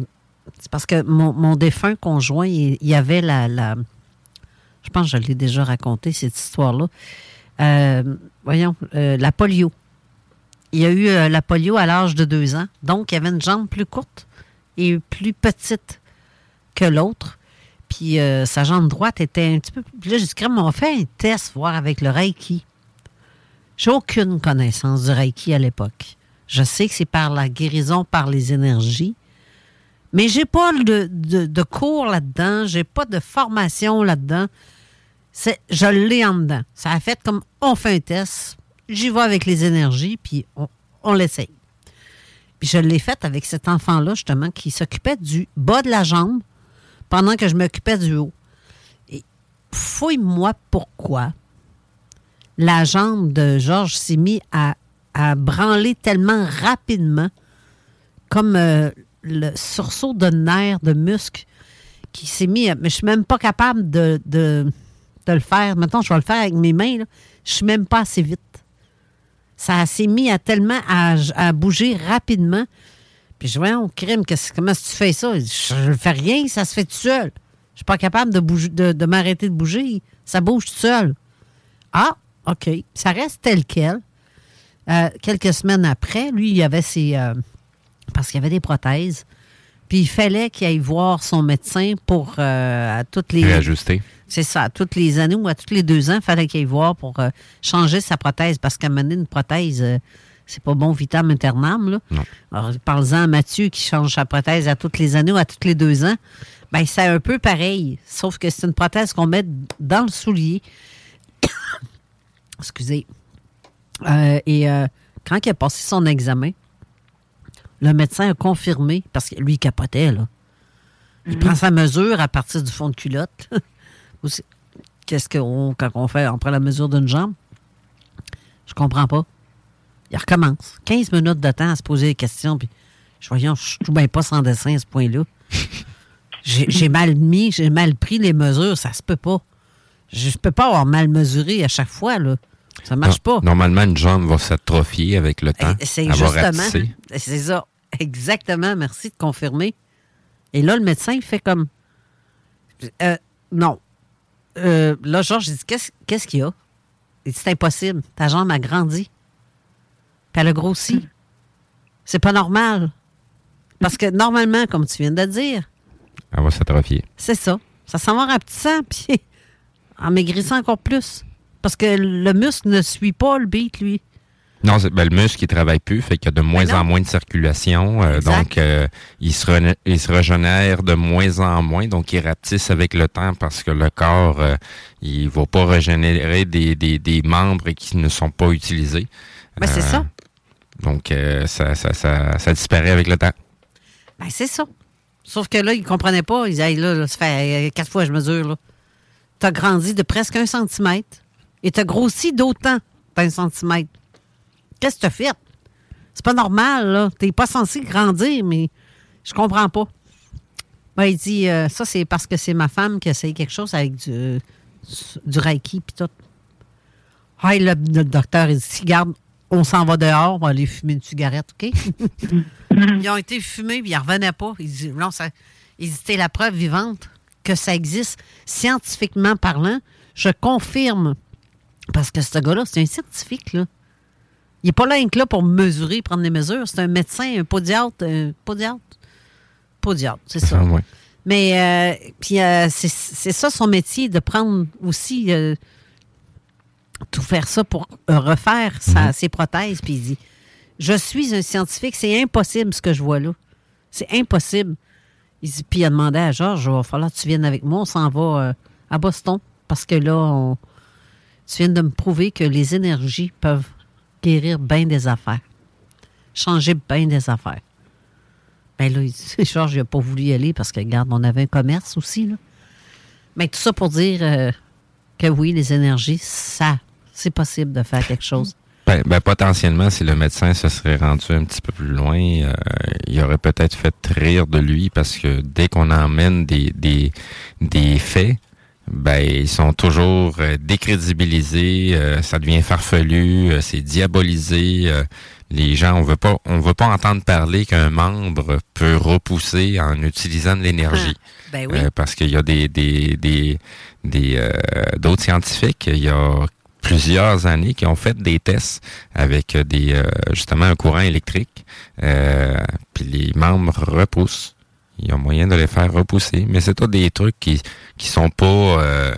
Speaker 1: c'est parce que mon, mon défunt conjoint, il, y avait la, la- Je pense que je l'ai déjà raconté, cette histoire-là. Euh, voyons, euh, la polio. Il a eu la polio à l'âge de deux ans. Donc, il avait une jambe plus courte et plus petite que l'autre. Euh, sa jambe droite était un petit peu. Puis là, j'ai dit, on fait un test, voir avec le Reiki. J'ai aucune connaissance du Reiki à l'époque. Je sais que c'est par la guérison, par les énergies, mais j'ai pas de cours là-dedans, j'ai pas de formation là-dedans. C'est, je l'ai en dedans. Ça a fait comme on fait un test, j'y vais avec les énergies, puis on, on l'essaye. Puis je l'ai fait avec cet enfant-là, justement, qui s'occupait du bas de la jambe pendant que je m'occupais du haut. Et fouille-moi pourquoi la jambe de Georges s'est mise à, branler tellement rapidement, comme euh, le sursaut de nerfs, de muscles, qui s'est mis. à- mais je suis même pas capable de, de, de le faire. Maintenant, je vais le faire avec mes mains. Là. Je suis même pas assez vite. Ça s'est mis à tellement à bouger rapidement. Puis je vois, on crime, qu'est-ce- comment est-ce que tu fais ça? Je ne fais rien, ça se fait tout seul. Je suis pas capable de, bouger, de, de m'arrêter de bouger. Ça bouge tout seul. Ah, OK. Ça reste tel quel. Euh, quelques semaines après, lui, il avait ses. euh, parce qu'il y avait des prothèses. Puis il fallait qu'il aille voir son médecin pour euh, à toutes les.
Speaker 2: Réajuster.
Speaker 1: C'est ça, à toutes les années ou à tous les deux ans, il fallait qu'il aille voir pour changer sa prothèse. Parce qu'à donné, une prothèse, c'est pas bon vitam aeternam. Là.
Speaker 2: Non.
Speaker 1: Alors, parle-en à Mathieu qui change sa prothèse à toutes les années ou à tous les deux ans. Ben, c'est un peu pareil. Sauf que c'est une prothèse qu'on met dans le soulier. Excusez. Euh, et euh, quand il a passé son examen, le médecin a confirmé, parce que lui, il capotait, là. Il prend sa mesure à partir du fond de culotte. Ou c'est- Qu'est-ce qu'on, quand on fait, on prend la mesure d'une jambe? Je comprends pas. Il recommence. 15 minutes de temps à se poser des questions, puis je voyons, je suis tout bien pas sans dessin à ce point-là. J'ai mal mis, j'ai mal pris les mesures, ça se peut pas. Je, je peux pas avoir mal mesuré à chaque fois, là. Ça marche pas.
Speaker 2: Normalement, une jambe va s'atrophier avec le temps.
Speaker 1: Eh, C'est justement. C'est ça. Exactement. Merci de confirmer. Et là, le médecin, il fait comme. Euh, non. Euh, là, Georges, il dit Qu'est-ce qu'est-ce qu'il y a? Il dit C'est impossible. Ta jambe a grandi. Puis elle a grossi. C'est pas normal. Parce que normalement, comme tu viens de dire,
Speaker 2: Elle va s'atrophier.
Speaker 1: c'est ça. Ça s'en va en rapetissant, puis en maigrissant encore plus. Parce que le muscle ne suit pas le beat, lui.
Speaker 2: Non, c'est- ben, le muscle, il travaille plus, fait qu'il y a de moins en moins de circulation. euh, donc, euh, il, se rene- il se régénère de moins en moins. Donc, il rapetisse avec le temps parce que le corps, euh, il va pas régénérer des, des, des membres qui ne sont pas utilisés.
Speaker 1: Ben, c'est ça.
Speaker 2: Donc, euh, ça, ça, ça, disparaît avec le temps.
Speaker 1: Ben, c'est ça. Sauf que là, il comprenait pas. Il disait, Hey, là, ça fait euh, quatre fois que je mesure. là. T'as grandi de presque un centimètre et t'as grossi d'autant d'un centimètre. Qu'est-ce que t'as fait? C'est pas normal, là. T'es pas censé grandir, mais je comprends pas. Ben, il dit, euh, ça, c'est parce que c'est ma femme qui essaye quelque chose avec du, du Reiki puis tout. Hey, le, le docteur, il dit, garde, on s'en va dehors, on va aller fumer une cigarette, OK? Ils ont été fumés, puis ils ne revenaient pas. Ils disaient, non, ça, la preuve vivante que ça existe. Scientifiquement parlant, je confirme. Parce que ce gars-là, c'est un scientifique, là. Il n'est pas là, là pour mesurer, prendre des mesures. C'est un médecin, un podiatre. Un podiatre? Podiatre, c'est ça.
Speaker 2: Ah, ouais.
Speaker 1: Mais euh, puis euh, c'est c'est ça son métier, de prendre aussi euh, tout faire ça pour euh, refaire sa- ses prothèses. Puis il dit Je suis un scientifique, c'est impossible ce que je vois là. C'est impossible. Il dit, puis il a demandé à Georges Il va falloir que tu viennes avec moi, on s'en va euh, à Boston. Parce que là, on- tu viens de me prouver que les énergies peuvent guérir bien des affaires. Changer bien des affaires. Ben là, il dit, Georges, il n'a pas voulu y aller parce que, regarde, on avait un commerce aussi, là. Mais tout ça pour dire euh, que oui, les énergies, ça, c'est possible de faire quelque chose.
Speaker 2: Ben, ben, potentiellement, si le médecin se serait rendu un petit peu plus loin, euh, il aurait peut-être fait rire de lui parce que dès qu'on emmène des, des, des faits, ben ils sont toujours euh, décrédibilisés, euh, ça devient farfelu, euh, c'est diabolisé. euh, les gens, on veut pas, on veut pas entendre parler qu'un membre peut repousser en utilisant de l'énergie.
Speaker 1: Ben oui.
Speaker 2: Euh, parce qu'il y a des des des des euh, d'autres scientifiques, il y a plusieurs années qui ont fait des tests avec des euh, justement un courant électrique, euh, puis les membres repoussent. Il y a moyen de les faire repousser, mais c'est tout des trucs qui qui sont pas euh,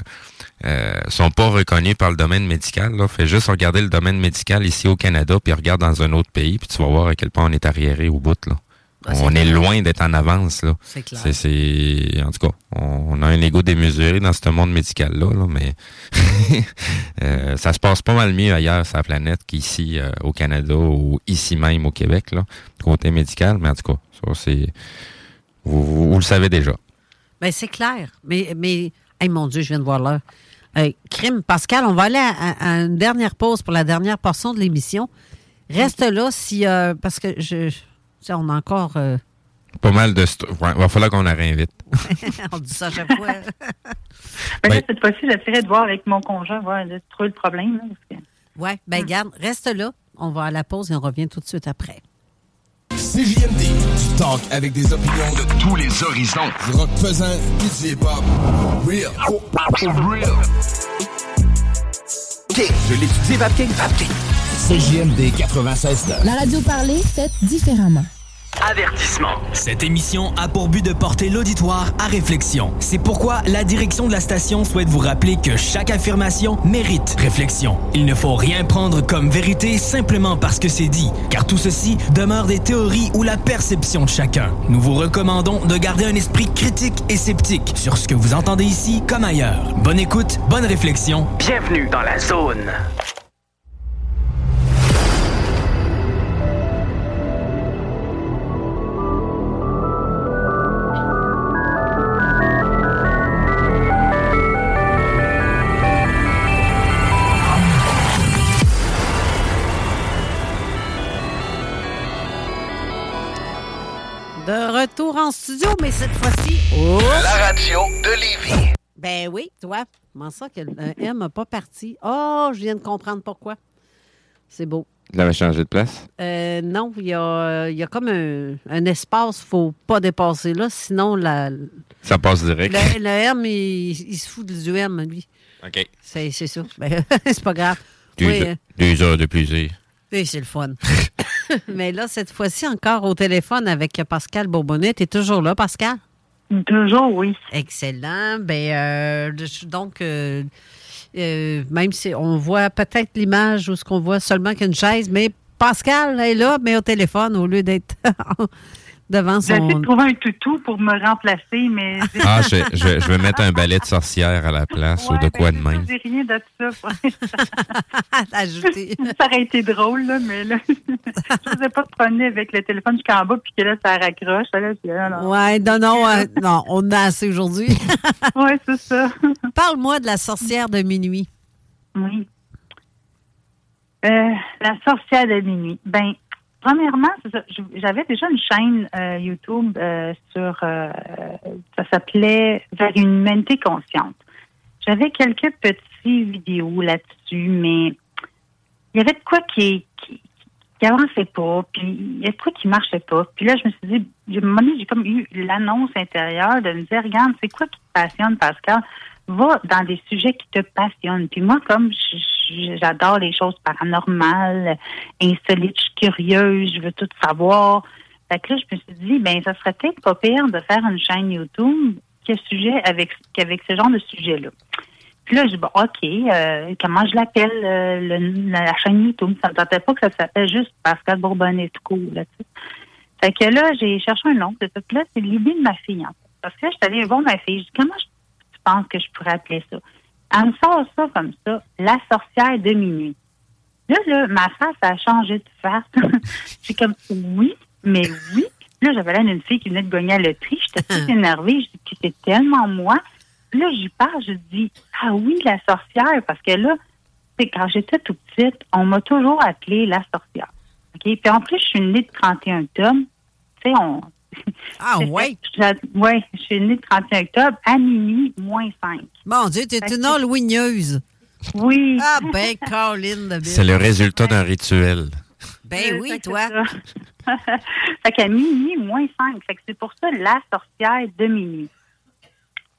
Speaker 2: euh, sont pas reconnus par le domaine médical. Là. Fais juste regarder le domaine médical ici au Canada, puis regarde dans un autre pays, puis tu vas voir à quel point on est arriéré au bout. Là.
Speaker 1: Ah,
Speaker 2: on est loin d'être en avance. Là.
Speaker 1: C'est clair.
Speaker 2: C'est, En tout cas, on, on a un ego démesuré dans ce monde médical-là, là, mais euh, ça se passe pas mal mieux ailleurs sur la planète qu'ici euh, au Canada ou ici même au Québec, là, côté médical. Mais en tout cas, ça, c'est... Vous, vous- vous le savez déjà.
Speaker 1: Ben, c'est clair. Mais, mais hey, mon Dieu, je viens de voir l'heure. Euh, crime, Pascal, on va aller à, à- à une dernière pause pour la dernière portion de l'émission. Reste là si. euh, parce que je. Sais, on a encore. euh,
Speaker 2: Pas mal de... Ouais, va falloir qu'on la réinvite.
Speaker 1: on dit ça à chaque fois.
Speaker 9: Mais là,
Speaker 2: Ben-
Speaker 9: cette fois-ci, j'essaierai de voir avec mon conjoint, voir, de trouver le problème. là, que-
Speaker 1: ouais, ben, garde, reste là. On va à la pause et on revient tout de suite après.
Speaker 4: CJMD, du talk avec des opinions de tous les horizons. Du rock pesant, du hip-hop. Real. Oh, oh, real. King, je l'étudie, Vapking. Vapking. CJMD 96
Speaker 8: La radio parlée, faite différemment.
Speaker 11: Avertissement. Cette émission a pour but de porter l'auditoire à réflexion. C'est pourquoi la direction de la station souhaite vous rappeler que chaque affirmation mérite réflexion. Il ne faut rien prendre comme vérité simplement parce que c'est dit, car tout ceci demeure des théories ou la perception de chacun. Nous vous recommandons de garder un esprit critique et sceptique sur ce que vous entendez ici comme ailleurs. Bonne écoute, bonne réflexion.
Speaker 7: Bienvenue dans la zone.
Speaker 1: Retour en studio, mais cette fois-ci. Oh!
Speaker 4: La radio de Lévis.
Speaker 1: Ben oui, toi. Comment ça que le M n'a pas parti? Oh, je viens de comprendre pourquoi. C'est beau.
Speaker 2: Tu l'avais changé de place?
Speaker 1: Euh, non, il y a, il y a comme un, un espace, faut pas dépasser là, sinon la,
Speaker 2: Ça passe direct.
Speaker 1: le M, il, il se fout du M, lui.
Speaker 2: OK.
Speaker 1: C'est c'est ça. Ben, c'est pas grave.
Speaker 2: Deux,
Speaker 1: Oui, euh,
Speaker 2: deux heures de plaisir.
Speaker 1: Oui, c'est le fun. Mais là, cette fois-ci, encore au téléphone avec Pascal Bourbonnet. Tu es toujours là, Pascal?
Speaker 9: Toujours, oui.
Speaker 1: Excellent. Ben, euh, donc, euh, euh, même si on voit peut-être l'image où ce qu'on voit seulement qu'une chaise, mais Pascal est là, mais au téléphone au lieu d'être devant
Speaker 9: J'ai essayé
Speaker 1: son.
Speaker 9: de trouver un toutou pour me remplacer, mais j'ai-
Speaker 2: Ah, je, je, je vais mettre un balai de sorcière à la place ou de
Speaker 9: Ouais,
Speaker 2: quoi
Speaker 9: ben,
Speaker 2: de même.
Speaker 9: J'ai rien de ça.
Speaker 1: Ajouter.
Speaker 9: ça aurait été drôle, là, mais là, je faisais pas de promener avec le téléphone jusqu'en bas, puis que là, ça raccroche. Là, ah, non.
Speaker 1: Ouais, non, non, euh, non, on en a assez aujourd'hui.
Speaker 9: Oui, c'est ça.
Speaker 1: Parle-moi de la sorcière de minuit.
Speaker 9: Oui. Euh, la sorcière de minuit. Ben, premièrement, j'avais déjà une chaîne euh, YouTube euh, sur, euh, ça s'appelait Vers une humanité consciente. J'avais quelques petites vidéos là-dessus, mais il y avait de quoi qui, qui, avançait pas, puis il y a de quoi qui marchait pas. Puis là, je me suis dit, à un moment donné, j'ai comme eu l'annonce intérieure de me dire, regarde, c'est quoi qui te passionne, Pascal? Va dans des sujets qui te passionnent. Puis moi, comme j'adore les choses paranormales, insolites, je suis curieuse, je veux tout savoir. Fait que là, je me suis dit, ben, ça serait peut-être pas pire de faire une chaîne YouTube avec, qu'avec ce genre de sujet-là. Puis là, je dis, bon, OK, euh, comment je l'appelle, euh, la chaîne YouTube? Ça ne tentait pas que ça s'appelle juste Pascal Bourbonnet tout court, là, sais. Fait que là, j'ai cherché un nom. Puis là, c'est l'idée de ma fille, en fait. Parce que là, je suis allée voir ma fille. Je dis, comment je- que je pourrais appeler ça? Elle me sort ça comme ça, la sorcière de minuit. Là, là, ma face a changé de face. j'ai comme, oui, mais oui. Là, j'avais l'air d'une fille qui venait de gagner à la loterie. J'étais toute énervée. Je dis c'est tellement moi. Puis là, j'y parle, je dis, ah oui, la sorcière, parce que là, sais, quand j'étais tout petite, on m'a toujours appelée la sorcière. OK? Puis en plus, je suis née de 31 octobre. Tu sais, on.
Speaker 1: Ah, ouais?
Speaker 9: Oui, je suis née le 31 octobre à minuit, moins 5.
Speaker 1: Mon Dieu, t'es une Halloweeneuse.
Speaker 9: Oui.
Speaker 1: Ah, ben, Caroline.
Speaker 2: C'est le résultat d'un rituel.
Speaker 1: Ben oui, toi.
Speaker 9: fait qu'à minuit, moins 5. Fait que c'est pour ça la sorcière de minuit.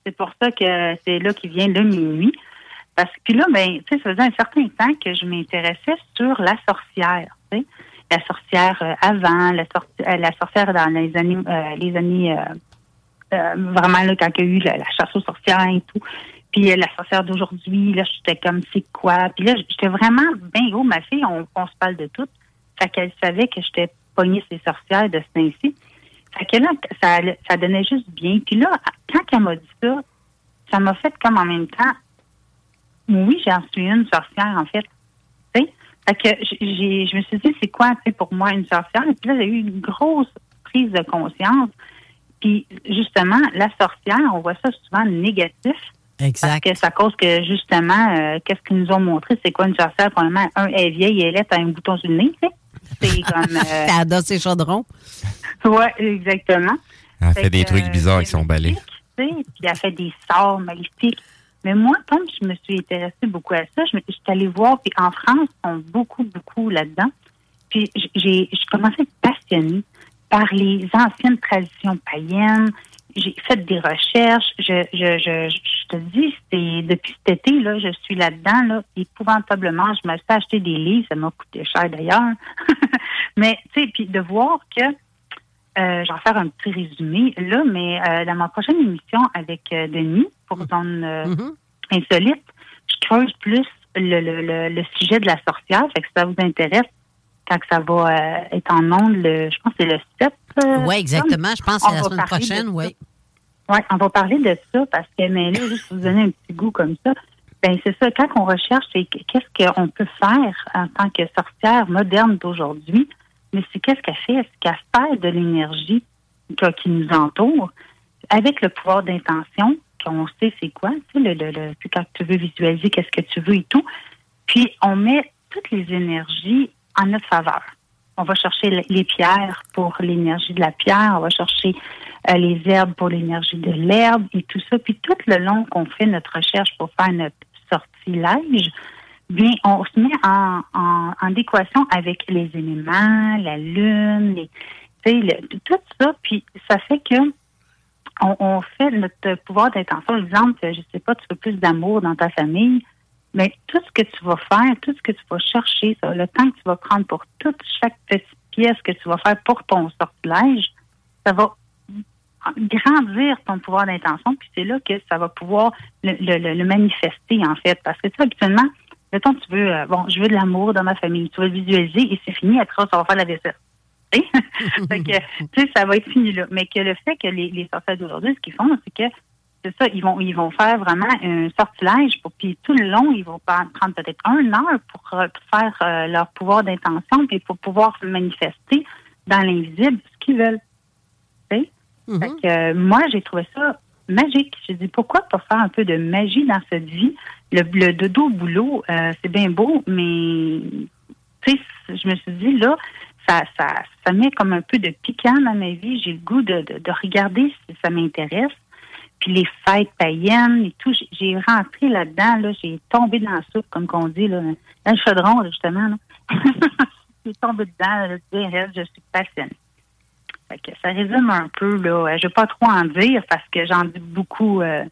Speaker 9: C'est pour ça que c'est là qui vient le minuit. Parce que puis là, ben, tu sais, ça faisait un certain temps que je m'intéressais sur la sorcière. tu sais. La sorcière euh, avant, la, sorti- euh, la sorcière dans les années, euh, les années euh, euh, vraiment là, quand il y a eu la, chasse aux sorcières et tout. Puis la sorcière d'aujourd'hui, là, j'étais comme, c'est quoi? Puis là, j'étais vraiment bien gros. Ma fille, on, se parle de tout. Fait qu'elle savait que j'étais pognée ces sorcières de ce ainsi. Fait que là, ça, ça donnait juste bien. Puis là, quand elle m'a dit ça, ça m'a fait comme en même temps, oui, j'en suis une sorcière, en fait. Tu? Fait que j'ai, je me suis dit, c'est quoi, tu sais, pour moi, une sorcière? Et puis là, j'ai eu une grosse prise de conscience. Puis, justement, la sorcière, on voit ça souvent négatif.
Speaker 1: Exact.
Speaker 9: Parce que ça cause que, justement, euh, qu'est-ce qu'ils nous ont montré? C'est quoi une sorcière? Probablement, un, elle est vieille, elle est, a un bouton sur le nez, tu sais. C'est comme... euh,
Speaker 1: T'as adoré ses chaudrons.
Speaker 9: oui, exactement.
Speaker 2: Elle
Speaker 9: Fait
Speaker 2: fait des
Speaker 9: que,
Speaker 2: trucs bizarres avec son balai.
Speaker 9: puis elle fait des sorts maléfiques. Mais moi, comme je me suis intéressée beaucoup à ça, je, suis allée voir, puis en France, sont beaucoup, beaucoup là-dedans. Puis j'ai commencé à être passionnée par les anciennes traditions païennes. J'ai fait des recherches. Je, je, je, je te dis, depuis cet été, là, je suis là-dedans, là, épouvantablement. Je me suis acheté des livres, ça m'a coûté cher d'ailleurs. Mais, tu sais, puis de voir que euh, je vais faire un petit résumé là, mais euh, dans ma prochaine émission avec euh, Denis pour Zone euh, Insolite, je creuse plus le, le, le, le sujet de la sorcière. Fait que si ça vous intéresse, quand ça va être en ondes, le, je pense que c'est le 7.
Speaker 1: Oui, exactement. Je pense que c'est la semaine prochaine, oui.
Speaker 9: Oui, on va parler de ça parce que, mais là, juste pour vous donner un petit goût comme ça, ben c'est ça, quand on recherche, c'est que- qu'est-ce qu'on peut faire en tant que sorcière moderne d'aujourd'hui, mais c'est qu'est-ce qu'elle fait? C'est qu'elle fait de l'énergie qui nous entoure avec le pouvoir d'intention, qu'on sait c'est quoi, tu sais, le, le, le- quand tu veux visualiser qu'est-ce que tu veux et tout, puis on met toutes les énergies en notre faveur. On va chercher le- les pierres pour l'énergie de la pierre, on va chercher euh, les herbes pour l'énergie de l'herbe et tout ça. Puis tout le long qu'on fait notre recherche pour faire notre sortilège, bien, on se met en, en, en équation avec les éléments, la lune, les, le- tout ça. Puis ça fait que on, on fait notre pouvoir d'intention. Exemple, je sais pas, tu veux plus d'amour dans ta famille, mais tout ce que tu vas faire, tout ce que tu vas chercher, ça, le temps que tu vas prendre pour toute chaque petite pièce que tu vas faire pour ton sortilège, ça va grandir ton pouvoir d'intention, puis c'est là que ça va pouvoir le, le- le- manifester, en fait. Parce que, sais, habituellement, mettons, tu veux, euh, bon, je veux de l'amour dans ma famille, tu vas le visualiser et c'est fini, après, ça va faire la vaisselle. Tu sais? Ça va être fini là. Mais que le fait que les, les sorcières d'aujourd'hui, ce qu'ils font, c'est que c'est ça, ils vont ils vont faire vraiment un sortilège pour puis tout le long, ils vont prendre peut-être un heure pour euh, faire euh, leur pouvoir d'intention puis pour pouvoir manifester dans l'invisible ce qu'ils veulent. Fait que, euh, moi, j'ai trouvé ça magique. J'ai dit pourquoi pas faire un peu de magie dans cette vie? Le, dodo au boulot, euh, c'est bien beau, mais je me suis dit là, ça, ça, ça met comme un peu de piquant dans ma vie. J'ai le goût de, de, de regarder si ça m'intéresse. Puis les fêtes païennes et tout, j'ai- rentré là-dedans, là, j'ai tombé dans la soupe, comme qu'on dit, là, dans le chaudron, justement. J'ai tombé dedans, là, je je suis passionnée. Que ça résume un peu, là. Je ne vais pas trop en dire parce que j'en dis beaucoup euh,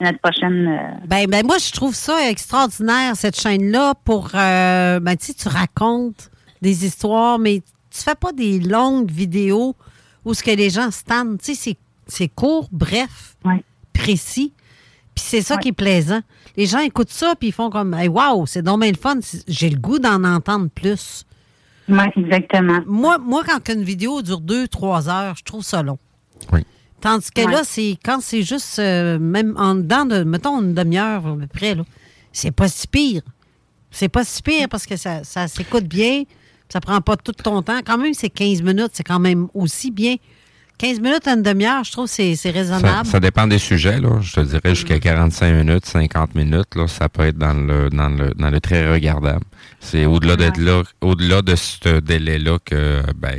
Speaker 9: notre prochaine. euh,
Speaker 1: Ben, ben, moi, je trouve ça extraordinaire, cette chaîne-là, pour. euh, ben, tu sais, tu racontes des histoires, mais tu fais pas des longues vidéos où ce que les gens se. Tu sais, c'est- court, bref, précis. Puis c'est ça qui est plaisant. Les gens écoutent ça, puis ils font comme, hey, wow, c'est bien le fun. J'ai le goût d'en entendre plus.
Speaker 9: Oui, exactement.
Speaker 1: Moi, moi, quand une vidéo dure deux, trois heures, je trouve ça long.
Speaker 2: Oui.
Speaker 1: Tandis que
Speaker 9: Ouais.
Speaker 1: là, c'est quand c'est juste, euh, même en dedans de, mettons, une demi-heure à peu près, là, c'est pas si pire. C'est pas si pire parce que ça, ça s'écoute bien, ça prend pas tout ton temps. Quand même, c'est 15 minutes, c'est quand même aussi bien. 15 minutes à une demi-heure, je trouve que c'est
Speaker 2: Ça,
Speaker 1: raisonnable.
Speaker 2: ça dépend des sujets, là. Je te dirais jusqu'à 45 minutes, 50 minutes, là, ça peut être dans le dans le dans le très regardable. C'est au-delà de là, au-delà de ce délai-là que ben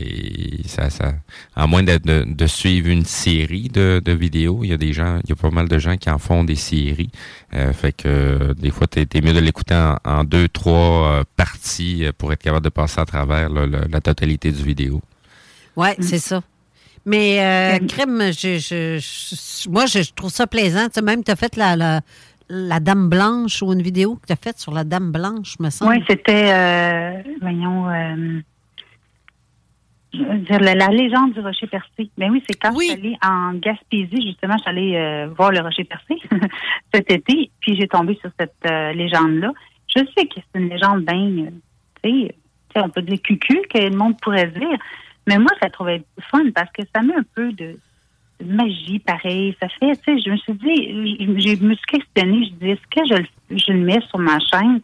Speaker 2: ça, ça à moins de, de, de suivre une série de, de vidéos, il y a des gens, il y a pas mal de gens qui en font des séries. Euh, fait que des fois, t'es es mieux de l'écouter en, en deux, trois euh, parties euh, pour être capable de passer à travers là, le- la totalité du vidéo.
Speaker 1: Oui, c'est ça. Mais euh, crime, je, je- je- moi, je, trouve ça plaisant. Tu sais, même, tu as fait la, la, la Dame Blanche ou une vidéo que tu as faite sur la Dame Blanche, me semble.
Speaker 9: Oui, c'était, euh, voyons, euh, je veux dire, la, la légende du rocher percé. Ben oui, c'est quand je suis allée en Gaspésie, justement, je suis allée euh, voir le rocher percé cet été, puis j'ai tombé sur cette euh, légende-là. Je sais que c'est une légende bien, euh, tu sais, on peut dire cucu, que le monde pourrait dire, mais moi, je la trouvais fun parce que ça met un peu de magie, pareil. Ça fait, tu sais, je me suis dit, je, je me suis questionnée, je dis, est-ce que je, le- je le mets sur ma chaîne?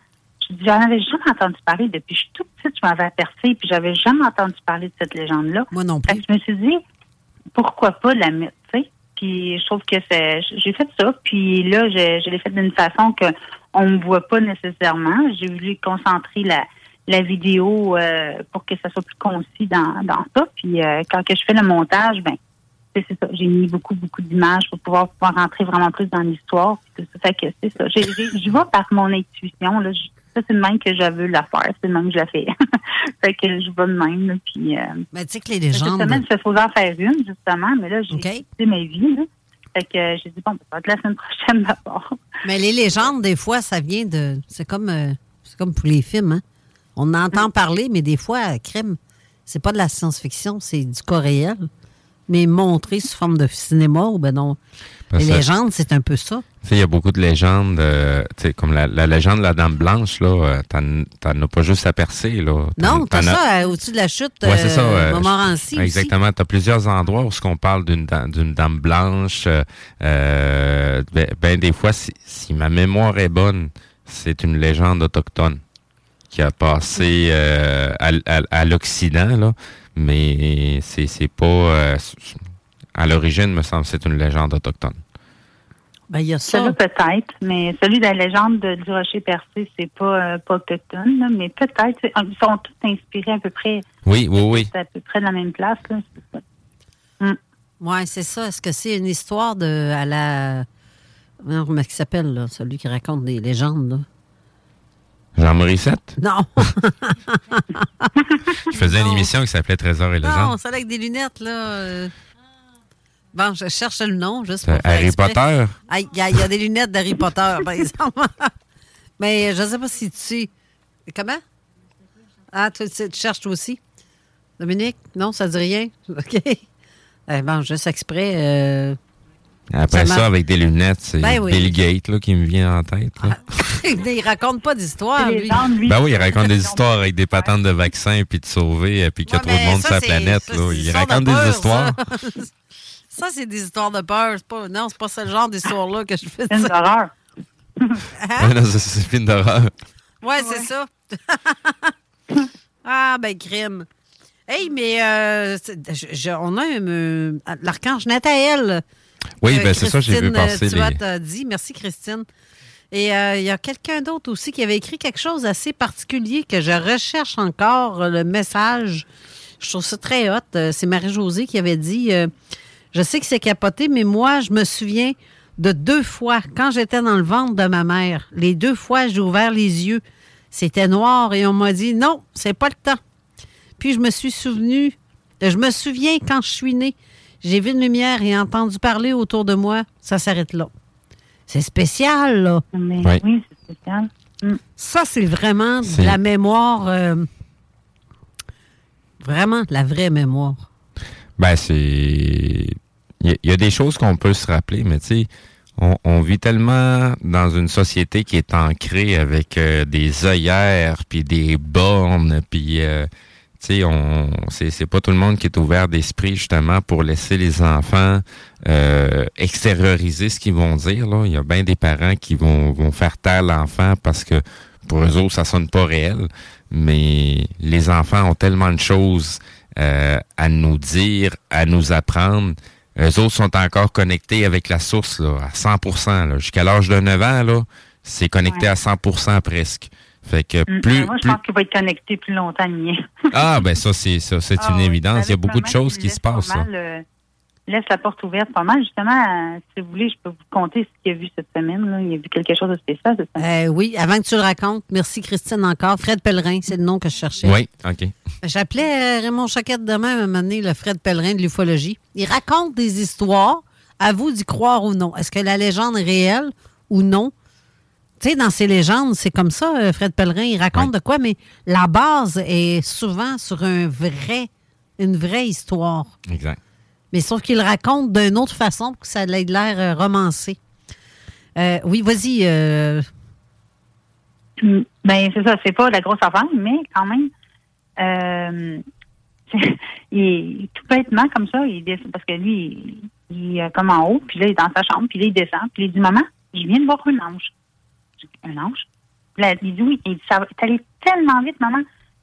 Speaker 9: Je dis, j'en avais jamais entendu parler depuis que je suis toute petite, je m'avais aperçue, puis j'avais jamais entendu parler de cette légende-là.
Speaker 1: Moi non
Speaker 9: plus. je me suis dit, pourquoi pas la mettre, tu sais? Puis je trouve que c'est, j'ai fait ça, puis là, je, je l'ai fait d'une façon que on me voit pas nécessairement. J'ai voulu concentrer la, la vidéo euh, pour que ça soit plus concis dans, dans ça. Puis euh, quand que je fais le montage, ben c'est ça. J'ai mis beaucoup, beaucoup d'images pour pouvoir, pouvoir rentrer vraiment plus dans l'histoire. tout ça. Fait que c'est ça. Je vais par mon intuition. Là. Je- Ça, c'est le même que je veux la faire. C'est le même que je la fais. fait que je vais de même. là, Puis, euh,
Speaker 1: Mais tu sais que les
Speaker 9: cette
Speaker 1: légendes.
Speaker 9: semaine, je faisais en faire une, justement. Mais là, j'ai écouté ma vie. Là. Fait que j'ai dit, bon, ça va être la semaine prochaine d'abord.
Speaker 1: Mais les légendes, des fois, ça vient de. C'est comme, euh, c'est comme pour les films. Hein? On entend parler, mais des fois, crime, c'est pas de la science-fiction, c'est du cas réel. Mais montré sous forme de cinéma, ou ben non.
Speaker 2: Parce
Speaker 1: les légendes, c'est un peu ça.
Speaker 2: Il y a beaucoup de légendes, euh, comme la, la légende de la Dame Blanche, là, euh, t'en as pas juste à percer, là.
Speaker 1: Non, t'as ça euh, au-dessus de la chute,
Speaker 2: Ouais, c'est ça.
Speaker 1: euh,
Speaker 2: euh,
Speaker 1: Montmorency.
Speaker 2: Exactement. Tu as plusieurs endroits où ce qu'on parle d'une da- d'une dame blanche. euh, euh, ben, ben, des fois, si, si ma mémoire est bonne, c'est une légende autochtone qui a passé euh, à, à- à l'Occident, là. Mais c'est c'est pas... euh, à l'origine, me semble, c'est une légende autochtone.
Speaker 1: Ben, il y a ça.
Speaker 9: Celui-là, peut-être, mais celui de la légende de- du rocher percé, c'est pas, euh, pas autochtone, là, mais peut-être. Ils sont tous inspirés à peu près.
Speaker 2: Oui, oui, oui.
Speaker 9: C'est à peu près de la même place. Là. ça.
Speaker 1: Oui, c'est ça. Est-ce que c'est une histoire de. à la. Comment il s'appelle, là, celui qui raconte des légendes, là?
Speaker 2: Jean Morissette?
Speaker 1: Non!
Speaker 2: Je faisais une émission qui s'appelait Trésor et
Speaker 1: non,
Speaker 2: légende.
Speaker 1: c'est avec des lunettes, là. euh. Bon, je cherche le nom, juste pour faire
Speaker 2: Harry
Speaker 1: exprès.
Speaker 2: Potter?
Speaker 1: Ah, Il y, a- il y a des lunettes d'Harry Potter, par exemple. Mais je ne sais pas si tu... Comment? Ah, tu, tu- tu cherches toi aussi? Dominique? Non, ça dit rien? OK. Eh, bon, juste exprès... euh,
Speaker 2: Après
Speaker 1: Ça
Speaker 2: avec des lunettes, c'est
Speaker 1: Ben oui.
Speaker 2: Bill Gates là, qui me vient en tête. là.
Speaker 1: il raconte pas d'histoire, lui.
Speaker 2: Ben oui, il raconte des histoires avec des patentes de vaccins puis de sauver, euh, puis qu'il y a trop de monde
Speaker 1: ça,
Speaker 2: sur la
Speaker 1: c'est-
Speaker 2: planète.
Speaker 1: ça,
Speaker 2: là.
Speaker 1: c'est
Speaker 2: Il raconte
Speaker 1: de
Speaker 2: des histoires.
Speaker 1: Ça, Ça, c'est des histoires de peur. C'est Pas, non, c'est pas ce genre d'histoire-là que je fais.
Speaker 9: Film d'horreur.
Speaker 2: Ouais, non, c'est- c'est.
Speaker 1: Ouais, c'est ça. ah, ben, crime. Hey, mais euh, c'est- je- je- on a euh, l'archange Nathaël.
Speaker 2: Oui,
Speaker 1: que
Speaker 2: ben c'est ça, j'ai vu
Speaker 1: euh,
Speaker 2: passer les-
Speaker 1: dit. Merci, Christine. Et euh, il y a quelqu'un d'autre aussi qui avait écrit quelque chose assez particulier que je recherche encore euh, le message. Je trouve ça très hot. Euh, C'est Marie-Josée qui avait dit euh, Je sais que c'est capoté, mais moi, je me souviens de deux fois, quand j'étais dans le ventre de ma mère, les deux fois, j'ai ouvert les yeux. C'était noir et on m'a dit Non, c'est pas le temps. Puis je me suis souvenu, je me souviens quand je suis née, j'ai vu une lumière et entendu parler autour de moi, ça s'arrête là. C'est spécial, là.
Speaker 9: Mais oui, c'est spécial.
Speaker 1: Ça, c'est vraiment de la mémoire, euh, vraiment de la vraie mémoire.
Speaker 2: Ben, c'est. Il y, a- il y a des choses qu'on peut se rappeler, mais tu sais, on, on vit tellement dans une société qui est ancrée avec euh, des œillères, puis des bornes, puis. euh, tu sais, on, c'est, c'est pas tout le monde qui est ouvert d'esprit justement pour laisser les enfants euh, extérioriser ce qu'ils vont dire. Là. Il y a bien des parents qui vont, vont faire taire l'enfant parce que pour eux autres, ça sonne pas réel. Mais les enfants ont tellement de choses euh, à nous dire, à nous apprendre. Eux autres sont encore connectés avec la source là, à 100% là. Jusqu'à l'âge de 9 ans, là, c'est connecté à 100% presque. Fait que
Speaker 9: Mm.
Speaker 2: plus,
Speaker 9: Moi, je
Speaker 2: plus-
Speaker 9: pense qu'il va être connecté plus longtemps, mien.
Speaker 2: ah ben ça c'est ça c'est
Speaker 9: Ah
Speaker 2: une
Speaker 9: oui,
Speaker 2: évidence. Il y a beaucoup de choses
Speaker 9: qui
Speaker 2: se
Speaker 9: pas
Speaker 2: passent.
Speaker 9: mal, euh, laisse la porte ouverte pas mal. Justement, euh, si vous voulez, je peux vous conter ce qu'il a vu cette semaine. Là. Il a vu quelque chose de spécial cette semaine.
Speaker 1: Euh, oui, avant que tu le racontes, merci Christine encore. Fred Pellerin, c'est le nom que je cherchais.
Speaker 2: Oui, ok.
Speaker 1: J'appelais euh, Raymond Choquette demain, à un moment donné, le Fred Pellerin de l'ufologie. Il raconte des histoires, à vous d'y croire ou non. Est-ce que la légende est réelle ou non? Tu sais, dans ces légendes, c'est comme ça, euh, Fred Pellerin, il raconte de quoi, mais la base est souvent sur un vrai une vraie histoire.
Speaker 2: Exact.
Speaker 1: Mais sauf qu'il le raconte d'une autre façon pour que ça ait l'air euh, romancé. Euh, oui, vas-y. euh,
Speaker 9: Ben, c'est ça, c'est pas la grosse affaire, mais quand même, euh, il, tout bêtement comme ça, il descend, parce que lui, il, il est comme en haut, puis là, il est dans sa chambre, puis là, il descend, puis il dit Maman, je viens de voir un ange. Un ange? Là, il dit oui, il dit, ça c'est allé tellement vite, maman.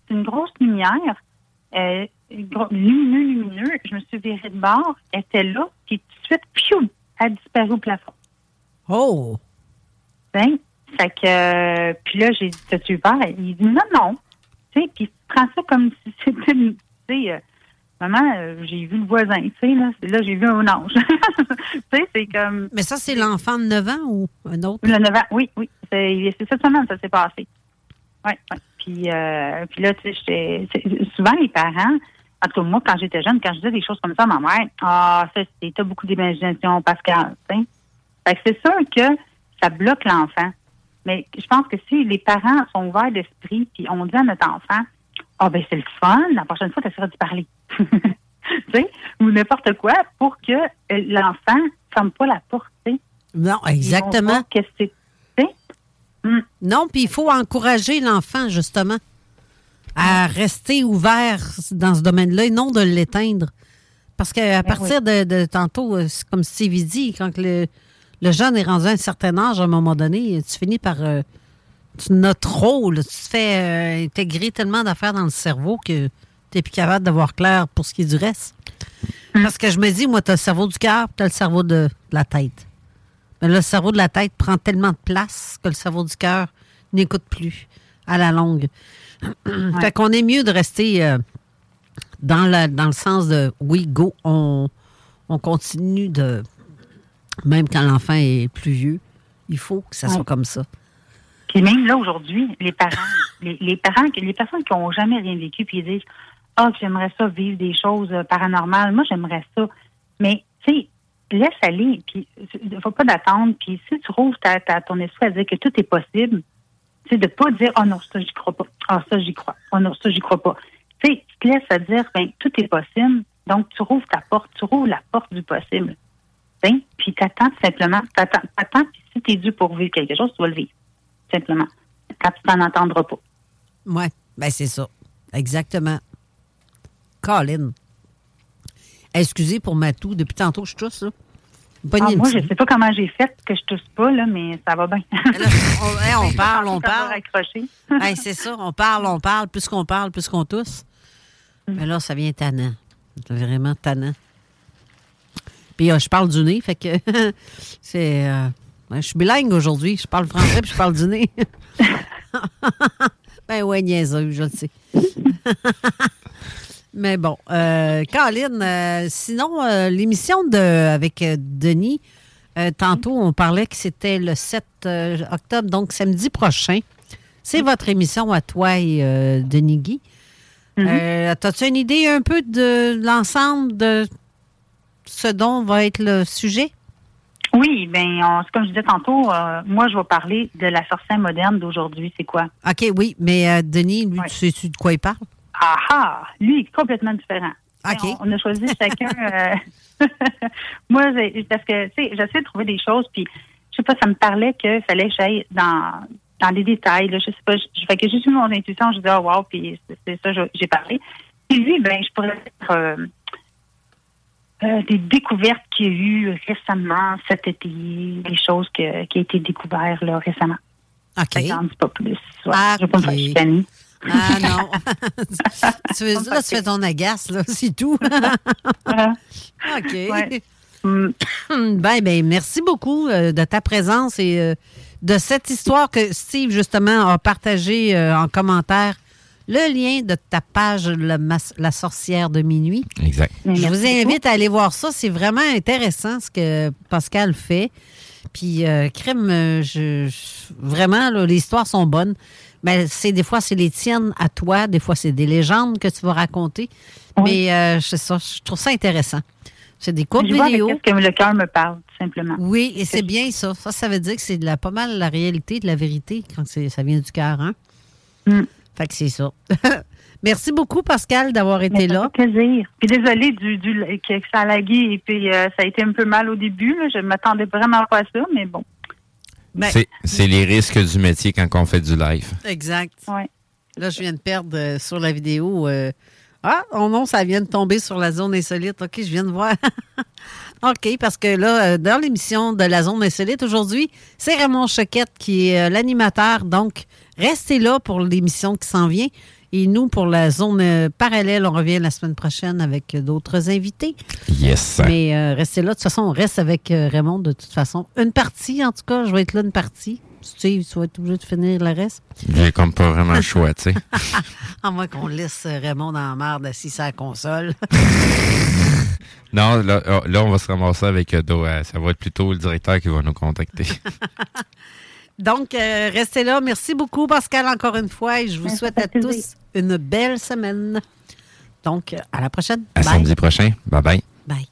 Speaker 9: C'est une grosse lumière, euh, lumineux, lumineux. Je me suis virée de bord, elle était là, puis tout de suite, piou, elle a disparu au plafond.
Speaker 1: Oh!
Speaker 9: Ben, fait que, euh, puis là, j'ai dit, t'as-tu peur? Il dit, non, non. Tu sais, puis il prend ça comme si c'était, une- tu sais, euh, maman, euh, j'ai vu le voisin, tu sais, là, là j'ai vu un ange. tu sais, c'est comme...
Speaker 1: Mais ça, c'est l'enfant de 9 ans ou un autre?
Speaker 9: Le 9 ans, oui, oui. C'est cette semaine, ça s'est passé. Oui, oui. Puis, euh, puis là, tu sais, souvent, les parents, en tout cas, moi, quand j'étais jeune, quand je disais des choses comme ça à ma mère, ah, ça, t'as beaucoup d'imagination, Pascal, tu sais. Fait que c'est sûr que ça bloque l'enfant. Mais je pense que si les parents sont ouverts d'esprit, puis on dit à notre enfant, ah, ben, c'est le fun, la prochaine fois, tu essaieras d'y parler. tu sais, ou n'importe quoi, pour que euh, l'enfant ne ferme pas la porte.
Speaker 1: Non, exactement.
Speaker 9: voir que c'est
Speaker 1: Non, puis il faut encourager l'enfant, justement, à rester ouvert dans ce domaine-là et non de l'éteindre. Parce qu'à partir de, de tantôt, euh, comme Stevie dit, quand le, le jeune est rendu à un certain âge, à un moment donné, tu finis par. euh, tu n'as trop, là. tu te fais euh, intégrer tellement d'affaires dans le cerveau que tu n'es plus capable d'avoir clair pour ce qui est du reste. Parce que je me dis, moi, tu as le cerveau du cœur, tu as le cerveau de, de la tête. Mais le cerveau de la tête prend tellement de place que le cerveau du cœur n'écoute plus à la longue. fait qu'on est mieux de rester euh, dans, la, dans le sens de oui, go, on, on continue de. Même quand l'enfant est plus vieux, il faut que ça soit comme ça.
Speaker 9: Puis même là, aujourd'hui, les parents, les, les parents, les personnes qui n'ont jamais rien vécu, puis ils disent Ah, que j'aimerais ça vivre des choses euh, paranormales. Moi, j'aimerais ça. Mais, tu sais, laisse aller. Puis, il ne faut pas d'attendre. Puis, si tu rouvres ta, ta- ton esprit à dire que tout est possible, tu sais, de pas dire Oh non, ça, j'y crois pas. Ah, ça, j'y crois. Oh non, ça, j'y crois pas. Tu sais, tu te laisses à dire ben, tout est possible. Donc, tu rouvres ta porte. Tu rouvres la porte du possible. Tu sais, Puis, t'attends tout simplement. T'attends, t'attends, puis si tu es dû pour vivre quelque chose, tu vas le vivre simplement. Quand tu t'en entendras pas.
Speaker 1: Oui, ben c'est ça. Exactement. Colin. Excusez pour ma toux. Depuis tantôt, je tousse, là.
Speaker 9: Ah, moi, je sais pas comment j'ai fait que je tousse pas, là, mais ça va bien.
Speaker 1: on, hey, on parle, on parle. Hey, c'est ça, on parle, on parle. Plus qu'on parle, plus qu'on tousse. Mais là, ça vient tannant. Vraiment tannant. Puis euh, je parle du nez, fait que c'est. euh, ouais, je suis bilingue aujourd'hui. Je parle français puis je parle du nez. ben ouais, niaiseux, je le sais. Mais bon, euh, Caroline, euh, sinon, euh, l'émission de avec Denis, tantôt, on parlait que c'était le 7 euh, octobre, donc samedi prochain. C'est votre émission à toi et Denis Guy. Euh, As-tu une idée un peu de l'ensemble de ce dont va être le sujet?
Speaker 9: Oui, ben, on- comme je disais tantôt, euh, moi, je vais parler de la sorcière moderne d'aujourd'hui. C'est quoi?
Speaker 1: OK, oui, mais euh, Denis, lui, tu sais-tu de quoi il parle?
Speaker 9: Ah ah! Lui, il est complètement différent.
Speaker 1: OK.
Speaker 9: On, on a choisi chacun. euh, moi, j'ai- parce que, tu sais, j'essaie de trouver des choses, puis, je sais pas, ça me parlait qu'il fallait que j'aille dans, dans les détails. Là, je sais pas. Je, fait que j'ai suivi mon intuition, je dis, oh, wow, puis c'est ça, j'ai parlé. Puis lui, ben, je pourrais dire euh, des découvertes qu'il y a eu récemment cet été, des choses que, qui ont été découvertes là, récemment.
Speaker 1: OK.
Speaker 9: Que J'en dis pas plus. Ouais,
Speaker 1: Ah,
Speaker 9: je vais pas me.
Speaker 1: Ah non. tu veux, là, tu fais ton agace, là, c'est tout. OK. ben, ben, merci beaucoup euh, de ta présence et euh, de cette histoire que Steve, justement, a partagée euh, en commentaire. Le lien de ta page Le La sorcière de minuit.
Speaker 2: Exact.
Speaker 1: Je vous invite à aller voir ça. C'est vraiment intéressant ce que Pascal fait. Puis, euh, crème, euh, je, je- vraiment, là, les histoires sont bonnes. Mais c'est des fois, c'est les tiennes à toi. Des fois, c'est des légendes que tu vas raconter. Mais euh, c'est ça, je trouve ça intéressant. C'est des courtes
Speaker 9: Je
Speaker 1: vidéos.
Speaker 9: ce que le cœur me parle, tout simplement.
Speaker 1: Oui, et c'est bien ça. Ça, ça veut dire que c'est pas mal la réalité, de la vérité quand ça vient du cœur. Hein?
Speaker 9: Mm.
Speaker 1: Fait que c'est ça. Merci beaucoup, Pascal, d'avoir été là.
Speaker 9: Plaisir. Puis désolée du, du, que ça a lagué et puis euh, ça a été un peu mal au début. Là. Je ne m'attendais vraiment pas à ça, mais bon.
Speaker 1: Ben,
Speaker 2: C'est- C'est les risques du métier quand on fait du live.
Speaker 1: Exact.
Speaker 9: Ouais.
Speaker 1: Là, je viens de perdre euh, sur la vidéo. euh, ah, oh non, ça vient de tomber sur la zone insolite. OK, je viens de voir. OK, parce que là, dans l'émission de la zone insolite aujourd'hui, c'est Raymond Choquette qui est euh, l'animateur. Donc, restez là pour l'émission qui s'en vient. Et nous, pour la zone euh, parallèle, on revient la semaine prochaine avec euh, d'autres invités.
Speaker 2: Yes.
Speaker 1: Mais euh, restez là. De toute façon, on reste avec Raymond de toute façon. Une partie, en tout cas. Je vais être là une partie. Steve, tu vas être obligé de finir le reste.
Speaker 2: J'ai comme pas vraiment le choix, tu sais.
Speaker 1: À moins qu'on laisse Raymond dans la merde assis sur la console.
Speaker 2: Non, là, oh, là, on va se ramasser avec Do- euh, Ça va être plutôt le directeur qui va nous contacter.
Speaker 1: Donc, euh, restez là. Merci beaucoup, Pascal, encore une fois. Et je vous souhaite à
Speaker 9: plaisir.
Speaker 1: tous une belle semaine. Donc, à la prochaine.
Speaker 2: À
Speaker 1: Bye.
Speaker 2: samedi prochain. Bye bye.
Speaker 1: Bye.